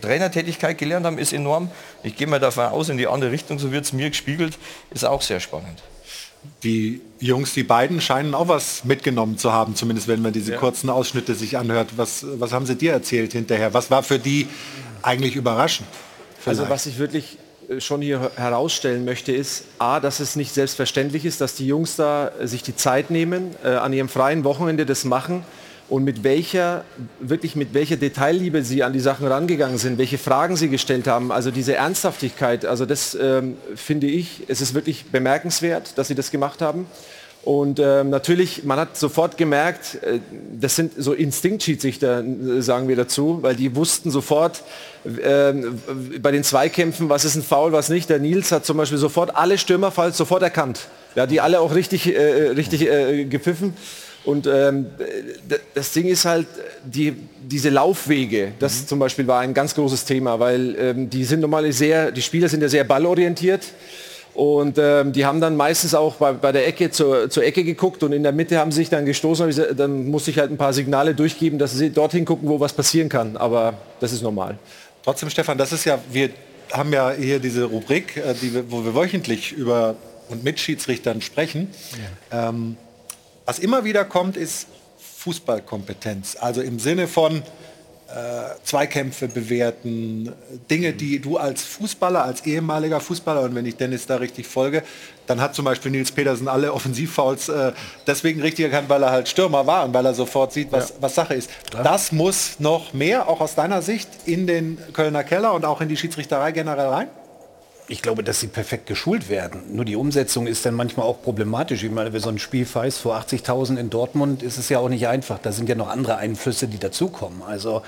Trainertätigkeit gelernt habe, ist enorm. Ich gehe mal davon aus, in die andere Richtung, so wird es mir gespiegelt, ist auch sehr spannend. Die Jungs, die beiden scheinen auch was mitgenommen zu haben, zumindest wenn man diese ja. kurzen Ausschnitte sich anhört. Was, was haben sie dir erzählt hinterher? Was war für die eigentlich überraschend? Also was ich wirklich äh, schon hier herausstellen möchte, ist, A, dass es nicht selbstverständlich ist, dass die Jungs da äh, sich die Zeit nehmen, äh, an ihrem freien Wochenende das machen und mit welcher, wirklich mit welcher Detailliebe sie an die Sachen rangegangen sind, welche Fragen sie gestellt haben, also diese Ernsthaftigkeit, also das ähm, finde ich, es ist wirklich bemerkenswert, dass sie das gemacht haben. Und ähm, natürlich, man hat sofort gemerkt, äh, das sind so Instinktschiedsrichter, äh, sagen wir dazu, weil die wussten sofort äh, bei den Zweikämpfen, was ist ein Foul, was nicht. Der Nils hat zum Beispiel sofort alle Stürmerfalls sofort erkannt. Ja, die alle auch richtig, äh, richtig äh, gepfiffen. Und ähm, das Ding ist halt, die, diese Laufwege, das mhm. zum Beispiel war ein ganz großes Thema, weil ähm, die sind normal sehr, die Spieler sind ja sehr ballorientiert. Und ähm, die haben dann meistens auch bei, bei der Ecke zur, zur, Ecke geguckt und in der Mitte haben sie sich dann gestoßen. Dann muss ich halt ein paar Signale durchgeben, dass sie dorthin gucken, wo was passieren kann. Aber das ist normal. Trotzdem, Stefan, das ist ja, wir haben ja hier diese Rubrik, äh, die, wo wir wöchentlich über und mit Schiedsrichtern sprechen. Ja. Ähm, was immer wieder kommt, ist Fußballkompetenz. Also im Sinne von, Zweikämpfe bewerten, Dinge, die du als Fußballer, als ehemaliger Fußballer, und wenn ich Dennis da richtig folge, dann hat zum Beispiel Nils Petersen alle Offensivfouls äh, deswegen richtig erkannt, weil er halt Stürmer war und weil er sofort sieht, was, ja. was Sache ist. Ja. Das muss noch mehr, auch aus deiner Sicht, in den Kölner Keller und auch in die Schiedsrichterei generell rein? Ich glaube, dass sie perfekt geschult werden. Nur die Umsetzung ist dann manchmal auch problematisch. Ich meine, wenn so ein Spiel Feist vor 80.000 in Dortmund ist es ja auch nicht einfach. Da sind ja noch andere Einflüsse, die dazukommen. Also,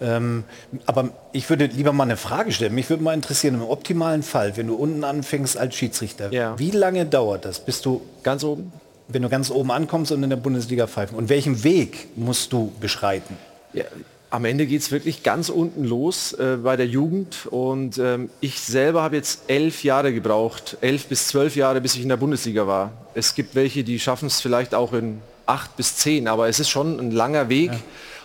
ähm, aber ich würde lieber mal eine Frage stellen. Mich würde mal interessieren, im optimalen Fall, wenn du unten anfängst als Schiedsrichter, ja. wie lange dauert das, bis du ganz oben, wenn du ganz oben ankommst und in der Bundesliga pfeifen? Und welchen Weg musst du beschreiten? Ja, am Ende geht es wirklich ganz unten los äh, bei der Jugend und ähm, ich selber habe jetzt elf Jahre gebraucht, elf bis zwölf Jahre, bis ich in der Bundesliga war. Es gibt welche, die schaffen es vielleicht auch in acht bis zehn, aber es ist schon ein langer Weg. Ja.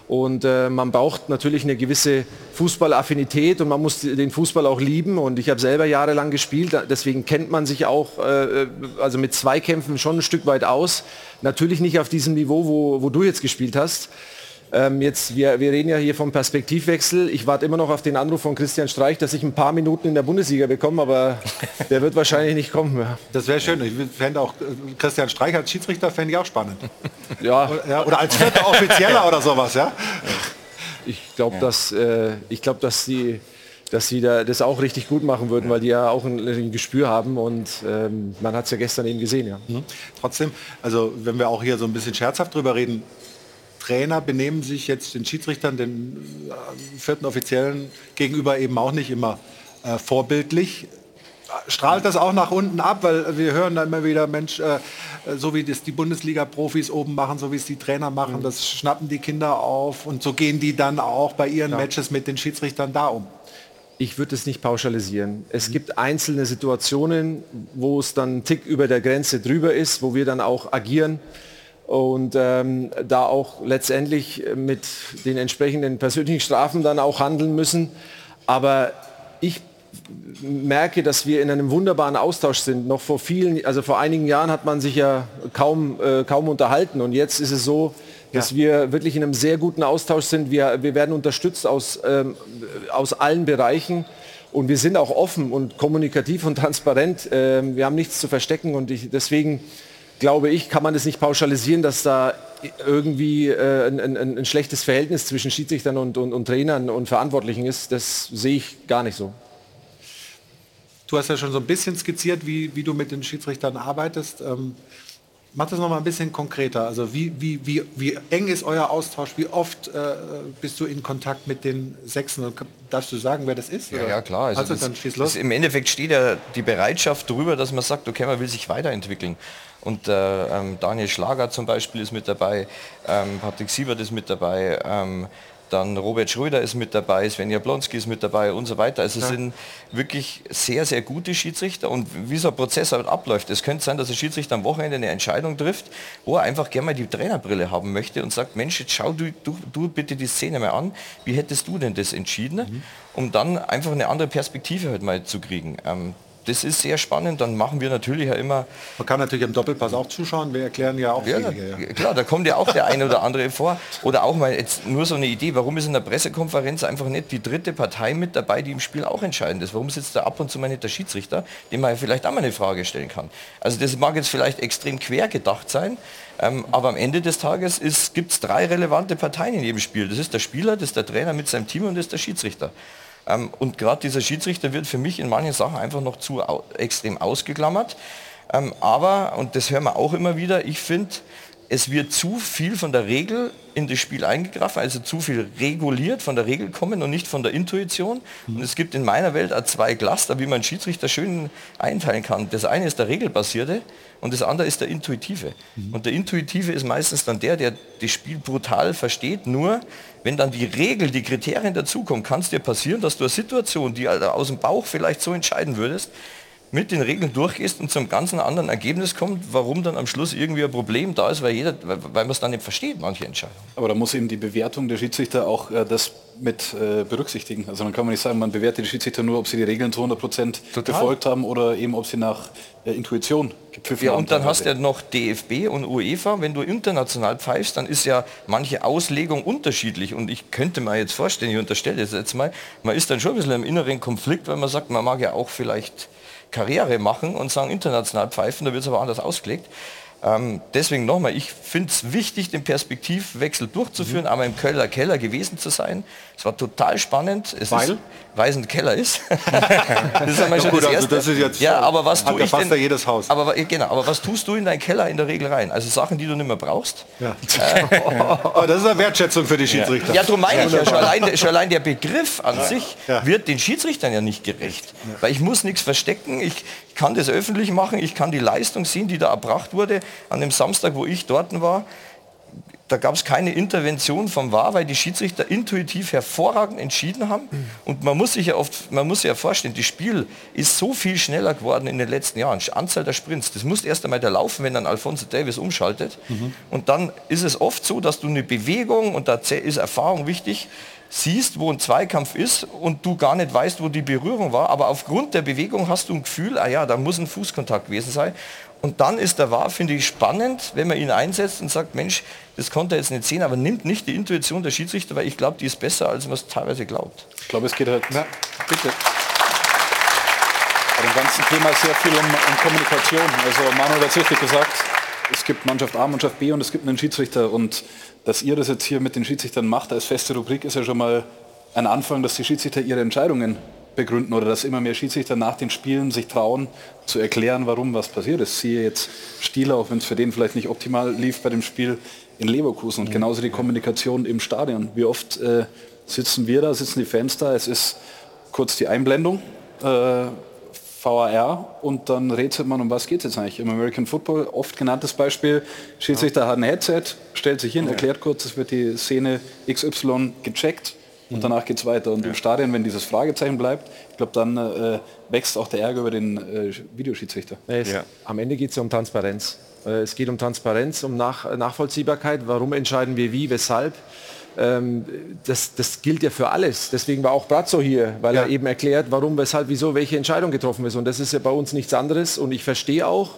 Und äh, man braucht natürlich eine gewisse Fußballaffinität und man muss den Fußball auch lieben. Und ich habe selber jahrelang gespielt, deswegen kennt man sich auch äh, also mit Zweikämpfen schon ein Stück weit aus. Natürlich nicht auf diesem Niveau, wo, wo du jetzt gespielt hast. Ähm, jetzt, wir, wir reden ja hier vom Perspektivwechsel. Ich warte immer noch auf den Anruf von Christian Streich, dass ich ein paar Minuten in der Bundesliga bekomme, aber der wird wahrscheinlich nicht kommen. Ja. Das wäre schön. Ich fände auch äh, Christian Streich als Schiedsrichter fände ich auch spannend. Ja. Oder, ja, oder als vierter Offizieller oder sowas, ja? Ich glaube, dass, äh, ich glaub, dass die dass sie da das auch richtig gut machen würden, weil die ja auch ein, ein Gespür haben und ähm, man hat es ja gestern eben gesehen. Ja. Mhm. Trotzdem, also wenn wir auch hier so ein bisschen scherzhaft drüber reden, Trainer benehmen sich jetzt den Schiedsrichtern, den äh, vierten Offiziellen gegenüber eben auch nicht immer äh, vorbildlich. Strahlt das auch nach unten ab, weil wir hören dann immer wieder, Mensch, äh, so wie das die Bundesliga-Profis oben machen, so wie es die Trainer machen, mhm. das schnappen die Kinder auf und so gehen die dann auch bei ihren ja. Matches mit den Schiedsrichtern da um. Ich würde es nicht pauschalisieren. Es gibt einzelne Situationen, wo es dann einen Tick über der Grenze drüber ist, wo wir dann auch agieren und ähm, da auch letztendlich mit den entsprechenden persönlichen Strafen dann auch handeln müssen. Aber ich merke, dass wir in einem wunderbaren Austausch sind. Noch vor vielen, also vor einigen Jahren hat man sich ja kaum, äh, kaum unterhalten und jetzt ist es so, dass ja. wir wirklich in einem sehr guten Austausch sind. Wir, wir werden unterstützt aus, ähm, aus allen Bereichen und wir sind auch offen und kommunikativ und transparent. Ähm, wir haben nichts zu verstecken und ich, deswegen glaube ich, kann man es nicht pauschalisieren, dass da irgendwie äh, ein, ein, ein, schlechtes Verhältnis zwischen Schiedsrichtern und, und, und Trainern und Verantwortlichen ist. Das sehe ich gar nicht so. Du hast ja schon so ein bisschen skizziert, wie, wie du mit den Schiedsrichtern arbeitest. Ähm, Mach das noch mal ein bisschen konkreter. Also wie, wie, wie, wie eng ist euer Austausch? Wie oft äh, bist du in Kontakt mit den Sechsen? Darfst du sagen, wer das ist? Ja, ja klar. Also, also das, dann schieß los. Im Endeffekt steht ja die Bereitschaft darüber, dass man sagt, okay, man will sich weiterentwickeln. Und äh, ähm, Daniel Schlager zum Beispiel ist mit dabei, ähm, Patrick Siebert ist mit dabei, ähm, dann Robert Schröder ist mit dabei, Sven Jablonski ist mit dabei und so weiter. Also es ja. sind wirklich sehr, sehr gute Schiedsrichter und wie so ein Prozess halt abläuft. Es könnte sein, dass ein Schiedsrichter am Wochenende eine Entscheidung trifft, wo er einfach gerne mal die Trainerbrille haben möchte und sagt, Mensch, jetzt schau du, du, du bitte die Szene mal an, wie hättest du denn das entschieden? Mhm. Um dann einfach eine andere Perspektive halt mal zu kriegen. Ähm, das ist sehr spannend. Dann machen wir natürlich ja immer. Man kann natürlich im Doppelpass auch zuschauen. Wir erklären ja auch ja, wenige, ja. Klar, da kommt ja auch der eine oder andere vor. Oder auch mal jetzt nur so eine Idee. Warum ist in der Pressekonferenz einfach nicht die dritte Partei mit dabei, die im Spiel auch entscheidend ist? Warum sitzt da ab und zu mal nicht der Schiedsrichter, dem man ja vielleicht auch mal eine Frage stellen kann? Also das mag jetzt vielleicht extrem quer gedacht sein. Ähm, aber am Ende des Tages gibt es drei relevante Parteien in jedem Spiel. Das ist der Spieler, das ist der Trainer mit seinem Team und das ist der Schiedsrichter. Ähm, und gerade dieser Schiedsrichter wird für mich in manchen Sachen einfach noch zu extrem ausgeklammert. Ähm, aber, und das hören wir auch immer wieder, ich finde, es wird zu viel von der Regel in das Spiel eingegriffen, also zu viel reguliert von der Regel kommen und nicht von der Intuition. Und es gibt in meiner Welt auch zwei Cluster, wie man Schiedsrichter schön einteilen kann. Das eine ist der regelbasierte und das andere ist der intuitive. Mhm. Und der intuitive ist meistens dann der, der das Spiel brutal versteht. Nur wenn dann die Regel, die Kriterien dazukommen, kann es dir passieren, dass du eine Situation, die aus dem Bauch vielleicht so entscheiden würdest, mit den Regeln durchgehst und zum ganz anderen Ergebnis kommt, warum dann am Schluss irgendwie ein Problem da ist, weil, jeder, weil man es dann nicht versteht, manche Entscheidungen. Aber da muss eben die Bewertung der Schiedsrichter auch äh, das mit äh, berücksichtigen. Also dann kann man nicht sagen, man bewertet die Schiedsrichter nur, ob sie die Regeln zu 100 Prozent befolgt haben oder eben, ob sie nach äh, Intuition gepfiffen ja, haben. Und dann hast du ja noch DFB und UEFA. Wenn du international pfeifst, dann ist ja manche Auslegung unterschiedlich. Und ich könnte mir jetzt vorstellen, ich unterstelle das jetzt mal, man ist dann schon ein bisschen im inneren Konflikt, weil man sagt, man mag ja auch vielleicht Karriere machen und sagen international pfeifen, da wird es aber anders ausgelegt. Ähm, deswegen nochmal, ich finde es wichtig, den Perspektivwechsel durchzuführen, mhm. aber im Kölner Keller gewesen zu sein. Es war total spannend. Es Weil? Ist, weil es ein Keller ist. das ist ja, gut, das, also das ist jetzt ja, aber was tue ich denn, ja jedes Haus. Aber, genau, aber was tust du in deinen Keller in der Regel rein? Also Sachen, die du nicht mehr brauchst. Ja. Äh, oh, das ist eine Wertschätzung für die Schiedsrichter. Ja, darum meine ich ja, schon allein, schon allein der Begriff an ja. sich wird den Schiedsrichtern ja nicht gerecht. Weil ich muss nichts verstecken, ich kann das öffentlich machen, ich kann die Leistung sehen, die da erbracht wurde an dem Samstag, wo ich dort war da gab es keine Intervention vom VAR, weil die Schiedsrichter intuitiv hervorragend entschieden haben. Mhm. Und man muss sich ja oft, man muss sich ja vorstellen, das Spiel ist so viel schneller geworden in den letzten Jahren. Anzahl der Sprints, das muss erst einmal der laufen, wenn dann Alfonso Davis umschaltet. Mhm. Und dann ist es oft so, dass du eine Bewegung, und da ist Erfahrung wichtig, siehst, wo ein Zweikampf ist und du gar nicht weißt, wo die Berührung war, aber aufgrund der Bewegung hast du ein Gefühl, ah ja, da muss ein Fußkontakt gewesen sein. Und dann ist der Wahr, finde ich, spannend, wenn man ihn einsetzt und sagt, Mensch, das konnte er jetzt nicht sehen, aber nimmt nicht die Intuition der Schiedsrichter, weil ich glaube, die ist besser, als man es teilweise glaubt. Ich glaube, es geht halt... Na, bitte. Bei dem ganzen Thema sehr viel um, um Kommunikation. Also Manuel hat es richtig gesagt, es gibt Mannschaft A, Mannschaft B und es gibt einen Schiedsrichter und dass ihr das jetzt hier mit den Schiedsrichtern macht als feste Rubrik, ist ja schon mal ein Anfang, dass die Schiedsrichter ihre Entscheidungen begründen oder dass immer mehr Schiedsrichter nach den Spielen sich trauen zu erklären, warum was passiert ist. Siehe jetzt Stieler, auch wenn es für den vielleicht nicht optimal lief bei dem Spiel in Leverkusen und genauso die Kommunikation im Stadion. Wie oft äh, sitzen wir da, sitzen die Fans da, es ist kurz die Einblendung, äh, VAR und dann rätselt man, um was geht es jetzt eigentlich. Im American Football, oft genanntes Beispiel, Schiedsrichter hat ein Headset, stellt sich hin, erklärt kurz, es wird die Szene XY gecheckt und mhm. danach geht es weiter. Und ja. im Stadion, wenn dieses Fragezeichen bleibt, ich glaube, dann äh, wächst auch der Ärger über den äh, Videoschiedsrichter. Ja. Am Ende geht es ja um Transparenz. Äh, es geht um Transparenz, um Nach Nachvollziehbarkeit. Warum entscheiden wir wie, weshalb? ähm, das, das gilt ja für alles. Deswegen war auch Brazzo hier, weil ja. er eben erklärt, warum, weshalb, wieso, welche Entscheidung getroffen ist. Und das ist ja bei uns nichts anderes. Und ich verstehe auch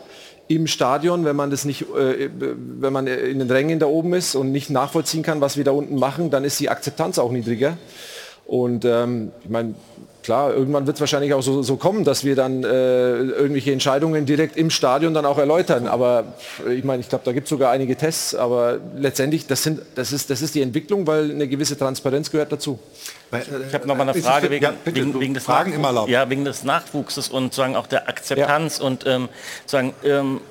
im Stadion, wenn man das nicht, äh, wenn man in den Rängen da oben ist und nicht nachvollziehen kann, was wir da unten machen, dann ist die Akzeptanz auch niedriger. Und ähm, ich meine, klar, irgendwann wird es wahrscheinlich auch so, so, kommen, dass wir dann äh, irgendwelche Entscheidungen direkt im Stadion dann auch erläutern. Aber ich meine, ich glaube, da gibt es sogar einige Tests, aber letztendlich, das, sind, das, ist, das ist die Entwicklung, weil eine gewisse Transparenz gehört dazu. Ich habe noch mal eine Frage wegen, ja, bitte, wegen, wegen, des Fragen immer Ja, wegen des Nachwuchses und sagen auch der Akzeptanz ja. und ähm, sagen, ähm,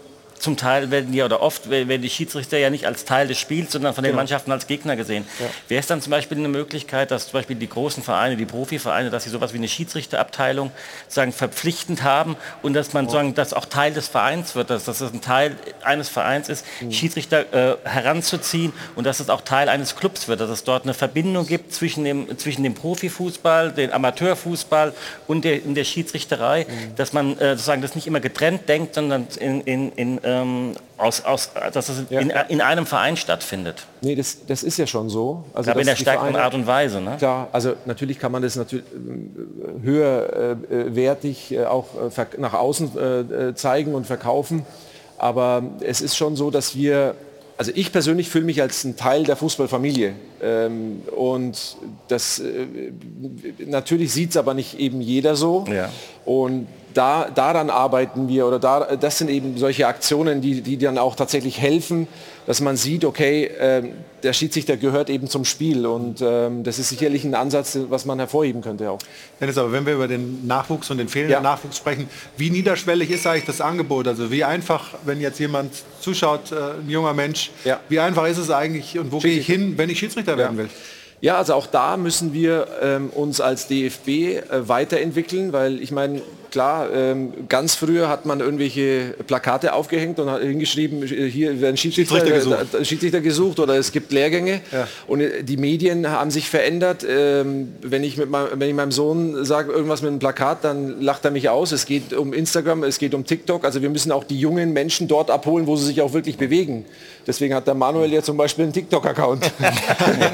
zum Teil werden die oder oft werden die Schiedsrichter ja nicht als Teil des Spiels, sondern von den genau. Mannschaften als Gegner gesehen. Ja. Wäre es dann zum Beispiel eine Möglichkeit, dass zum Beispiel die großen Vereine, die Profivereine, dass sie sowas wie eine Schiedsrichterabteilung sagen, verpflichtend haben und dass man oh. sagen, dass auch Teil des Vereins wird, dass, dass das ein Teil eines Vereins ist, mhm. Schiedsrichter äh, heranzuziehen und dass es auch Teil eines Clubs wird, dass es dort eine Verbindung gibt zwischen dem, zwischen dem Profifußball, dem Amateurfußball und der, in der Schiedsrichterei, mhm. dass man äh, sozusagen das nicht immer getrennt denkt, sondern in, in, in ähm, aus, aus, dass es ja. in, in, einem Verein stattfindet. Nee, das, das ist ja schon so. Also Aber in der stärkeren Art und Weise. Ne? Klar, also natürlich kann man das natürlich äh, höherwertig äh, äh, auch nach außen zeigen und verkaufen. Aber es ist schon so, dass wir also ich persönlich fühle mich als ein Teil der Fußballfamilie. Ähm, und das natürlich sieht es aber nicht eben jeder so. Ja. Und da, daran arbeiten wir oder da, das sind eben solche Aktionen, die, die dann auch tatsächlich helfen, dass man sieht, okay, äh, der Schiedsrichter gehört eben zum Spiel und ähm, das ist sicherlich ein Ansatz, was man hervorheben könnte auch. Dennis, aber wenn wir über den Nachwuchs und den fehlenden ja. Nachwuchs sprechen, wie niederschwellig ist eigentlich das Angebot? Also wie einfach, wenn jetzt jemand zuschaut, äh, ein junger Mensch, ja. wie einfach ist es eigentlich und wo gehe ich hin, wenn ich Schiedsrichter werden will? Ja, also auch da müssen wir ähm, uns als DFB äh, weiterentwickeln, weil ich meine, klar, ähm, ganz früher hat man irgendwelche Plakate aufgehängt und hat hingeschrieben, äh, hier werden Schiedsrichter, Schiedsrichter, gesucht. Äh, Schiedsrichter gesucht oder es gibt Lehrgänge. Ja. Und äh, die Medien haben sich verändert. Ähm, wenn, ich mit mein, wenn ich meinem Sohn sage, irgendwas mit einem Plakat, dann lacht er mich aus. Es geht um Instagram, es geht um TikTok. Also wir müssen auch die jungen Menschen dort abholen, wo sie sich auch wirklich bewegen. Deswegen hat der Manuel ja zum Beispiel einen TikTok-Account.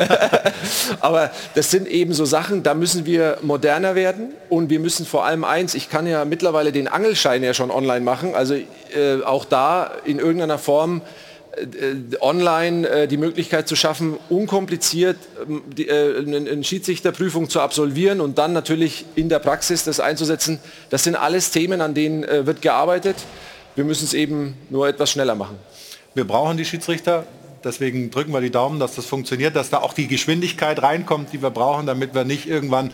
Aber das sind eben so Sachen, da müssen wir moderner werden und wir müssen vor allem eins, ich kann ja mittlerweile den Angelschein ja schon online machen, also äh, auch da in irgendeiner Form äh, online äh, die Möglichkeit zu schaffen, unkompliziert ähm, äh, eine Schiedsrichterprüfung zu absolvieren und dann natürlich in der Praxis das einzusetzen. Das sind alles Themen, an denen wird gearbeitet. Wir müssen es eben nur etwas schneller machen. Wir brauchen die Schiedsrichter. Deswegen drücken wir die Daumen, dass das funktioniert, dass da auch die Geschwindigkeit reinkommt, die wir brauchen, damit wir nicht irgendwann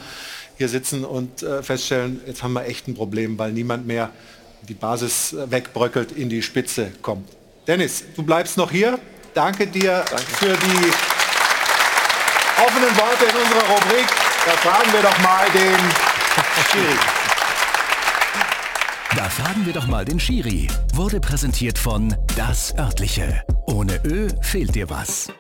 hier sitzen und äh, feststellen, jetzt haben wir echt ein Problem, weil niemand mehr die Basis äh, wegbröckelt, in die Spitze kommt. Dennis, du bleibst noch hier. Danke dir Danke. für die offenen Worte in unserer Rubrik. Da fragen wir doch mal den Schiri. Da fragen wir doch mal den Schiri. Wurde präsentiert von Das Örtliche. Ohne Ö fehlt dir was.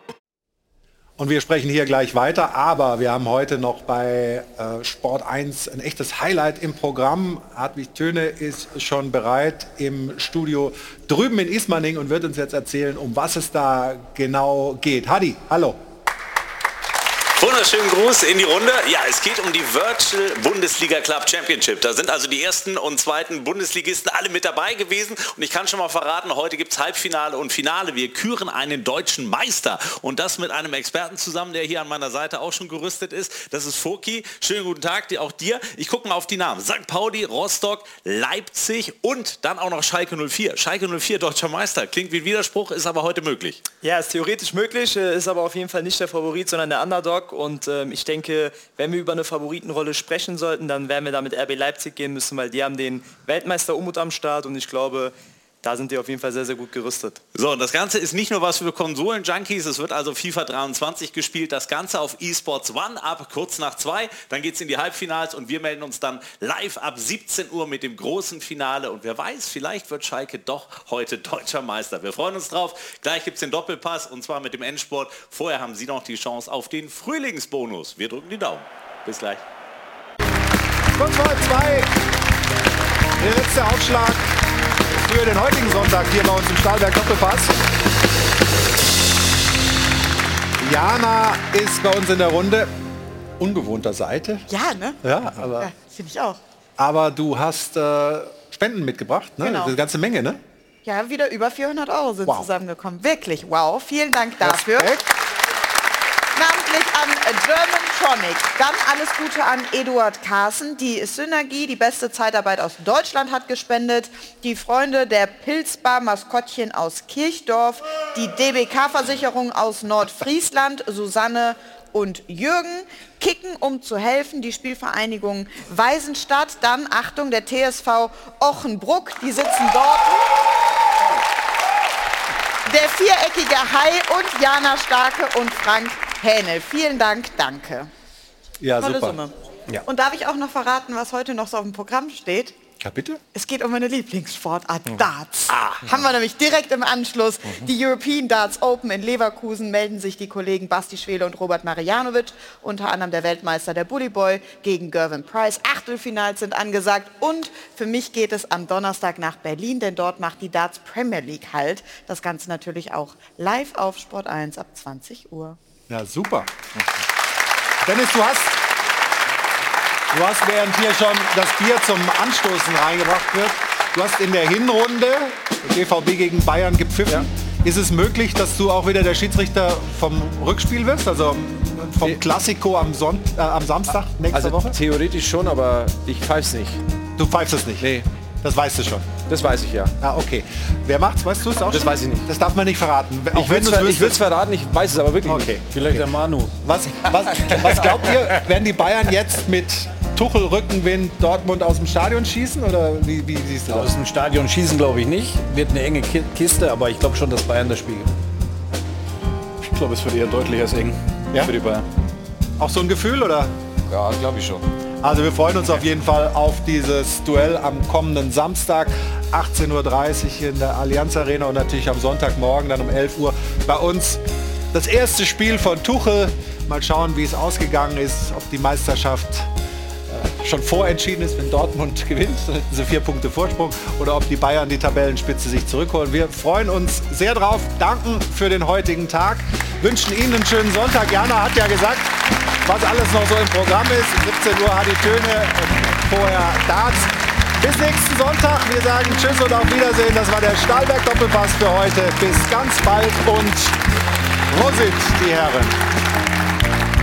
Und wir sprechen hier gleich weiter, aber wir haben heute noch bei äh, Sport 1 ein echtes Highlight im Programm. Hartwig Töne ist schon bereit im Studio drüben in Ismaning und wird uns jetzt erzählen, um was es da genau geht. Hadi, hallo. Wunderschön. wunderschönen Gruß in die Runde. Ja, es geht um die Virtual Bundesliga Club Championship. Da sind also die ersten und zweiten Bundesligisten alle mit dabei gewesen. Und ich kann schon mal verraten, heute gibt es Halbfinale und Finale. Wir küren einen deutschen Meister. Und das mit einem Experten zusammen, der hier an meiner Seite auch schon gerüstet ist. Das ist Foki. Schönen guten Tag, auch dir. Ich gucke mal auf die Namen. St. Pauli, Rostock, Leipzig und dann auch noch Schalke 04. Schalke 04, deutscher Meister. Klingt wie Widerspruch, ist aber heute möglich. Ja, ist theoretisch möglich, äh, ist aber auf jeden Fall nicht der Favorit, sondern der Underdog. Und ähm, ich denke, wenn wir über eine Favoritenrolle sprechen sollten, dann werden wir da mit RB Leipzig gehen müssen, weil die haben den Weltmeister Umut am Start. Und ich glaube, da sind die auf jeden Fall sehr, sehr gut gerüstet. So, und das Ganze ist nicht nur was für Konsolen-Junkies, es wird also FIFA 23 gespielt, das Ganze auf eSports One ab kurz nach zwei, dann geht es in die Halbfinals und wir melden uns dann live ab 17 Uhr mit dem großen Finale und wer weiß, vielleicht wird Schalke doch heute deutscher Meister. Wir freuen uns drauf, gleich gibt es den Doppelpass und zwar mit dem Endsport. Vorher haben Sie noch die Chance auf den Frühlingsbonus. Wir drücken die Daumen. Bis gleich. Kurz vor zwei, der letzte Aufschlag für den heutigen Sonntag hier bei uns im Stahlberg Doppelpass. Jana ist bei uns in der Runde. Ungewohnter Seite. Ja, ne? Ja, aber, Ja, Finde ich auch. aber du hast äh, Spenden mitgebracht, ne? Genau. Eine ganze Menge, ne? Ja, wieder über 400 Euro sind Wow. zusammengekommen. Wirklich, wow. Vielen Dank dafür. Respekt. Namentlich German Tronic. Dann alles Gute an Eduard Carsten. Die Synergie, die beste Zeitarbeit aus Deutschland hat gespendet. Die Freunde der Pilzbar Maskottchen aus Kirchdorf. Die DBK-Versicherung aus Nordfriesland. Susanne und Jürgen. Kicken, um zu helfen. Die Spielvereinigung Weisenstadt. Dann, Achtung, der TSV Ochenbruck. Die sitzen dort. Der viereckige Hai und Jana Starke und Frank Hähnel. Vielen Dank, danke. Ja, Tolle super. Summe. Ja. Und darf ich auch noch verraten, was heute noch so auf dem Programm steht? ja, bitte? Es geht um meine Lieblingssportart, Darts. Haben wir nämlich direkt im Anschluss die European Darts Open in Leverkusen, melden sich die Kollegen Basti Schwele und Robert Marianovic, unter anderem der Weltmeister der Bully Boy gegen Gervin Price. Achtelfinals sind angesagt und für mich geht es am Donnerstag nach Berlin, denn dort macht die Darts Premier League halt. Das Ganze natürlich auch live auf Sport 1 ab 20 Uhr. Ja, super. Dennis, du hast, du hast während hier schon das Bier zum Anstoßen reingebracht wird, du hast in der Hinrunde BVB gegen Bayern gepfiffen. Ist es möglich, dass du auch wieder der Schiedsrichter vom Rückspiel wirst, also vom Klassiko am, Sonnt äh, am Samstag nächste Also Woche? theoretisch schon, aber ich pfeif's nicht. Du pfeifst es nicht? Nee. Das weißt du schon. Das weiß ich ja. Ah, okay. Wer macht's? Weißt du es auch Das schon? weiß ich nicht. Das darf man nicht verraten. Auch Ich du es ver- verraten, ich weiß es aber wirklich Okay. nicht. Vielleicht der Manu. Was, was, was glaubt ihr, werden die Bayern jetzt mit Tuchel Rückenwind Dortmund aus dem Stadion schießen oder wie, wie siehst du das? Aus dem Stadion schießen glaube ich nicht. Wird eine enge Ki- Kiste, aber ich glaube schon, dass Bayern das Spiel. Ich glaube, es wird eher deutlich als eng Ja? für die Bayern. Auch so ein Gefühl oder? Ja, glaube ich schon. Also wir freuen uns auf jeden Fall auf dieses Duell am kommenden Samstag 18.30 Uhr in der Allianz Arena und natürlich am Sonntagmorgen dann um 11 Uhr bei uns das erste Spiel von Tuchel. Mal schauen, wie es ausgegangen ist, ob die Meisterschaft schon vorentschieden ist, wenn Dortmund gewinnt, sie vier Punkte Vorsprung, oder ob die Bayern die Tabellenspitze sich zurückholen. Wir freuen uns sehr drauf, danken für den heutigen Tag, wünschen Ihnen einen schönen Sonntag. Jana hat ja gesagt, was alles noch so im Programm ist. 17 Uhr hat die Töne vorher Darts. Bis nächsten Sonntag. Wir sagen Tschüss und auf Wiedersehen. Das war der Stahlberg Doppelpass für heute. Bis ganz bald und Prosit, die Herren.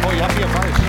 Oh, ich habe hier falsch.